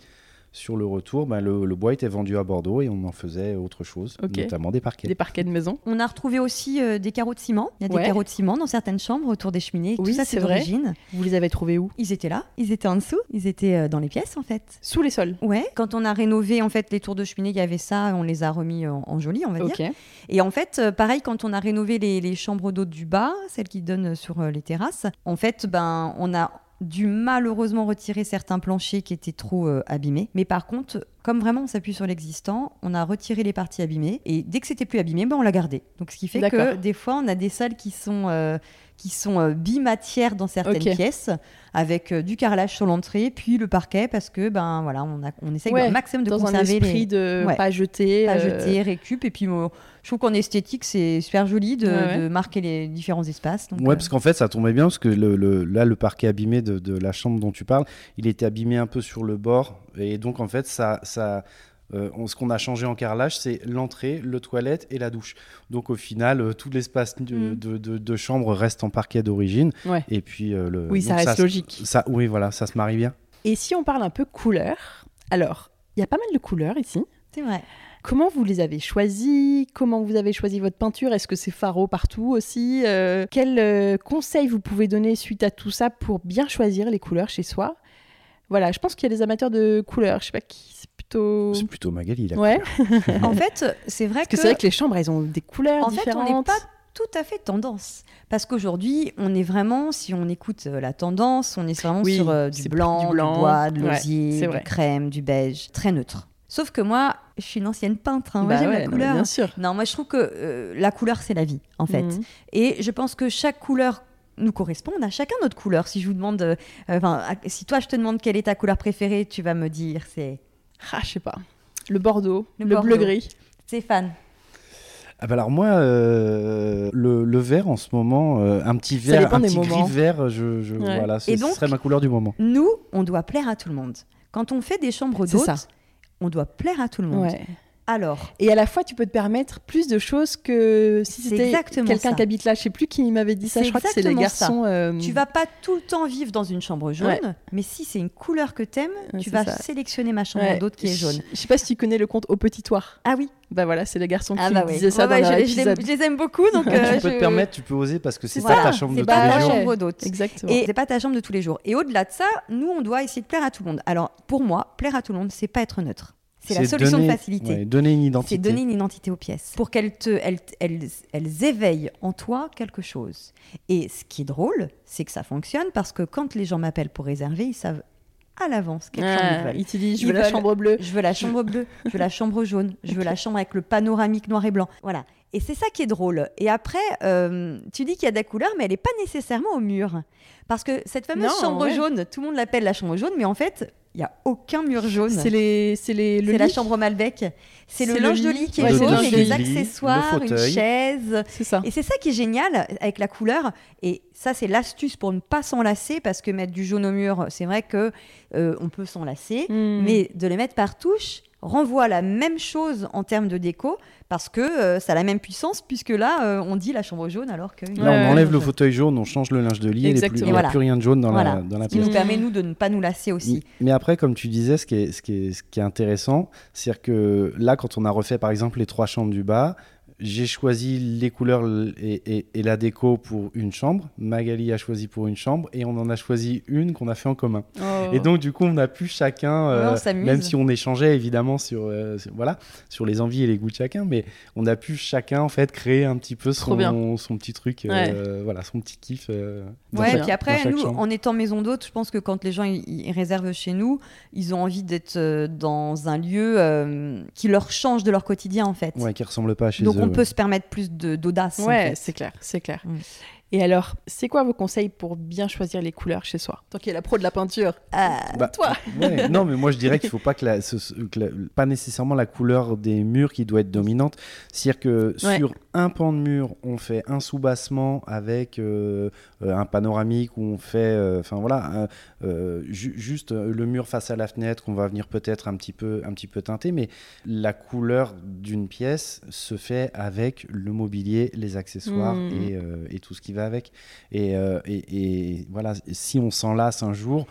sur le retour, ben, le, bois était vendu à Bordeaux et on en faisait autre chose, notamment des parquets. Des parquets de maison. On a retrouvé aussi euh, des carreaux de ciment. Il y a des carreaux de ciment dans certaines chambres autour des cheminées. Oui, Tout ça, c'est d'origine. Vous les avez trouvés où? Ils étaient là. Ils étaient en dessous. Ils étaient euh, dans les pièces, en fait. Sous les sols Ouais. Quand on a rénové, en fait, les tours de cheminée, il y avait ça. On les a remis en, joli, on va dire. Et en fait, euh, pareil, quand on a rénové les, les chambres d'eau du bas, celles qui donnent sur les terrasses, en fait, ben, on a dû malheureusement retirer certains planchers qui étaient trop euh, abîmés. Mais par contre, comme vraiment on s'appuie sur l'existant, on a retiré les parties abîmées et dès que c'était plus abîmé, ben on l'a gardé. Donc ce qui fait que des fois on a des salles qui sont euh, qui sont euh, bimatières dans certaines pièces, avec du carrelage sur l'entrée, puis le parquet, parce que ben voilà, on, a, on essaye au maximum de dans conserver un esprit de pas jeter, pas jeter, récup, et puis je trouve qu'en esthétique, c'est super joli de, marquer les différents espaces. Donc, ouais, parce qu'en fait, ça tombait bien, parce que le, là, le parquet abîmé de, la chambre dont tu parles, il était abîmé un peu sur le bord. Et donc, en fait, ça, ça, euh, ce qu'on a changé en carrelage, c'est l'entrée, le toilette et la douche. Donc au final, euh, tout l'espace mm. de, chambre reste en parquet d'origine. Et puis euh, le. Oui, ça reste logique. Ça, oui, voilà, ça se marie bien. Et si on parle un peu couleur, alors il y a pas mal de couleurs ici. C'est vrai. Comment vous les avez choisis Comment vous avez choisi votre peinture? Est-ce que c'est faro partout aussi? Euh, Quels euh, conseils vous pouvez donner suite à tout ça pour bien choisir les couleurs chez soi? Voilà, je pense qu'il y a des amateurs de couleurs. Je sais pas qui, plutôt. C'est plutôt Magali là. Ouais. en fait, c'est vrai que. que c'est vrai que les chambres, elles ont des couleurs en différentes. fait, on n'est pas tout à fait tendance. Parce qu'aujourd'hui, on est vraiment, si on écoute euh, la tendance, on est vraiment sur du, blanc, du, blanc, du bois, de l'osier, du crème, du beige, très neutre. Sauf que moi, je suis une ancienne peintre. Hein. Moi, bah j'aime la couleur. bien sûr. Non, moi, je trouve que euh, la couleur, c'est la vie, en fait. Mhm. Et je pense que chaque couleur nous correspond. On a chacun notre couleur. Si je vous demande, euh, enfin, si toi, je te demande quelle est ta couleur préférée, tu vas me dire c'est. Ah, je sais pas. Le bordeaux, le, bleu-gris. Stéphane. Ah bah alors moi, euh, le, vert en ce moment, un petit vert, un petit gris vert, je, je voilà, ce serait ma couleur du moment. Nous, on doit plaire à tout le monde. Quand on fait des chambres d'hôtes, on doit plaire à tout le monde. Alors. Et à la fois, tu peux te permettre plus de choses que si c'était quelqu'un qui habite là. Je sais plus qui m'avait dit ça. Je crois que c'est les garçons. Euh... Tu vas pas tout le temps vivre dans une chambre jaune, mais si c'est une couleur que t'aimes, tu vas sélectionner ma chambre d'autre qui est jaune. Je sais pas si tu connais le conte Au Petit Toit. Ah oui. Bah voilà, c'est les garçons ah qui bah disaient ça dans je, je, les aime beaucoup, donc tu euh, peux te permettre, tu peux oser parce que c'est pas ta chambre de tous les jours. chambre d'hôte. Exactement. Et c'est pas ta chambre de tous les jours. Et au-delà de ça, nous, on doit essayer de plaire à tout le monde. Alors pour moi, plaire à tout le monde, c'est pas être neutre. C'est la solution de facilité. donner une identité. C'est donner une identité aux pièces pour qu'elles te, elles, elles, elles, éveillent en toi quelque chose. Et ce qui est drôle, c'est que ça fonctionne parce que quand les gens m'appellent pour réserver, ils savent à l'avance quelle chambre ils veulent. Ils te disent, je veux la chambre bleue. Je veux la chambre bleue. je veux la chambre jaune. Je veux la chambre avec le panoramique noir et blanc. Voilà. Et c'est ça qui est drôle. Et après, euh, tu dis qu'il y a des couleurs, mais elle n'est pas nécessairement au mur. Parce que cette fameuse chambre jaune, tout le monde l'appelle la chambre jaune, mais en fait, il n'y a aucun mur jaune. C'est les, c'est les, la chambre Malbec. C'est le linge de lit qui est jaune et les accessoires, une chaise. C'est ça. Et c'est ça qui est génial avec la couleur. Et ça, c'est l'astuce pour ne pas s'enlacer parce que mettre du jaune au mur, c'est vrai que euh, on peut s'enlacer, hmm. mais de les mettre par touche, renvoie la même chose en termes de déco parce que euh, ça a la même puissance puisque là euh, on dit la chambre jaune alors que là on enlève le fauteuil jaune on change le linge de lit et il n'y a plus rien de jaune dans, la, dans la pièce. Ce qui nous permet nous de ne pas nous lasser aussi. Mais après comme tu disais ce qui est, ce qui est, ce qui est intéressant c'est que là quand on a refait par exemple les trois chambres du bas j'ai choisi les couleurs et, la déco pour une chambre. Magali a choisi pour une chambre et on en a choisi une qu'on a fait en commun. Oh. Et donc du coup, on a pu chacun, euh, même si on échangeait évidemment euh, sur, voilà sur les envies et les goûts de chacun, mais on a pu chacun en fait créer un petit peu son, son petit truc, euh, voilà, son petit kiff. ouais. et puis après, nous, en étant maison d'hôte, je pense que quand les gens ils, réservent chez nous, ils ont envie d'être dans un lieu qui leur change de leur quotidien en fait. Ouais, qui ressemble pas à chez eux on peut se permettre plus d'audace. Ouais, c'est clair, c'est clair. Mm. Et alors, c'est quoi vos conseils pour bien choisir les couleurs chez soi? Tant qu'il est la pro de la peinture. Ah, bah, toi Non, mais moi je dirais qu'il ne faut pas que, la, pas nécessairement la couleur des murs qui doit être dominante. C'est-à-dire que sur un pan de mur, on fait un soubassement avec euh, euh, un panoramique où on fait, euh, enfin voilà, juste le mur face à la fenêtre qu'on va venir peut-être un petit peu, un petit peu teinter, mais la couleur d'une pièce se fait avec le mobilier, les accessoires mmh. et, et, tout ce qui va avec. Et, et, et voilà, si on s'en lasse un jour,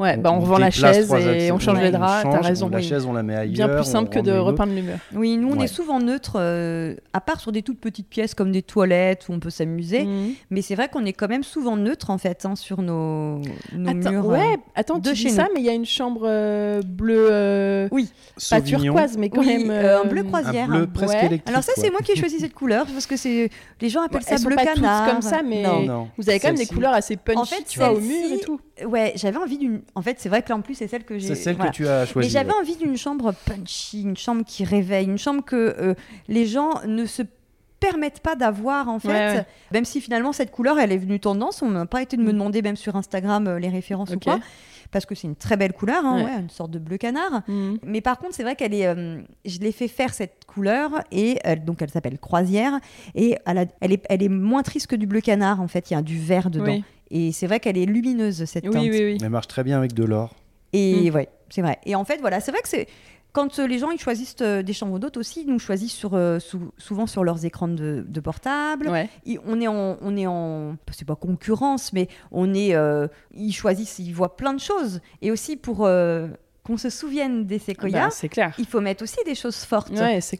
Ouais, bah on, revend la chaise et on change les draps, t'as raison. la chaise, on la met ailleurs. Bien plus simple que de repeindre le mur. Oui, nous on est souvent neutre, euh, à part sur des toutes petites pièces comme des toilettes où on peut s'amuser. Mhm. Mais c'est vrai qu'on est quand même souvent neutre en fait hein, sur nos, nos murs. Ouais, euh, attends, de tu chez dis ça, mais il y a une chambre euh, bleue. oui. Pas turquoise, mais quand même. un bleu croisière. Un bleu presque électrique. Alors ça, c'est moi qui ai choisi cette couleur parce que c'est les gens appellent ça bleu canard. comme ça, mais vous avez quand même des couleurs assez punchy, en fait, tu vois, au mur et tout. Ouais, j'avais envie d'une. En fait, c'est vrai que là en plus, c'est celle que j'ai. C'est celle que tu as choisie. Mais j'avais envie d'une chambre punchy, une chambre qui réveille, une chambre que euh, les gens ne se permettent pas d'avoir en fait, même si finalement cette couleur elle est venue tendance, on n'a pas été de me mm. demander même sur Instagram euh, les références ou quoi, parce que c'est une très belle couleur, hein, une sorte de bleu canard. Mm. Mais par contre c'est vrai qu'elle est, euh, je l'ai fait faire cette couleur et donc elle s'appelle croisière et elle, elle, est, elle est moins triste que du bleu canard en fait, il y a du vert dedans. Et c'est vrai qu'elle est lumineuse cette teinte. Elle marche très bien avec de l'or. Et mm. ouais, c'est vrai. Et en fait, voilà, c'est vrai que c'est quand euh, les gens ils choisissent euh, des chambres d'hôtes aussi, ils nous choisissent sur, euh, souvent sur leurs écrans de, portable. on est en, on est en, c'est pas concurrence, mais on est, ils choisissent, ils voient plein de choses. Et aussi pour qu'on se souvienne des séquoias, bah, c'est clair. il faut mettre aussi des choses fortes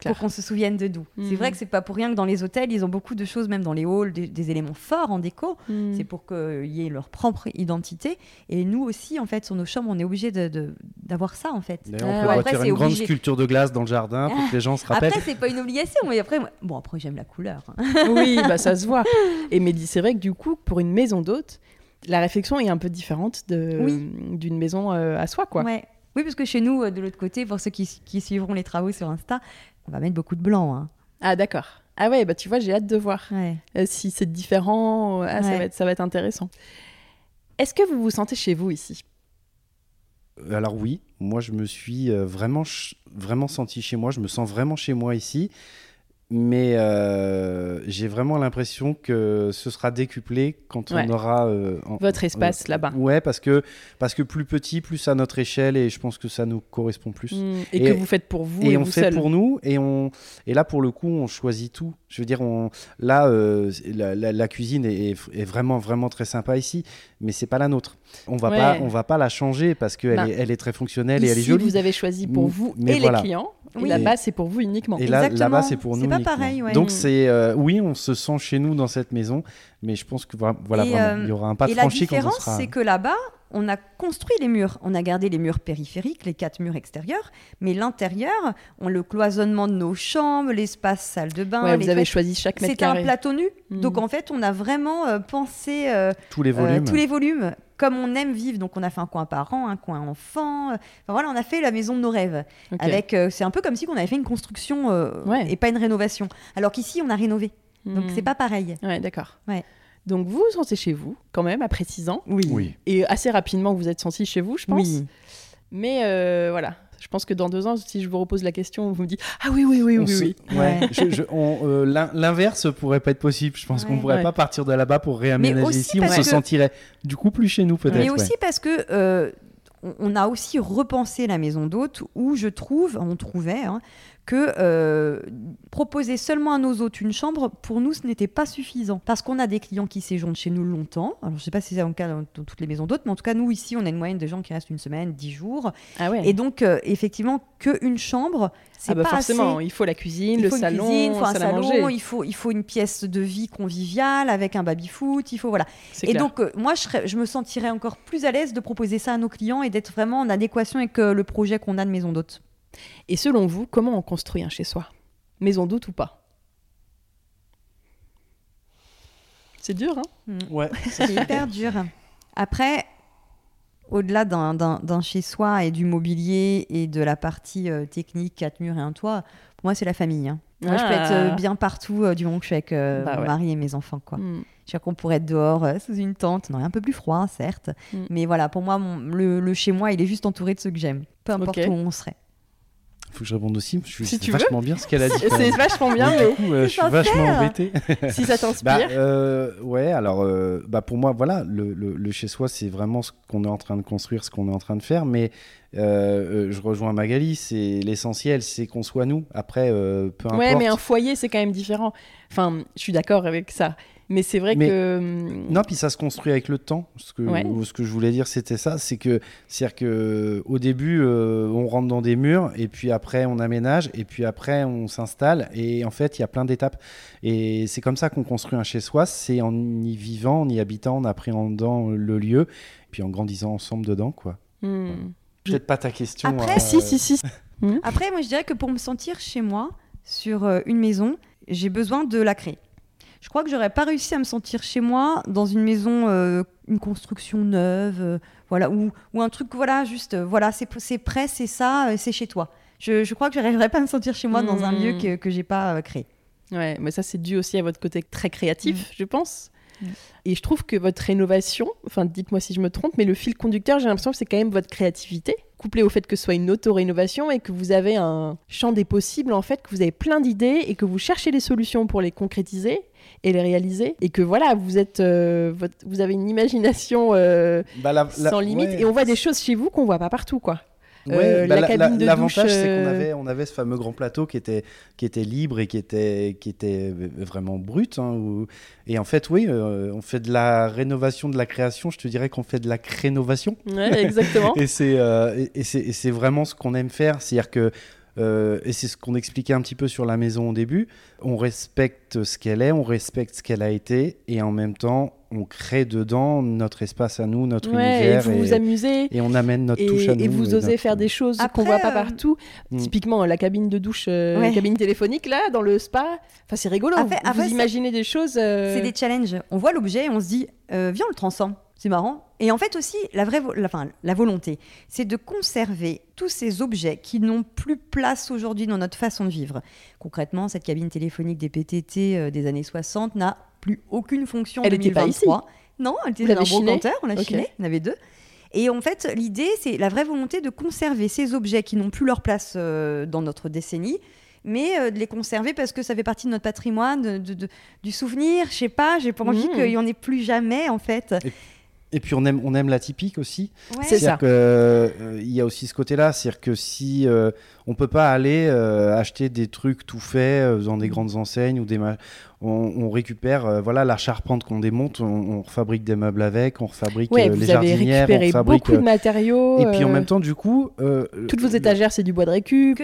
pour qu'on se souvienne de d'où. C'est vrai mhm. que c'est pas pour rien que dans les hôtels, ils ont beaucoup de choses, même dans les halls, des, éléments forts en déco. Mhm. C'est pour qu'il y ait leur propre identité. Et nous aussi, en fait, sur nos chambres, on est obligé d'avoir ça, en fait. D'ailleurs, on peut une grande sculpture de glace dans le jardin pour que les gens se rappellent. Après, c'est pas une obligation, mais après, bon, après, j'aime la couleur. Hein. oui, bah ça se voit. Et mais c'est vrai que du coup, pour une maison d'hôte, la réflexion est un peu différente d'une maison euh, à soi, quoi. Ouais. Oui, parce que chez nous, euh, de l'autre côté, pour ceux qui, suivront les travaux sur Insta, on va mettre beaucoup de blanc. Hein. Ah, d'accord. Ah ouais, bah tu vois, j'ai hâte de voir euh, si c'est différent. Ah, ça, va être, ça va être intéressant. Est-ce que vous vous sentez chez vous ici? Alors oui, moi je me suis euh, vraiment, vraiment senti chez moi, je me sens vraiment chez moi ici mais euh, j'ai vraiment l'impression que ce sera décuplé quand on aura euh, votre espace euh, là-bas. Ouais, parce que parce que plus petit, plus à notre échelle, et je pense que ça nous correspond plus. Mmh. Et, que vous faites pour vous et, on fait pour nous, et on et là pour le coup, on choisit tout. Je veux dire, on là la, cuisine est, est, vraiment vraiment très sympa ici, mais c'est pas la nôtre. On va pas on va pas la changer parce qu'elle bah, est, elle est très fonctionnelle et elle est jolie. Vous avez choisi pour vous et les clients. Oui. là-bas, c'est pour vous uniquement. Et là, là-bas, c'est pour nous. Donc, c'est euh, oui, on se sent chez nous dans cette maison, mais je pense que voilà, vraiment, il y aura un pas de franchi quand on sera. La différence, c'est que là-bas, on a construit les murs. On a gardé les murs périphériques, les quatre murs extérieurs, mais l'intérieur, on le cloisonnement de nos chambres, l'espace salle de bain. vous avez choisi chaque mètre carré. C'était un plateau nu. Hmm. Donc en fait, on a vraiment euh, pensé euh, tous les volumes. tous les volumes comme on aime vivre. Donc, on a fait un coin parent, un coin enfant. Enfin, voilà, on a fait la maison de nos rêves. Avec, euh, c'est un peu comme si on avait fait une construction euh, et pas une rénovation. Alors qu'ici, on a rénové. Donc, c'est hmm. pas pareil. Ouais, d'accord. Ouais. Donc, vous vous sentez chez vous, quand même, après six ans. Oui. oui. Et assez rapidement, vous êtes senti chez vous, je pense. Oui. Mais euh, voilà, je pense que dans deux ans, si je vous repose la question, vous me dites Ah oui, oui, oui, oui. oui. Ouais. Euh, l'inverse pourrait pas être possible. Je pense qu'on pourrait pas partir de là-bas pour réaménager ici. On se sentirait du coup plus chez nous, peut-être. Mais aussi parce que. Euh, on a aussi repensé la maison d'hôte où je trouve, on trouvait, hein, que euh, proposer seulement à nos hôtes une chambre, pour nous, ce n'était pas suffisant. Parce qu'on a des clients qui séjournent chez nous longtemps. Alors, je ne sais pas si c'est le cas dans, toutes les maisons d'hôtes, mais en tout cas, nous, ici, on a une moyenne de gens qui restent une semaine, dix jours. Ah ouais. Et donc, euh, effectivement, qu'une chambre, c'est ah bah pas forcément, il faut la cuisine, le salon, il faut un salon, il faut, il faut une pièce de vie conviviale avec un baby-foot, il faut, voilà. Et donc, euh, moi, je, je me sentirais encore plus à l'aise de proposer ça à nos clients et d'être vraiment en adéquation avec le projet qu'on a de maison d'hôtes. Et selon vous, comment on construit un chez-soi? Maison doute ou pas? C'est dur, hein? Mm. Ouais. C'est hyper dur. Après, au-delà d'un chez-soi et du mobilier et de la partie euh, technique, quatre murs et un toit, pour moi, c'est la famille. Hein. Moi, je peux être euh, ah. bien partout euh, du moment que je suis avec bah mon mari et mes enfants. Quoi. Mm. Je qu'on pourrait être dehors sous une tente, non, un peu plus froid, certes. Mm. Mais voilà, pour moi, le, chez-moi, il est juste entouré de ceux que j'aime, peu importe où on serait faut que je réponde aussi. Je suis vachement bien ce qu'elle a dit. C'est vachement bien, mais. Du coup, euh, je suis vachement embêté. si ça t'inspire. Bah, euh, ouais, alors, euh, bah, pour moi, voilà, le, le, chez-soi, c'est vraiment ce qu'on est en train de construire, ce qu'on est en train de faire. Mais je rejoins Magali, c'est l'essentiel, c'est qu'on soit nous. Après, peu importe. Ouais, mais un foyer, c'est quand même différent. Enfin, je suis d'accord avec ça. Mais c'est vrai que. Hum, non, puis ça se construit avec le temps. Ce que, ce que je voulais dire, c'était ça. C'est que, c'est-à-dire que au début, euh, on rentre dans des murs, et puis après, on aménage, et puis après, on s'installe. Et en fait, il y a plein d'étapes. Et c'est comme ça qu'on construit un chez-soi. C'est en y vivant, en y habitant, en appréhendant le lieu, puis en grandissant ensemble dedans, quoi. Hmm. Peut-être pas ta question. Après, hein, si, si, si. Hmm. Après, moi, je dirais que pour me sentir chez moi, sur euh, une maison, j'ai besoin de la créer. Je crois que j'aurais pas réussi à me sentir chez moi dans une maison, euh, une construction neuve, euh, voilà, ou, ou, un truc, voilà, juste, voilà, c'est prêt, c'est ça, c'est chez toi. Je, je crois que j'arriverais pas à me sentir chez moi dans un lieu hmm. que, que j'ai pas créé. Ouais, mais ça, c'est dû aussi à votre côté très créatif, hmm. je pense. Et je trouve que votre rénovation, enfin dites-moi si je me trompe, mais le fil conducteur, j'ai l'impression que c'est quand même votre créativité, couplé au fait que ce soit une auto-rénovation et que vous avez un champ des possibles, en fait, que vous avez plein d'idées et que vous cherchez des solutions pour les concrétiser et les réaliser et que voilà vous êtes euh, vous avez une imagination euh, bah, sans limite et on voit des choses chez vous qu'on voit pas partout quoi euh, bah, l'avantage, c'est qu'on euh, avait, on avait ce fameux grand plateau qui était, qui était libre et qui était, qui était vraiment brut. Hein, Et en fait, oui, euh, on fait de la rénovation, de la création. Je te dirais qu'on fait de la crénovation. Ouais, exactement. et c'est vraiment ce qu'on aime faire. C'est-à-dire que euh, et c'est ce qu'on expliquait un petit peu sur la maison au début. On respecte ce qu'elle est, on respecte ce qu'elle a été, et en même temps, on crée dedans notre espace à nous, notre univers. Et vous vous amusez. Et on amène notre touche à nous. Et vous osez faire des choses qu'on voit pas euh, partout. Hmm. Typiquement, la cabine de douche, euh, la cabine téléphonique, là, dans le spa. Enfin, c'est rigolo. vous, imaginez des choses. C'est des challenges. On voit l'objet et on se dit, viens, on le transforme. C'est marrant. Et en fait aussi, la, vraie la, enfin, la volonté, c'est de conserver tous ces objets qui n'ont plus place aujourd'hui dans notre façon de vivre. Concrètement, cette cabine téléphonique des PTT euh, des années 60 n'a plus aucune fonction elle en 2023. Était pas ici. Non, elle était dans un brocanteur, on l'a chiné, on avait deux. Et en fait, l'idée, c'est la vraie volonté de conserver ces objets qui n'ont plus leur place euh, dans notre décennie, mais euh, de les conserver parce que ça fait partie de notre patrimoine, de, du souvenir. Je sais pas, j'ai pas envie mmh. qu'il y en ait plus jamais en fait. Et puis on aime, on aime la typique aussi. C'est ça. Il euh, il y a aussi ce côté-là, c'est-à-dire que si euh, on peut pas aller euh, acheter des trucs tout faits dans des grandes enseignes ou des, on, récupère euh, voilà la charpente qu'on démonte, on, fabrique des meubles avec, on fabrique ouais, euh, les jardinières, on fabrique beaucoup de matériaux. Et puis en euh, même temps, du coup, toutes vos étagères, c'est du bois de récup.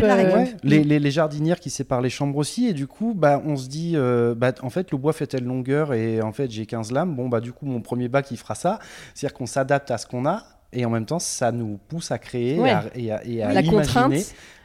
les, les, les, jardinières qui séparent les chambres aussi, et du coup, bah, on se dit, bah, en fait, le bois fait telle longueur, et en fait, j'ai 15 lames. Bon, bah, du coup, mon premier bac, il fera ça. C'est-à-dire qu'on s'adapte à ce qu'on a et en même temps ça nous pousse à créer et à, et à, la contrainte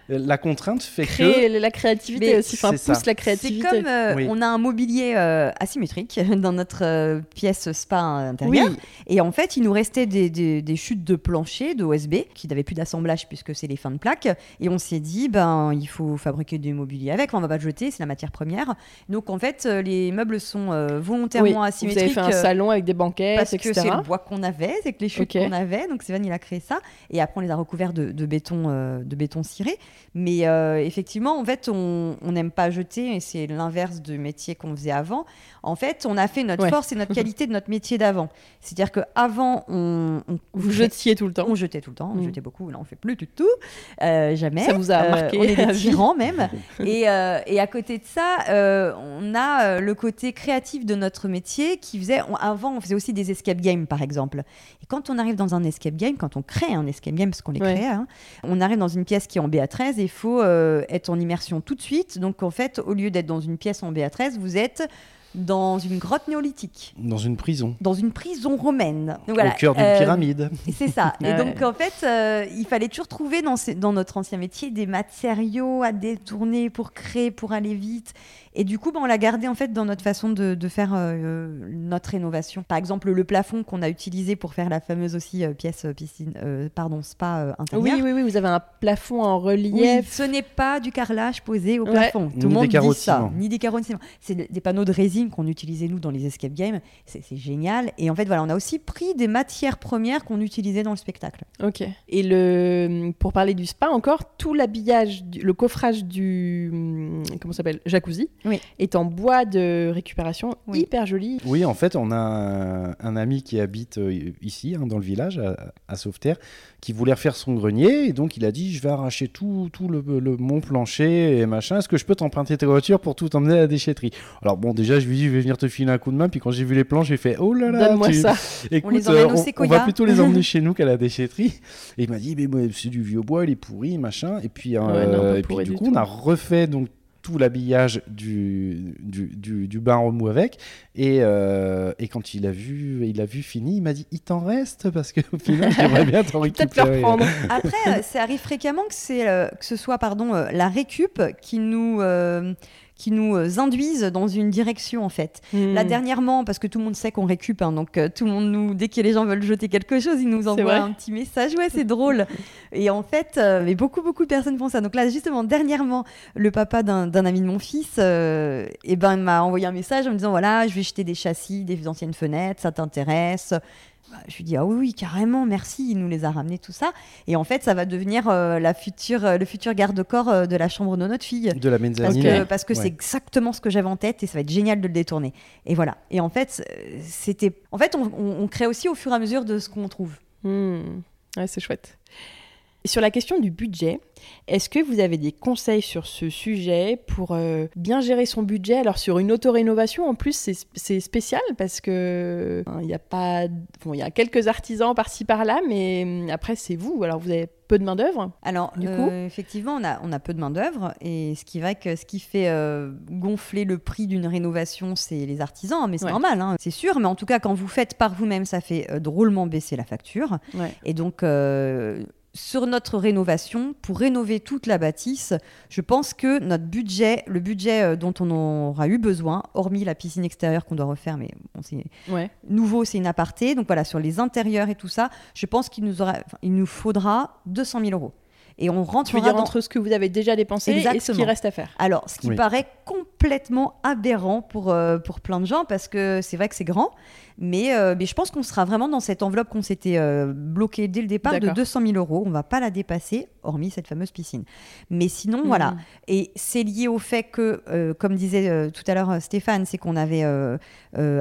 la contrainte fait Créer que la créativité aussi, enfin pousse la créativité. C'est comme euh, on a un mobilier euh, asymétrique dans notre euh, pièce spa intérieure, et en fait il nous restait des, des, chutes de plancher de OSB qui n'avaient plus d'assemblage puisque c'est les fins de plaques, et on s'est dit ben il faut fabriquer du mobilier avec, on va pas le jeter, c'est la matière première. Donc en fait les meubles sont volontairement asymétriques. Vous avez fait un salon avec des banquettes, parce que c'est le bois qu'on avait, c'est que les chutes qu'on avait, donc Stéphane il a créé ça, et après on les a recouverts de, de béton de béton ciré. Mais euh, effectivement, en fait, on n'aime pas jeter, et c'est l'inverse du métier qu'on faisait avant. En fait, on a fait notre force et notre qualité de notre métier d'avant. C'est-à-dire qu'avant, on, on, Vous jetiez tout le temps On jetait tout le temps, on mm. jetait beaucoup. Là, on fait plus du tout. Euh, jamais. Ça vous a marqué euh, On est des tyrans même. et, et, à côté de ça, on a le côté créatif de notre métier qui faisait... avant, on faisait aussi des escape games, par exemple. Et quand on arrive dans un escape game, quand on crée un escape game, parce qu'on les crée, hein, on arrive dans une pièce qui est en BA13 il faut euh, être en immersion tout de suite. Donc en fait, au lieu d'être dans une pièce en BA13, vous êtes dans une grotte néolithique. Dans une prison. Dans une prison romaine. Au cœur d'une euh, pyramide. C'est ça. Et donc, en fait, euh, il fallait toujours trouver dans, dans, notre ancien métier des matériaux à détourner pour créer, pour aller vite. Et du coup, bah, on l'a gardé en fait dans notre façon de, faire euh, notre rénovation. Par exemple, le plafond qu'on a utilisé pour faire la fameuse aussi euh, pièce euh, piscine, pardon, spa intérieur. Oui, oui, oui, vous avez un plafond en relief. ce n'est pas du carrelage posé au plafond. Tout le monde dit ça. Ni des carreaux de ciment. C'est des panneaux de résine qu'on utilisait nous dans les escape games. C'est génial. Et en fait, voilà, on a aussi pris des matières premières qu'on utilisait dans le spectacle. Ok. Et le, pour parler du spa encore, tout l'habillage, le coffrage du, hum, comment s'appelle, jacuzzi est en bois de récupération, hyper joli. Oui, en fait, on a un, ami qui habite euh, ici, hein, dans le village, à, Sauveterre, qui voulait refaire son grenier, et donc il a dit, je vais arracher tout, tout le, mon plancher et machin, est-ce que je peux t'emprunter ta voiture pour tout emmener à la déchetterie? Alors bon, déjà, je lui ai dit, je vais venir te filer un coup de main, puis quand j'ai vu les planches, j'ai fait, oh là là, Donne-moi ça. Écoute, on, euh, on, va plutôt les emmener chez nous qu'à la déchetterie. Et il m'a dit, mais c'est du vieux bois, il est pourri, machin. Et puis, euh, et puis du coup, on a refait donc tout l'habillage du, du, du, bain remous avec. Et, euh, et, quand il a vu, il a vu fini, il m'a dit, il t'en reste parce qu'au final, j'aimerais bien t'en récupérer. Après, euh, ça arrive fréquemment que, c'est, que ce soit pardon, la récup qui nous qui nous euh, induisent dans une direction en fait. Hmm. Là dernièrement, parce que tout le monde sait qu'on récup, hein, donc euh, tout le monde nous, dès que les gens veulent jeter quelque chose, ils nous envoient un petit message. Ouais, c'est drôle. Et en fait, euh, mais beaucoup beaucoup de personnes font ça. Donc là, justement, dernièrement, le papa d'un ami de mon fils, et eh ben m'a envoyé un message en me disant voilà, je vais jeter des châssis, des anciennes fenêtres, ça t'intéresse je lui dis ah oui, oui carrément merci il nous les a ramenés tout ça. Et en fait ça va devenir euh, la future euh, le futur garde-corps euh, de la chambre de notre fille. De la mezzanine parce que, parce que c'est exactement ce que j'avais en tête et ça va être génial de le détourner. Et voilà. Et en fait c'était en fait on, crée aussi au fur et à mesure de ce qu'on trouve. Mmh. ouais, c'est chouette sur la question du budget, est-ce que vous avez des conseils sur ce sujet pour euh, bien gérer son budget? Alors sur une auto-rénovation, en plus, c'est spécial parce que hein, il y a pas, il y a quelques artisans par-ci par-là, mais hum, après c'est vous. Alors vous avez peu de main d'œuvre. Alors du coup, euh, effectivement, on a, on a peu de main d'œuvre et ce qui va que ce qui fait euh, gonfler le prix d'une rénovation, c'est les artisans. Mais c'est normal, hein, c'est sûr. Mais en tout cas, quand vous faites par vous-même, ça fait drôlement baisser la facture. Et donc sur notre rénovation, pour rénover toute la bâtisse, je pense que notre budget, le budget euh, dont on aura eu besoin, hormis la piscine extérieure qu'on doit refaire, mais bon, c'est nouveau, c'est une aparté. Donc voilà, sur les intérieurs et tout ça, je pense qu'il nous, aura, il nous faudra 200 000 euros. Et on rentre dire entre ce que vous avez déjà dépensé et ce qui reste à faire. Alors, ce qui paraît complètement aberrant pour, euh, pour plein de gens, parce que c'est vrai que c'est grand, mais, euh, mais je pense qu'on sera vraiment dans cette enveloppe qu'on s'était euh, bloquée dès le départ de 200 000 euros. On va pas la dépasser, hormis cette fameuse piscine. Mais sinon, voilà. Hmm. Et c'est lié au fait que, euh, comme disait tout à l'heure Stéphane, c'est qu'on avait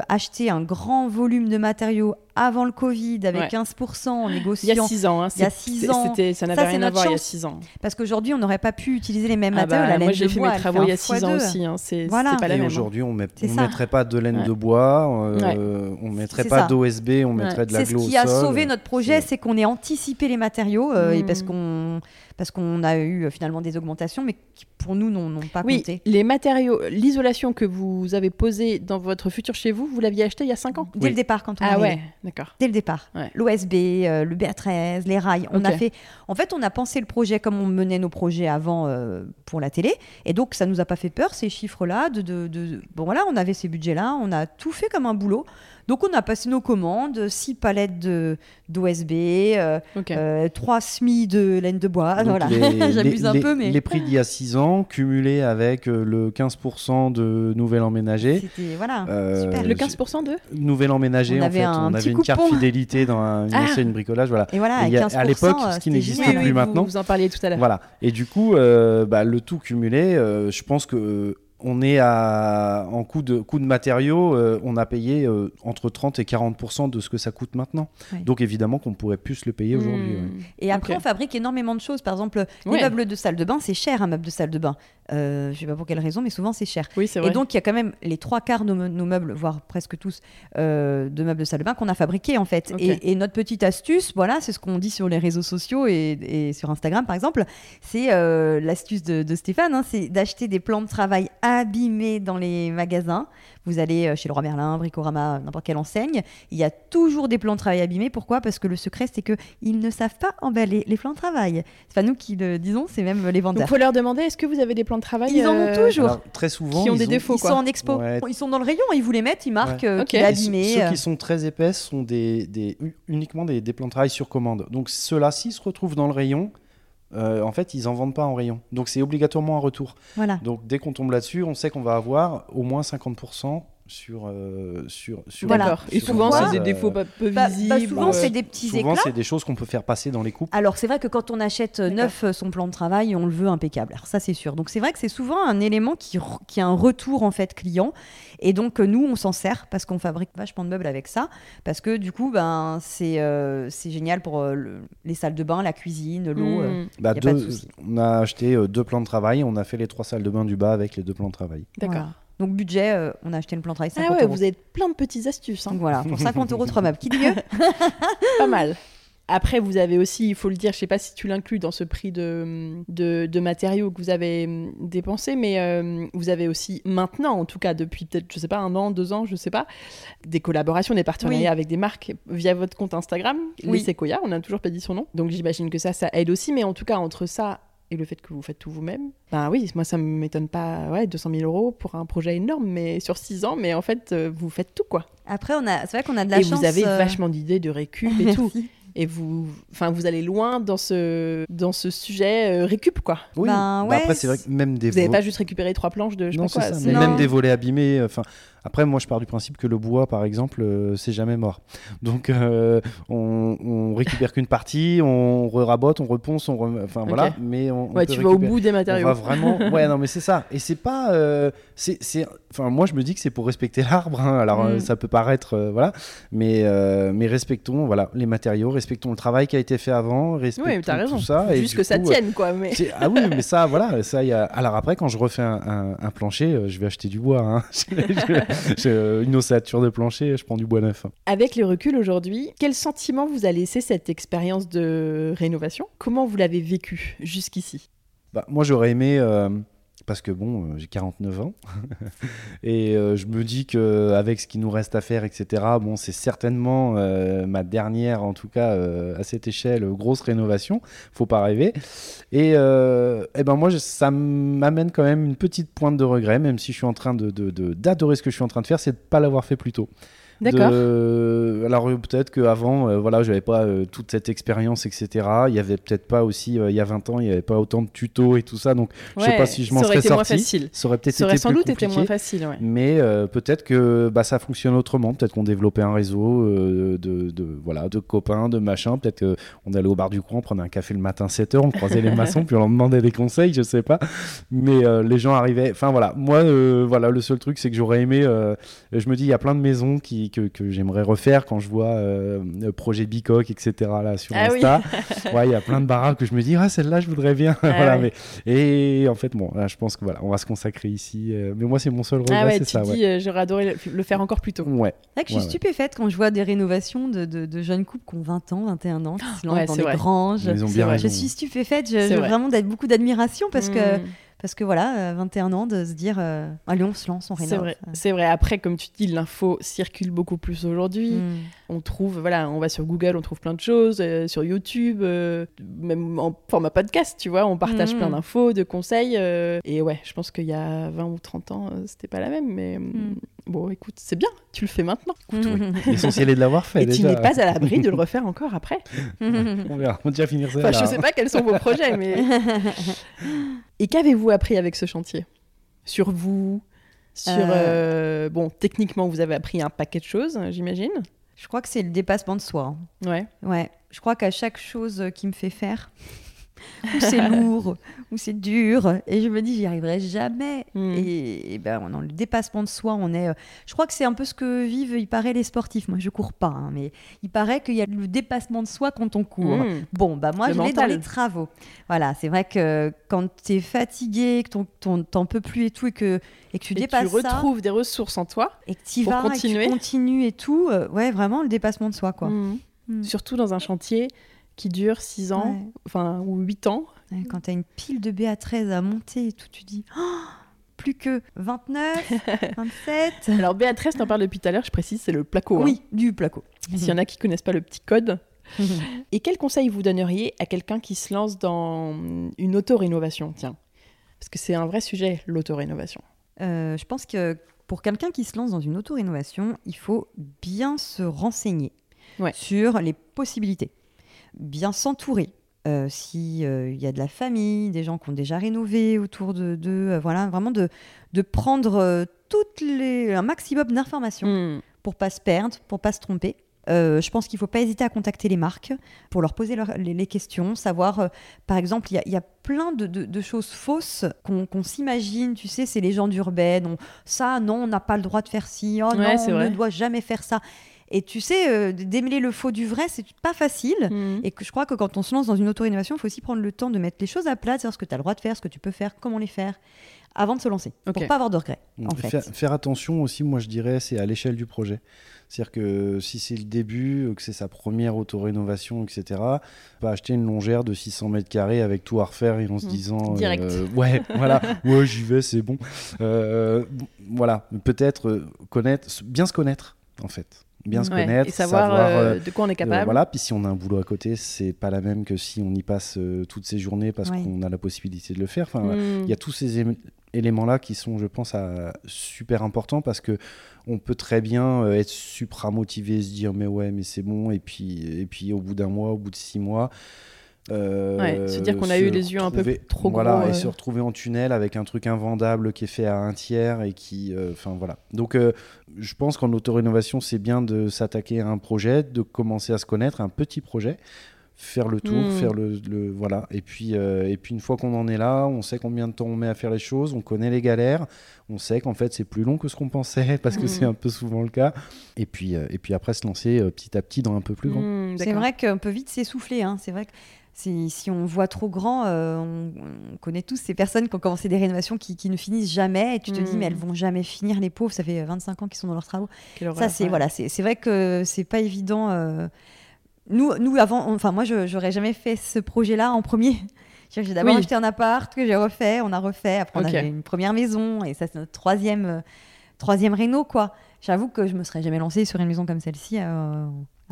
acheté un grand volume de matériaux avant le Covid avec 15% en négociant. Il y a 6 ans. Hein, il y a 6 ans. Ça n'avait rien à voir il y a 6 ans. Parce qu'aujourd'hui, on n'aurait pas pu utiliser les mêmes ah matériaux. Bah, moi, j'ai fait mes travaux il y a 6 ans aussi. Hein. C'est voilà. pas la même. Hein. Aujourd'hui, on ne mettrait pas de laine de bois on mettrait pas d'OSB, on mettrait de la C'est ce qui a sauvé notre projet, c'est qu'on ait anticipé les matériaux euh, et parce mmh. qu'on parce qu'on a eu euh, finalement des augmentations, mais qui pour nous n'ont pas oui, compté. Les matériaux, l'isolation que vous avez posée dans votre futur chez vous, vous l'aviez acheté il y a 5 ans? Dès le départ, quand on Ah ouais, d'accord. Dès le départ. L'OSB, euh, le BA13, les rails. On a fait. En fait, on a pensé le projet comme on menait nos projets avant pour la télé, et donc ça nous a pas fait peur ces chiffres-là. De, de, de, bon voilà, on avait ces budgets-là, on a tout fait comme un boulot. Donc on a passé nos commandes, 6 palettes d'OSB, euh, euh, 3 SMI de laine de bois. voilà, j'abuse un peu. Mais... Les prix d'il y a 6 ans, cumulés avec euh, le 15% de nouvel emménagé. C'était, voilà, euh, super. Le 15% de Nouvel emménagé, on en avait fait. on avait une carte fidélité dans un, une ah. bricolage. Voilà. Et voilà, à l'époque, ce qui n'existe plus maintenant. Vous en parliez tout à l'heure. Voilà. Et du coup, bah, le tout cumulé, je pense que on est à, en coût de, coût de matériaux, euh, on a payé euh, entre 30 et 40 de ce que ça coûte maintenant. Donc évidemment qu'on pourrait plus le payer aujourd'hui. Hmm. Et après, on fabrique énormément de choses. Par exemple, les meubles de salle de bain, c'est cher un meuble de salle de bain. Euh, je ne sais pas pour quelle raison, mais souvent c'est cher. et donc il y a quand même les trois quarts de nos, meubles, voire presque tous, de meubles de salle de bain qu'on a fabriqués en fait. Et, notre petite astuce, voilà, c'est ce qu'on dit sur les réseaux sociaux et, sur Instagram par exemple, c'est l'astuce de, Stéphane, hein, c'est d'acheter des plans de travail abîmé dans les magasins. Vous allez euh, chez le Roi Merlin, Bricorama, n'importe quelle enseigne. Il y a toujours des plans de travail abîmés. Pourquoi? Parce que le secret, c'est qu'ils ne savent pas emballer les plans de travail. C'est pas nous qui le disons, c'est même les vendeurs. Il faut leur demander est-ce que vous avez des plans de travail Ils en ont euh, toujours. très souvent. Qui ont des défauts. Ils sont en expo. Ils sont dans le rayon, ils vous les mettent, ils marquent ouais. qu'il est abîmé. Ceux qui sont très épais sont des, des uniquement des, des plans de travail sur commande. Donc ceux-là, s'ils se retrouvent dans le rayon, euh, en fait, ils en vendent pas en rayon. Donc, c'est obligatoirement un retour. Voilà. Donc, dès qu'on tombe là-dessus, on sait qu'on va avoir au moins 50% sur euh, sur sur D'accord. Et sur souvent, c'est des défauts pas peu Bah, bah, visibles. souvent, ou, c'est euh, des petits souvent éclats. c'est des choses qu'on peut faire passer dans les coupes Alors c'est vrai que quand on achète neuf euh, son plan de travail, on le veut impeccable. Alors ça c'est sûr. Donc c'est vrai que c'est souvent un élément qui, qui a un retour en fait client. Et donc nous on s'en sert parce qu'on fabrique vachement de meubles avec ça. Parce que du coup ben c'est euh, c'est génial pour euh, le- les salles de bain, la cuisine, l'eau. euh. hmm, Bah, on a acheté euh, deux plans de travail, on a fait les trois salles de bain du bas avec les deux plans de travail. D'accord. Voilà. Donc budget, euh, on a acheté le plan de travail 50 Ah ouais, euros. vous avez plein de petites astuces. hein. Donc voilà, pour 50 euros trois meubles. Qui dit mieux Pas mal. Après, vous avez aussi, il faut le dire, je sais pas si tu l'inclus dans ce prix de, de, de matériaux que vous avez hum, dépensé, mais euh, vous avez aussi maintenant, en tout cas depuis peut-être, je sais pas, un an, deux ans, je sais pas, des collaborations, des partenariats Oui. avec des marques via votre compte Instagram, Oui. les Sequoia, on n'a toujours pas dit son nom. Donc j'imagine que ça, ça aide aussi, mais en tout cas, entre ça et le fait que vous faites tout vous-même, ben oui, moi ça m'étonne pas, ouais, 200 000 euros pour un projet énorme, mais sur 6 ans, mais en fait, euh, vous faites tout quoi. Après, on a, c'est vrai qu'on a de la et chance. vous avez euh, vachement d'idées de récup et tout. Et vous, enfin, vous allez loin dans ce, dans ce sujet euh, récup, quoi. Oui, Ben bah ouais, après c'est vrai que même des Vous n'avez vo- pas juste récupéré trois planches de je sais non, pas quoi. c'est ça, c'est- mais Non. même des volets abîmés. euh, Enfin, après, moi, je pars du principe que le bois, par exemple, euh, c'est jamais mort. Donc, euh, on, on récupère qu'une partie, on rabote, on reponce, on rem- enfin voilà. Mais on, on Ouais, tu vas au bout des On matériaux. va vraiment. Ouais, non, mais c'est ça. Et c'est pas. euh, c'est, Enfin, moi, je me dis que c'est pour respecter l'arbre. hein. Alors, euh, Mm. ça peut paraître, voilà, mais mais respectons, voilà, les matériaux, respectons le travail qui a été fait avant, respectons Oui, t'as raison. tout ça. et Juste que ça coup, tienne, quoi. Mais... Ah oui, mais ça, voilà, ça, y a... Alors après, quand je refais un, un- un plancher, je vais acheter du bois. hein. Je- une ossature de plancher, je prends du bois neuf. Avec le recul aujourd'hui, quel sentiment vous a laissé cette expérience de rénovation? Comment vous l'avez vécu jusqu'ici? Bah, moi, j'aurais aimé, euh, parce que bon, euh, j'ai 49 ans, et euh, je me dis que avec ce qui nous reste à faire, etc., bon, c'est certainement euh, ma dernière, en tout cas, à cette échelle, grosse rénovation. Faut pas rêver. Et, eh ben moi, ça m'amène quand même une petite pointe de regret, même si je suis en train de- d'adorer ce que je suis en train de faire, c'est de pas l'avoir fait plus tôt. D'accord. De- Alors euh, peut-être qu'avant, euh, voilà, j'avais pas euh, toute cette expérience, etc. Il y avait peut-être pas aussi, euh, il y a 20 ans, il y avait pas autant de tutos et tout ça, donc je sais pas si je m'en ça aurait serais été moins sorti. facile. ça aurait peut-être Ça aurait été sans plus doute été compliqué. moins facile, ouais. Mais peut-être que bah, ça fonctionne autrement. Peut-être qu'on développait un réseau de, de- voilà, de copains, de machins. Peut-être qu'on allait au bar du coin, on prenait un café le matin 7h, on croisait les maçons, puis on leur demandait des conseils, je sais pas. Mais les gens arrivaient. Enfin voilà, moi, voilà, le seul truc, c'est que j'aurais aimé. je me dis, il y a plein de maisons qui, que, que j'aimerais refaire quand je vois euh, le projet Bicoque, etc. là sur Ah oui. Insta. Ouais, il y a plein de baraques que je me dis, ah, celle-là, je voudrais bien. voilà, Ah ouais. mais et en fait, bon, là, je pense que voilà, on va se consacrer ici. euh, mais moi, c'est mon seul regret, Ah ouais, c'est tu ça. dis, ouais. euh, j'aurais adoré le, le faire encore plus tôt. Ouais. C'est vrai que je suis stupéfaite quand je vois des rénovations de, de- de jeunes couples qui ont 20 ans, 21 ans, qui se lancent Ouais, dans des vrai. granges. Ils ont C'est bien vrai. Je suis stupéfaite, vrai. vraiment d'être beaucoup d'admiration parce que, Mm. Parce que voilà, euh, 21 ans, de se dire, euh, allez, on se lance, on rénove. C'est vrai, c'est vrai. Après, comme tu dis, l'info circule beaucoup plus aujourd'hui. Mm. On trouve, voilà, on va sur Google, on trouve plein de choses, euh, sur YouTube, euh, même en format podcast, tu vois, on partage plein d'infos, de conseils. euh, et ouais, je pense qu'il y a 20 ou 30 ans, euh, c'était pas la même, mais euh, Mm. Bon, écoute, c'est bien, tu le fais maintenant. L'essentiel est de l'avoir fait Et tu n'es pas à l'abri de le refaire encore après. On verra. On va déjà finir ça. Enfin, là. je sais pas quels sont vos projets, mais. Et qu'avez-vous appris avec ce chantier? Sur vous Sur. euh, Bon, techniquement, vous avez appris un paquet de choses, j'imagine. Je crois que c'est le dépassement de soi. hein. Ouais. Ouais, je crois qu'à chaque chose qui me fait faire, ou c'est lourd, ou c'est dur, et je me dis j'y arriverai jamais. Mm. Et, et ben dans le dépassement de soi, on est. euh, je crois que c'est un peu ce que vivent, il paraît, les sportifs. Moi, je cours pas, hein, mais il paraît qu'il y a le dépassement de soi quand on court. Mm. Bon, bah moi, Le je l'ai dans les travaux. Voilà, c'est vrai que quand tu es fatigué, que ton- ton- t'en peux plus et tout, et que, et que tu Et que dépasses tu ça, retrouves des ressources en toi. et que tu vas, et que tu continues et tout, euh, ouais, vraiment le dépassement de soi, quoi. Mm. Mm. Surtout dans un chantier qui dure 6 ans, Ouais. enfin, ou 8 ans. Ouais, Quand tu as une pile de BA13 à monter et tout, tu dis Oh, plus que 29, 27. Alors, Béatrice, t'en parle depuis tout à l'heure, je précise, c'est le placo. hein. Oui, du placo. S'il y en a qui connaissent pas le petit code. Et quel conseil vous donneriez à quelqu'un qui se lance dans une auto-rénovation Tiens, parce que c'est un vrai sujet, l'auto-rénovation. Euh, je pense que pour quelqu'un qui se lance dans une auto-rénovation, il faut bien se renseigner Ouais. sur les possibilités, bien s'entourer. Euh, si euh, y a de la famille, des gens qui ont déjà rénové autour de d'eux, euh, voilà, vraiment de, de prendre euh, toutes les, un maximum d'informations Hmm. pour pas se perdre, pour pas se tromper. Je pense qu'il ne faut pas hésiter à contacter les marques pour leur poser leur- les, les questions, savoir, par exemple, il y a- il y, a plein de, de- de choses fausses qu'on qu'on s'imagine, tu sais, c'est légendes urbaines, on- ça, non, on n'a pas le droit de faire ci, oh Ouais, non, on vrai. ne doit jamais faire ça. Et tu sais, euh, démêler le faux du vrai, c'est pas facile. Hmm. Et que je crois que quand on se lance dans une auto-rénovation, il faut aussi prendre le temps de mettre les choses à plat, de savoir ce que tu as le droit de faire, ce que tu peux faire, comment les faire, avant de se lancer, Ok. pour pas avoir de regrets, en fait. Faire, faire attention aussi, moi je dirais, c'est à l'échelle du projet. C'est-à-dire que si c'est le début, que c'est sa première auto-rénovation, etc., pas acheter une longère de 600 mètres carrés avec tout à refaire et en se Mhm. disant Direct. euh, ouais, voilà, ouais, j'y vais, c'est bon. Euh, voilà, peut-être euh, connaître, bien se connaître en fait, bien se Ouais, connaître, Et savoir, euh, de quoi on est euh, capable. voilà, puis si on a un boulot à côté, c'est pas la même que si on y passe euh, toutes ces journées parce Ouais. qu'on a la possibilité de le faire. Enfin. Hmm. Il y a tous ces éme- éléments-là qui sont, je pense, à- super importants parce que on peut très bien euh, être supra motivé, se dire mais ouais, mais c'est bon, et puis, et puis au bout d'un mois, au bout de six mois. Euh, Ouais, se dire qu'on a eu les yeux un peu trop voilà, gros, et euh. se retrouver en tunnel avec un truc invendable qui est fait à un tiers et qui, euh, enfin voilà. Donc, euh, je pense qu'en auto-rénovation, c'est bien de s'attaquer à un projet, de commencer à se connaître, un petit projet, faire le tour, Mm. faire le, le- voilà. Et puis, euh, et puis une fois qu'on en est là, on sait combien de temps on met à faire les choses, on connaît les galères, on sait qu'en fait c'est plus long que ce qu'on pensait parce que Mm. c'est un peu souvent le cas. Et puis, euh, et puis après se lancer euh, petit à petit dans un peu plus grand. Hmm, C'est vrai qu'on peut vite s'essouffler. Hein. C'est vrai que si, on voit trop grand, euh, on, on connaît tous ces personnes qui ont commencé des rénovations qui, qui ne finissent jamais. Et tu te dis, Mm. mais elles vont jamais finir, les pauvres. Ça fait 25 ans qu'ils sont dans leurs travaux. Quelle Ça, c'est ouais. voilà, c'est vrai que c'est pas évident. euh. Nous, nous avant, on- enfin moi, je j'aurais jamais fait ce projet-là en premier. J'ai d'abord Oui. acheté un appart que j'ai refait, on a refait. Après, on Ok. avait une première maison et ça, c'est notre troisième, euh, troisième réno, quoi. J'avoue que je me serais jamais lancée sur une maison comme celle-ci.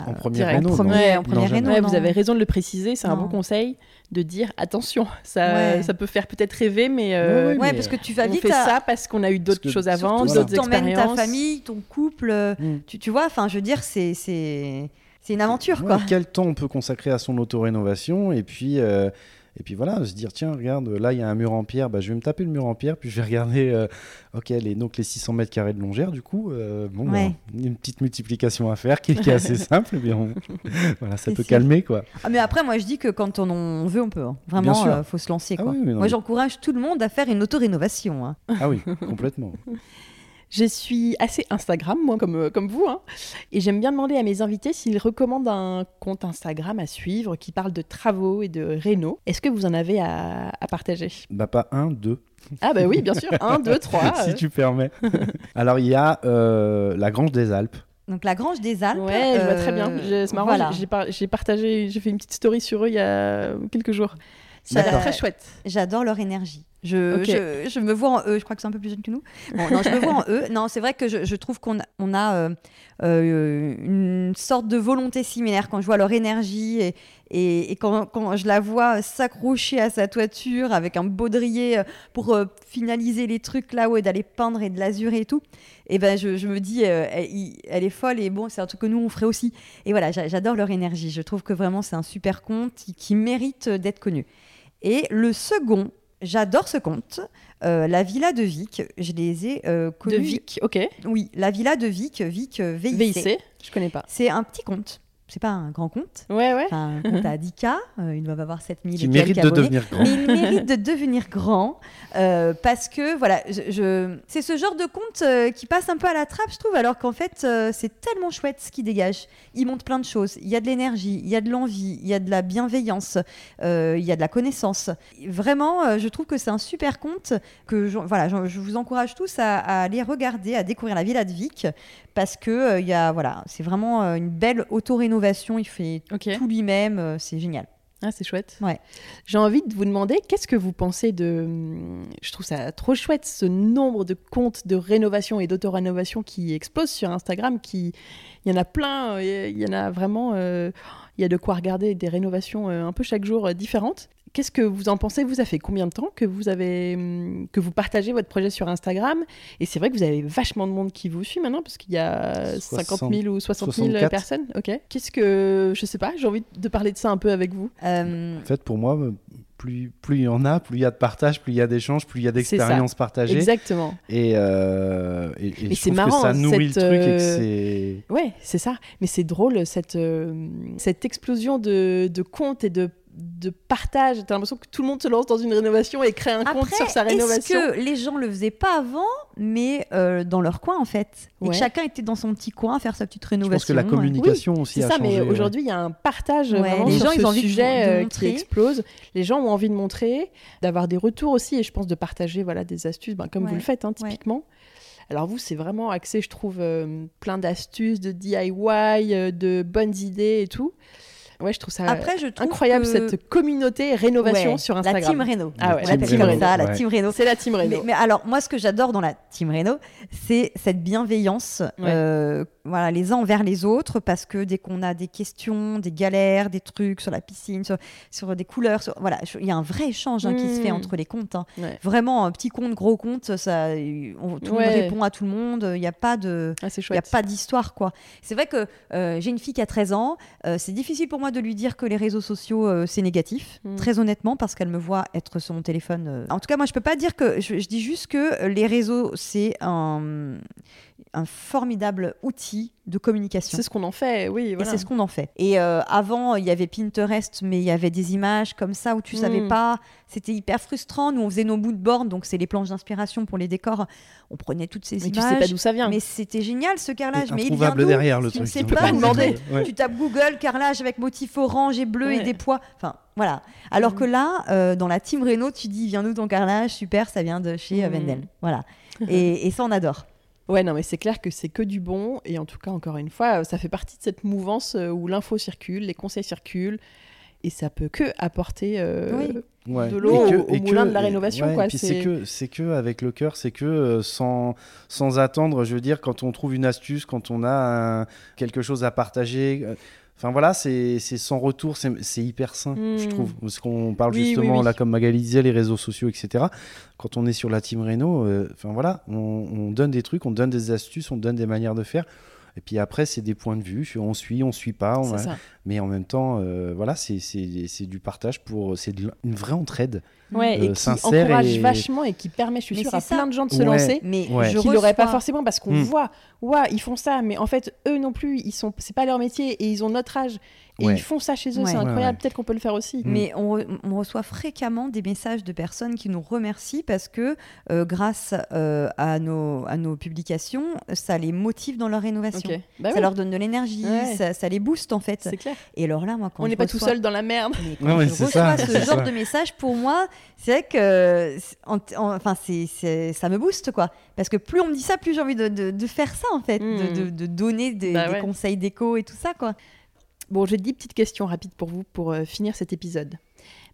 En première direct. réno, première jamais. réno. Ouais, non. vous avez raison de le préciser, c'est un bon conseil de dire attention, ça, Ouais. ça peut faire peut-être rêver, mais, euh, Ouais, Ouais, mais, parce que tu vas on vite fait à- ça parce qu'on a eu d'autres choses avant, Voilà. d'autres expériences. ta famille, ton couple, euh, Mm. tu, tu vois, enfin, je veux dire, c'est c'est c'est une aventure, quoi. Quel temps on peut consacrer à son auto-rénovation et puis euh, et puis voilà se dire tiens regarde là il y a un mur en pierre bah, je vais me taper le mur en pierre puis je vais regarder euh, ok les donc les 600 mètres carrés de longère du coup euh, bon Ouais. bah, une petite multiplication à faire qui, qui est assez simple mais on- voilà ça peut calmer quoi Ah, mais après, moi, je dis que quand on en veut, on peut. hein. Vraiment, sûr. euh, faut se lancer, Ah quoi. oui, oui, non, moi, mais- j'encourage tout le monde à faire une auto-rénovation. hein. ah oui complètement Je suis assez Instagram, moi, comme, euh, comme vous. hein. Et j'aime bien demander à mes invités s'ils recommandent un compte Instagram à suivre qui parle de travaux et de réno. Est-ce que vous en avez à, à partager? Bah pas un deux Ah bah oui, bien sûr. Un, deux, trois. si euh. tu permets alors il y a euh, la Grange des Alpes Donc, la Grange des Alpes. Ouais, je vois très bien. C'est marrant, voilà. j'ai- j'ai par- j'ai partagé, j'ai fait une petite story sur eux il y a quelques jours. Ça a l'air D'accord. très chouette. J'adore leur énergie. Je, je, je me vois en eux. Je crois que c'est un peu plus jeune que nous. Bon, non, je me vois en eux. Non, c'est vrai que je, je trouve qu'on a, on a euh, euh, une sorte de volonté similaire quand je vois leur énergie et, et, et quand, quand je la vois s'accrocher à sa toiture avec un baudrier euh, pour euh, finaliser les trucs là-haut et d'aller peindre et de l'azurer et tout. Et ben je, je me dis, euh, elle, est folle et bon, c'est un truc que nous on ferait aussi. Et voilà, j'a- j'adore leur énergie. Je trouve que vraiment c'est un super conte qui, qui mérite d'être connu. Et le second, j'adore ce conte, euh, la villa de Vic. Je les ai euh, connus. De Vic, ok. Oui, la villa de Vic, Vic euh, VIC. VIC, je connais pas. C'est un petit conte. C'est pas un grand conte. Ouais, ouais. Enfin, un conte à 10K. euh, ils doivent avoir 7000 qui mérite de abonnés. devenir grand Mais il mérite de devenir grand euh, parce que voilà, je, je- c'est ce genre de conte euh, qui passe un peu à la trappe, je trouve, alors qu'en fait euh, c'est tellement chouette ce qu'il dégage. Il montre plein de choses. Il y a de l'énergie, il y a de l'envie, il y a de la bienveillance, euh, il y a de la connaissance. Vraiment, euh, je trouve que c'est un super conte que je, voilà, je, je vous encourage tous à, à aller regarder, à découvrir la Villa de Vic parce que euh, il y a voilà, c'est vraiment euh, une belle auto-rénovation. Il fait tout lui-même, euh, c'est génial. Ah, c'est chouette. Ouais. J'ai envie de vous demander, qu'est-ce que vous pensez de... hum, Je trouve ça trop chouette, ce nombre de comptes de rénovation et d'auto-rénovation qui explosent sur Instagram. Qui... Il y en a plein, euh, il y en a vraiment... euh, Il y a de quoi regarder des rénovations un peu chaque jour différentes. Qu'est-ce que vous en pensez? Vous, ça fait combien de temps que vous avez que vous partagez votre projet sur Instagram? Et c'est vrai que vous avez vachement de monde qui vous suit maintenant parce qu'il y a 50 000 ou 60 000 64. personnes. Ok. Qu'est-ce que je sais pas J'ai envie de parler de ça un peu avec vous. Euh, en fait pour moi plus, plus il y en a, plus il y a de partage, plus il y a d'échanges, plus il y a d'expériences partagées. Exactement. Et, euh, et, trouve marrant, que ça nourrit le truc et que euh, c'est. Ouais, c'est ça. Mais c'est drôle, cette, euh, cette explosion de, de comptes et de de partage. T'as l'impression que tout le monde se lance dans une rénovation et crée un compte sur sa rénovation. Est-ce que les gens le faisaient pas avant, mais euh, dans leur coin en fait? Et que chacun était dans son petit coin à faire sa petite rénovation. Je pense que la communication aussi a ça, mais aujourd'hui il y a un partage vraiment les gens, ils ont envie sujet de euh, qui explose. Les gens ont envie de montrer, d'avoir des retours aussi, et je pense de partager voilà des astuces, ben, comme vous le faites hein, typiquement. Alors vous, c'est vraiment axé, je trouve, euh, plein d'astuces, de DIY, de bonnes idées et tout. Ouais, je trouve ça Après, je trouve incroyable cette communauté rénovation sur Instagram. La team Réno. Ah ouais, la, team Réno. Ça, la team Réno. C'est la team Réno. Mais, alors, moi, ce que j'adore dans la team Réno, c'est cette bienveillance, euh, voilà, les uns envers les autres, parce que dès qu'on a des questions, des galères, des trucs sur la piscine, sur, des couleurs, voilà, il y a un vrai échange hein, qui se fait hmm. entre les comptes. Hein. Vraiment, un petit compte, gros compte, ça, on, tout le monde répond à tout le monde. Il n'y a pas de, ah, il a pas d'histoire, quoi. C'est vrai que euh, j'ai une fille qui a 13 ans. Euh, c'est difficile pour moi de lui dire que les réseaux sociaux, euh, c'est négatif, mm. très honnêtement, parce qu'elle me voit être sur mon téléphone. En tout cas, moi, je peux pas dire que. Je, dis juste que les réseaux, c'est un, un formidable outil de communication. C'est ce qu'on en fait, oui. Voilà. Et c'est ce qu'on en fait. Et euh, avant, il y avait Pinterest, mais il y avait des images comme ça où tu ne savais pas. C'était hyper frustrant. Nous, on faisait nos bouts de borne, donc c'est les planches d'inspiration pour les décors. On prenait toutes ces images. Mais tu sais pas d'où ça vient. Mais c'était génial ce carrelage. Mais il vient derrière le tu truc. Tu ne sais pas demander. Tu tapes Google carrelage avec motif orange et bleu et des poids. Enfin, voilà. Alors que là, euh, dans la team Renault, tu dis viens nous ton carrelage, super, ça vient de chez mm. Wendel. Voilà. et, et ça, on adore. Ouais, non, mais c'est clair que c'est que du bon. Et en tout cas, encore une fois, ça fait partie de cette mouvance euh, où l'info circule, les conseils circulent. Et ça peut que apporter euh, de l'eau au, moulin de la rénovation. quoi. c'est que, c'est que avec le cœur, c'est que euh, sans, sans attendre, je veux dire, quand on trouve une astuce, quand on a quelque chose à partager, Enfin voilà, c'est sans retour, c'est hyper sain, je hmm. trouve. Parce qu'on parle justement, là, comme Magali disait, les réseaux sociaux, etc. Quand on est sur la team Renault, euh, enfin voilà, on, donne des trucs, on donne des astuces, on donne des manières de faire. Et puis après, c'est des points de vue. On suit, on suit pas. Mais en même temps, euh, voilà, c'est du partage pour. C'est une vraie entraide. Ouais, et euh, qui encourage vachement et qui permet, je suis sûre, à plein de gens de se lancer. Mais je ne l'aurais pas forcément parce qu'on hmm. voit, ouais, ils font ça, mais en fait, eux non plus, ils sont, c'est pas leur métier et ils ont notre âge. Et ils font ça chez eux, c'est incroyable. Peut-être qu'on peut le faire aussi. Mm. Mais on, reçoit fréquemment des messages de personnes qui nous remercient parce que euh, grâce euh, à, nos, à nos publications, ça les motive dans leur rénovation. Bah ça leur donne de l'énergie, ça, les booste en fait. C'est clair. Et alors là, moi, quand on n'est pas tout seul dans la merde. quand je reçois ce genre de message, pour moi, c'est vrai que enfin, c'est, ça me booste quoi. Parce que plus on me dit ça, plus j'ai envie de, de, faire ça en fait, de, mm. de, donner des, bah des conseils d'éco et tout ça quoi. Bon, j'ai 10 petites questions rapides pour vous pour euh, finir cet épisode.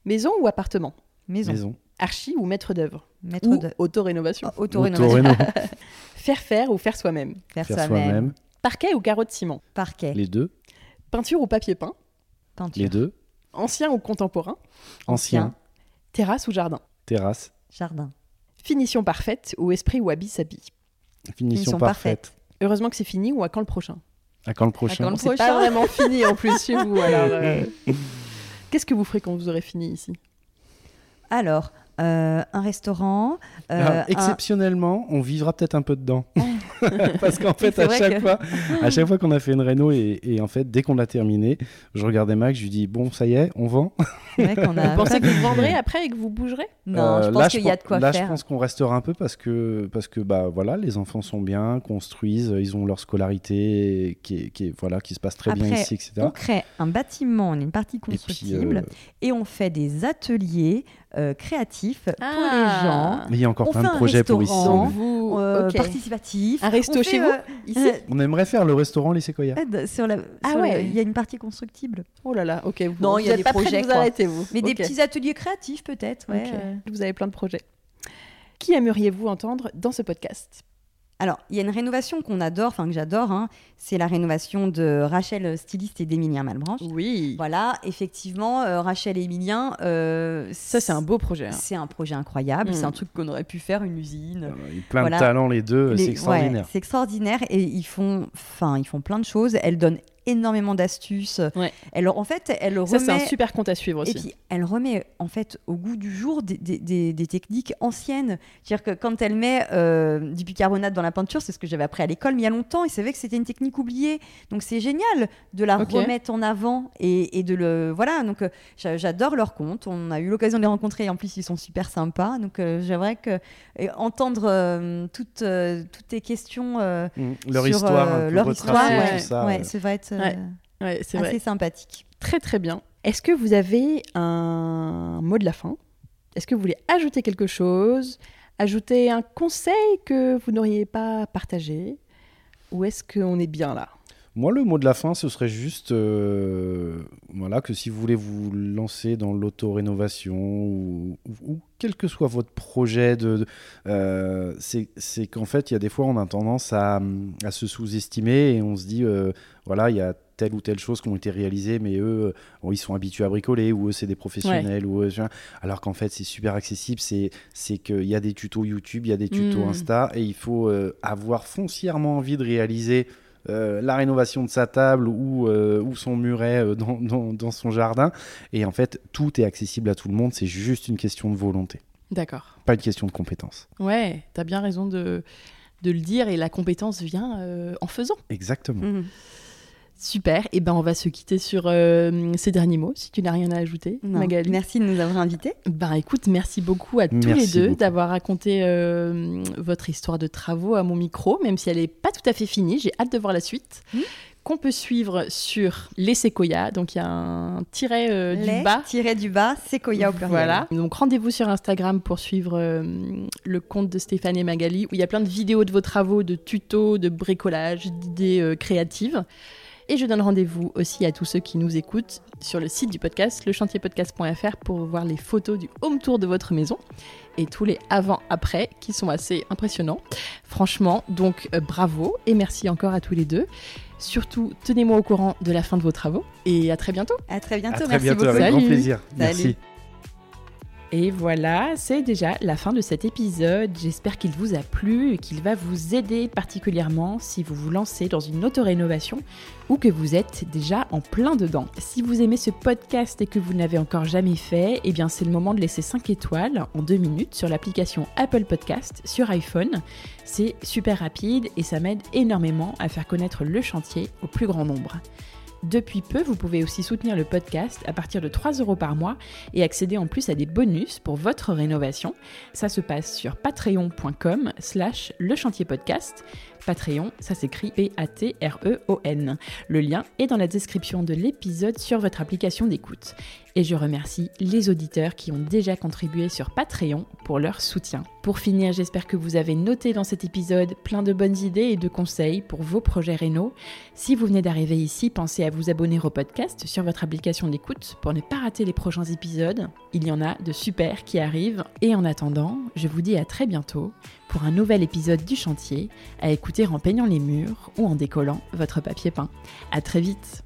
Maison ou appartement? Maison. Archi ou maître d'œuvre? Maître d'œuvre. Auto-rénovation. Auto-rénovation. faire faire ou faire soi-même? Faire, soi-même. Parquet ou carreau de ciment? Parquet. Les deux. Peinture ou papier peint? Peinture. Les deux. Ancien ou contemporain? Ancien. Terrasse ou jardin? Terrasse. Jardin. Finition parfaite ou esprit ou habit s'habille? Finition, parfaite. Heureusement que c'est fini ou à quand le prochain? À quand le prochain C'est pas vraiment fini en plus chez vous. Euh, qu'est-ce que vous ferez quand vous aurez fini ici? Alors, euh, un restaurant. Euh, exceptionnellement, on vivra peut-être un peu dedans. Parce qu'en fait, à chaque, fois, à chaque fois qu'on a fait une réno, et, en fait, dès qu'on l'a terminé, je regardais Max, je lui dis Bon, ça y est, on vend. Vous pensez que vous vendrez après et que vous bougerez? Non, je pense qu'il y a de quoi là, faire. Là, je pense qu'on restera un peu parce que, parce que bah, voilà, les enfants sont bien, construisent, ils ont leur scolarité qui, qui, voilà, qui se passe très bien ici, etc. On crée un bâtiment, on a une partie constructible, et on fait des ateliers euh, créatif pour les ah. gens. Mais il y a encore plein de projets pour ici. Vous, euh, participatif. Un resto chez vous ici On aimerait faire le restaurant lycée Koya. Sur la, ah ouais, il y a une partie constructible. Oh là là, ok. Vous, non, il y a des projets. vous arrêtez vous. Mais des petits ateliers créatifs peut-être. Ouais. Vous avez plein de projets. Qui aimeriez-vous entendre dans ce podcast? Alors, il y a une rénovation qu'on adore, enfin que j'adore, hein. c'est la rénovation de Rachel Styliste et d'Emilien Malbranche. Oui. Voilà, effectivement, euh, Rachel et Emilien. Euh, ça, c'est un beau projet. Hein. C'est un projet incroyable. C'est un mm. truc qu'on aurait pu faire, une usine. Il y a plein de talents, les deux, c'est extraordinaire. c'est extraordinaire et ils font, enfin, ils font plein de choses. Elle donne énormément d'astuces. Ouais. Elle, en fait, elle Ça, remet. c'est un super compte à suivre aussi. Et puis, elle remet en fait au goût du jour des, des- des- des techniques anciennes. C'est-à-dire que quand elle met euh, du bicarbonate dans la peinture, c'est ce que j'avais appris à l'école, mais il y a longtemps, et c'est vrai que c'était une technique oubliée. Donc, c'est génial de la remettre en avant et, et de le. Voilà, donc euh, j'a- j'adore leur compte. On a eu l'occasion de les rencontrer, et en plus, ils sont super sympas. Donc, euh, j'aimerais que et entendre euh, toutes, euh, toutes tes questions. euh, Mm. Leur sur, histoire, euh, leur retracée, histoire, ouais, ça. ouais, euh, ça va être Ouais, Ouais, c'est assez vrai. sympathique. Très très bien. Est-ce que vous avez un mot de la fin? Est-ce que vous voulez ajouter quelque chose? Ajouter un conseil que vous n'auriez pas partagé? Ou est-ce qu'on est bien là? Moi, le mot de la fin, ce serait juste euh, voilà, que si vous voulez vous lancer dans l'auto-rénovation ou, quel que soit votre projet, de, de- euh, c'est c'est qu'en fait, il y a des fois, on a tendance à, à se sous-estimer et on se dit, euh, voilà, il y a telle ou telle chose qui ont été réalisées, mais eux, bon, ils sont habitués à bricoler, ou eux, c'est des professionnels, ou eux, alors qu'en fait, c'est super accessible, c'est c'est qu'il y a des tutos YouTube, il y a des tutos Mm. Insta, et il faut avoir foncièrement envie de réaliser euh, la rénovation de sa table ou, euh, ou son muret euh, dans, dans- dans son jardin. Et en fait, tout est accessible à tout le monde, c'est juste une question de volonté, D'accord. pas une question de compétence. Ouais, t'as bien raison de, de le dire et la compétence vient euh, en faisant. Exactement. Mhm. Super. Et ben on va se quitter sur euh, ces derniers mots, si tu n'as rien à ajouter, Non, Magali. Merci de nous avoir invités. Ben écoute, merci beaucoup à tous Merci les deux d'avoir raconté euh, votre histoire de travaux à mon micro, même si elle n'est pas tout à fait finie. J'ai hâte de voir la suite. Qu'on peut suivre sur les séquoias. Donc il y a un tiret euh, Les du bas. tiré du bas, Sequoia au pluriel. Voilà. Donc rendez-vous sur Instagram pour suivre euh, le compte de Stéphane et Magali où il y a plein de vidéos de vos travaux, de tutos, de bricolage, d'idées euh, créatives. Et je donne rendez-vous aussi à tous ceux qui nous écoutent sur le site du podcast, lechantierpodcast.fr, pour voir les photos du home tour de votre maison et tous les avant-après qui sont assez impressionnants. Franchement, donc euh, bravo et merci encore à tous les deux. Surtout, tenez-moi au courant de la fin de vos travaux et à très bientôt. À très bientôt. À très Merci bientôt, beaucoup. avec grand Salut. plaisir. Merci. Salut. Et voilà, c'est déjà la fin de cet épisode. J'espère qu'il vous a plu et qu'il va vous aider particulièrement si vous vous lancez dans une auto-rénovation ou que vous êtes déjà en plein dedans. Si vous aimez ce podcast et que vous n'avez encore jamais fait, eh bien c'est le moment de laisser 5 étoiles en 2 minutes sur l'application Apple Podcast sur iPhone. C'est super rapide et ça m'aide énormément à faire connaître le chantier au plus grand nombre. Depuis peu, vous pouvez aussi soutenir le podcast à partir de 3 euros par mois et accéder en plus à des bonus pour votre rénovation. Ça se passe sur patreon.com slash le chantier podcast. Patreon, ça s'écrit P-A-T-R-E-O-N. Le lien est dans la description de l'épisode sur votre application d'écoute. Et je remercie les auditeurs qui ont déjà contribué sur Patreon pour leur soutien. Pour finir, j'espère que vous avez noté dans cet épisode plein de bonnes idées et de conseils pour vos projets réno. Si vous venez d'arriver ici, pensez à vous abonner au podcast sur votre application d'écoute pour ne pas rater les prochains épisodes. Il y en a de super qui arrivent. Et en attendant, je vous dis à très bientôt pour un nouvel épisode du chantier à écouter en peignant les murs ou en décollant votre papier peint. À très vite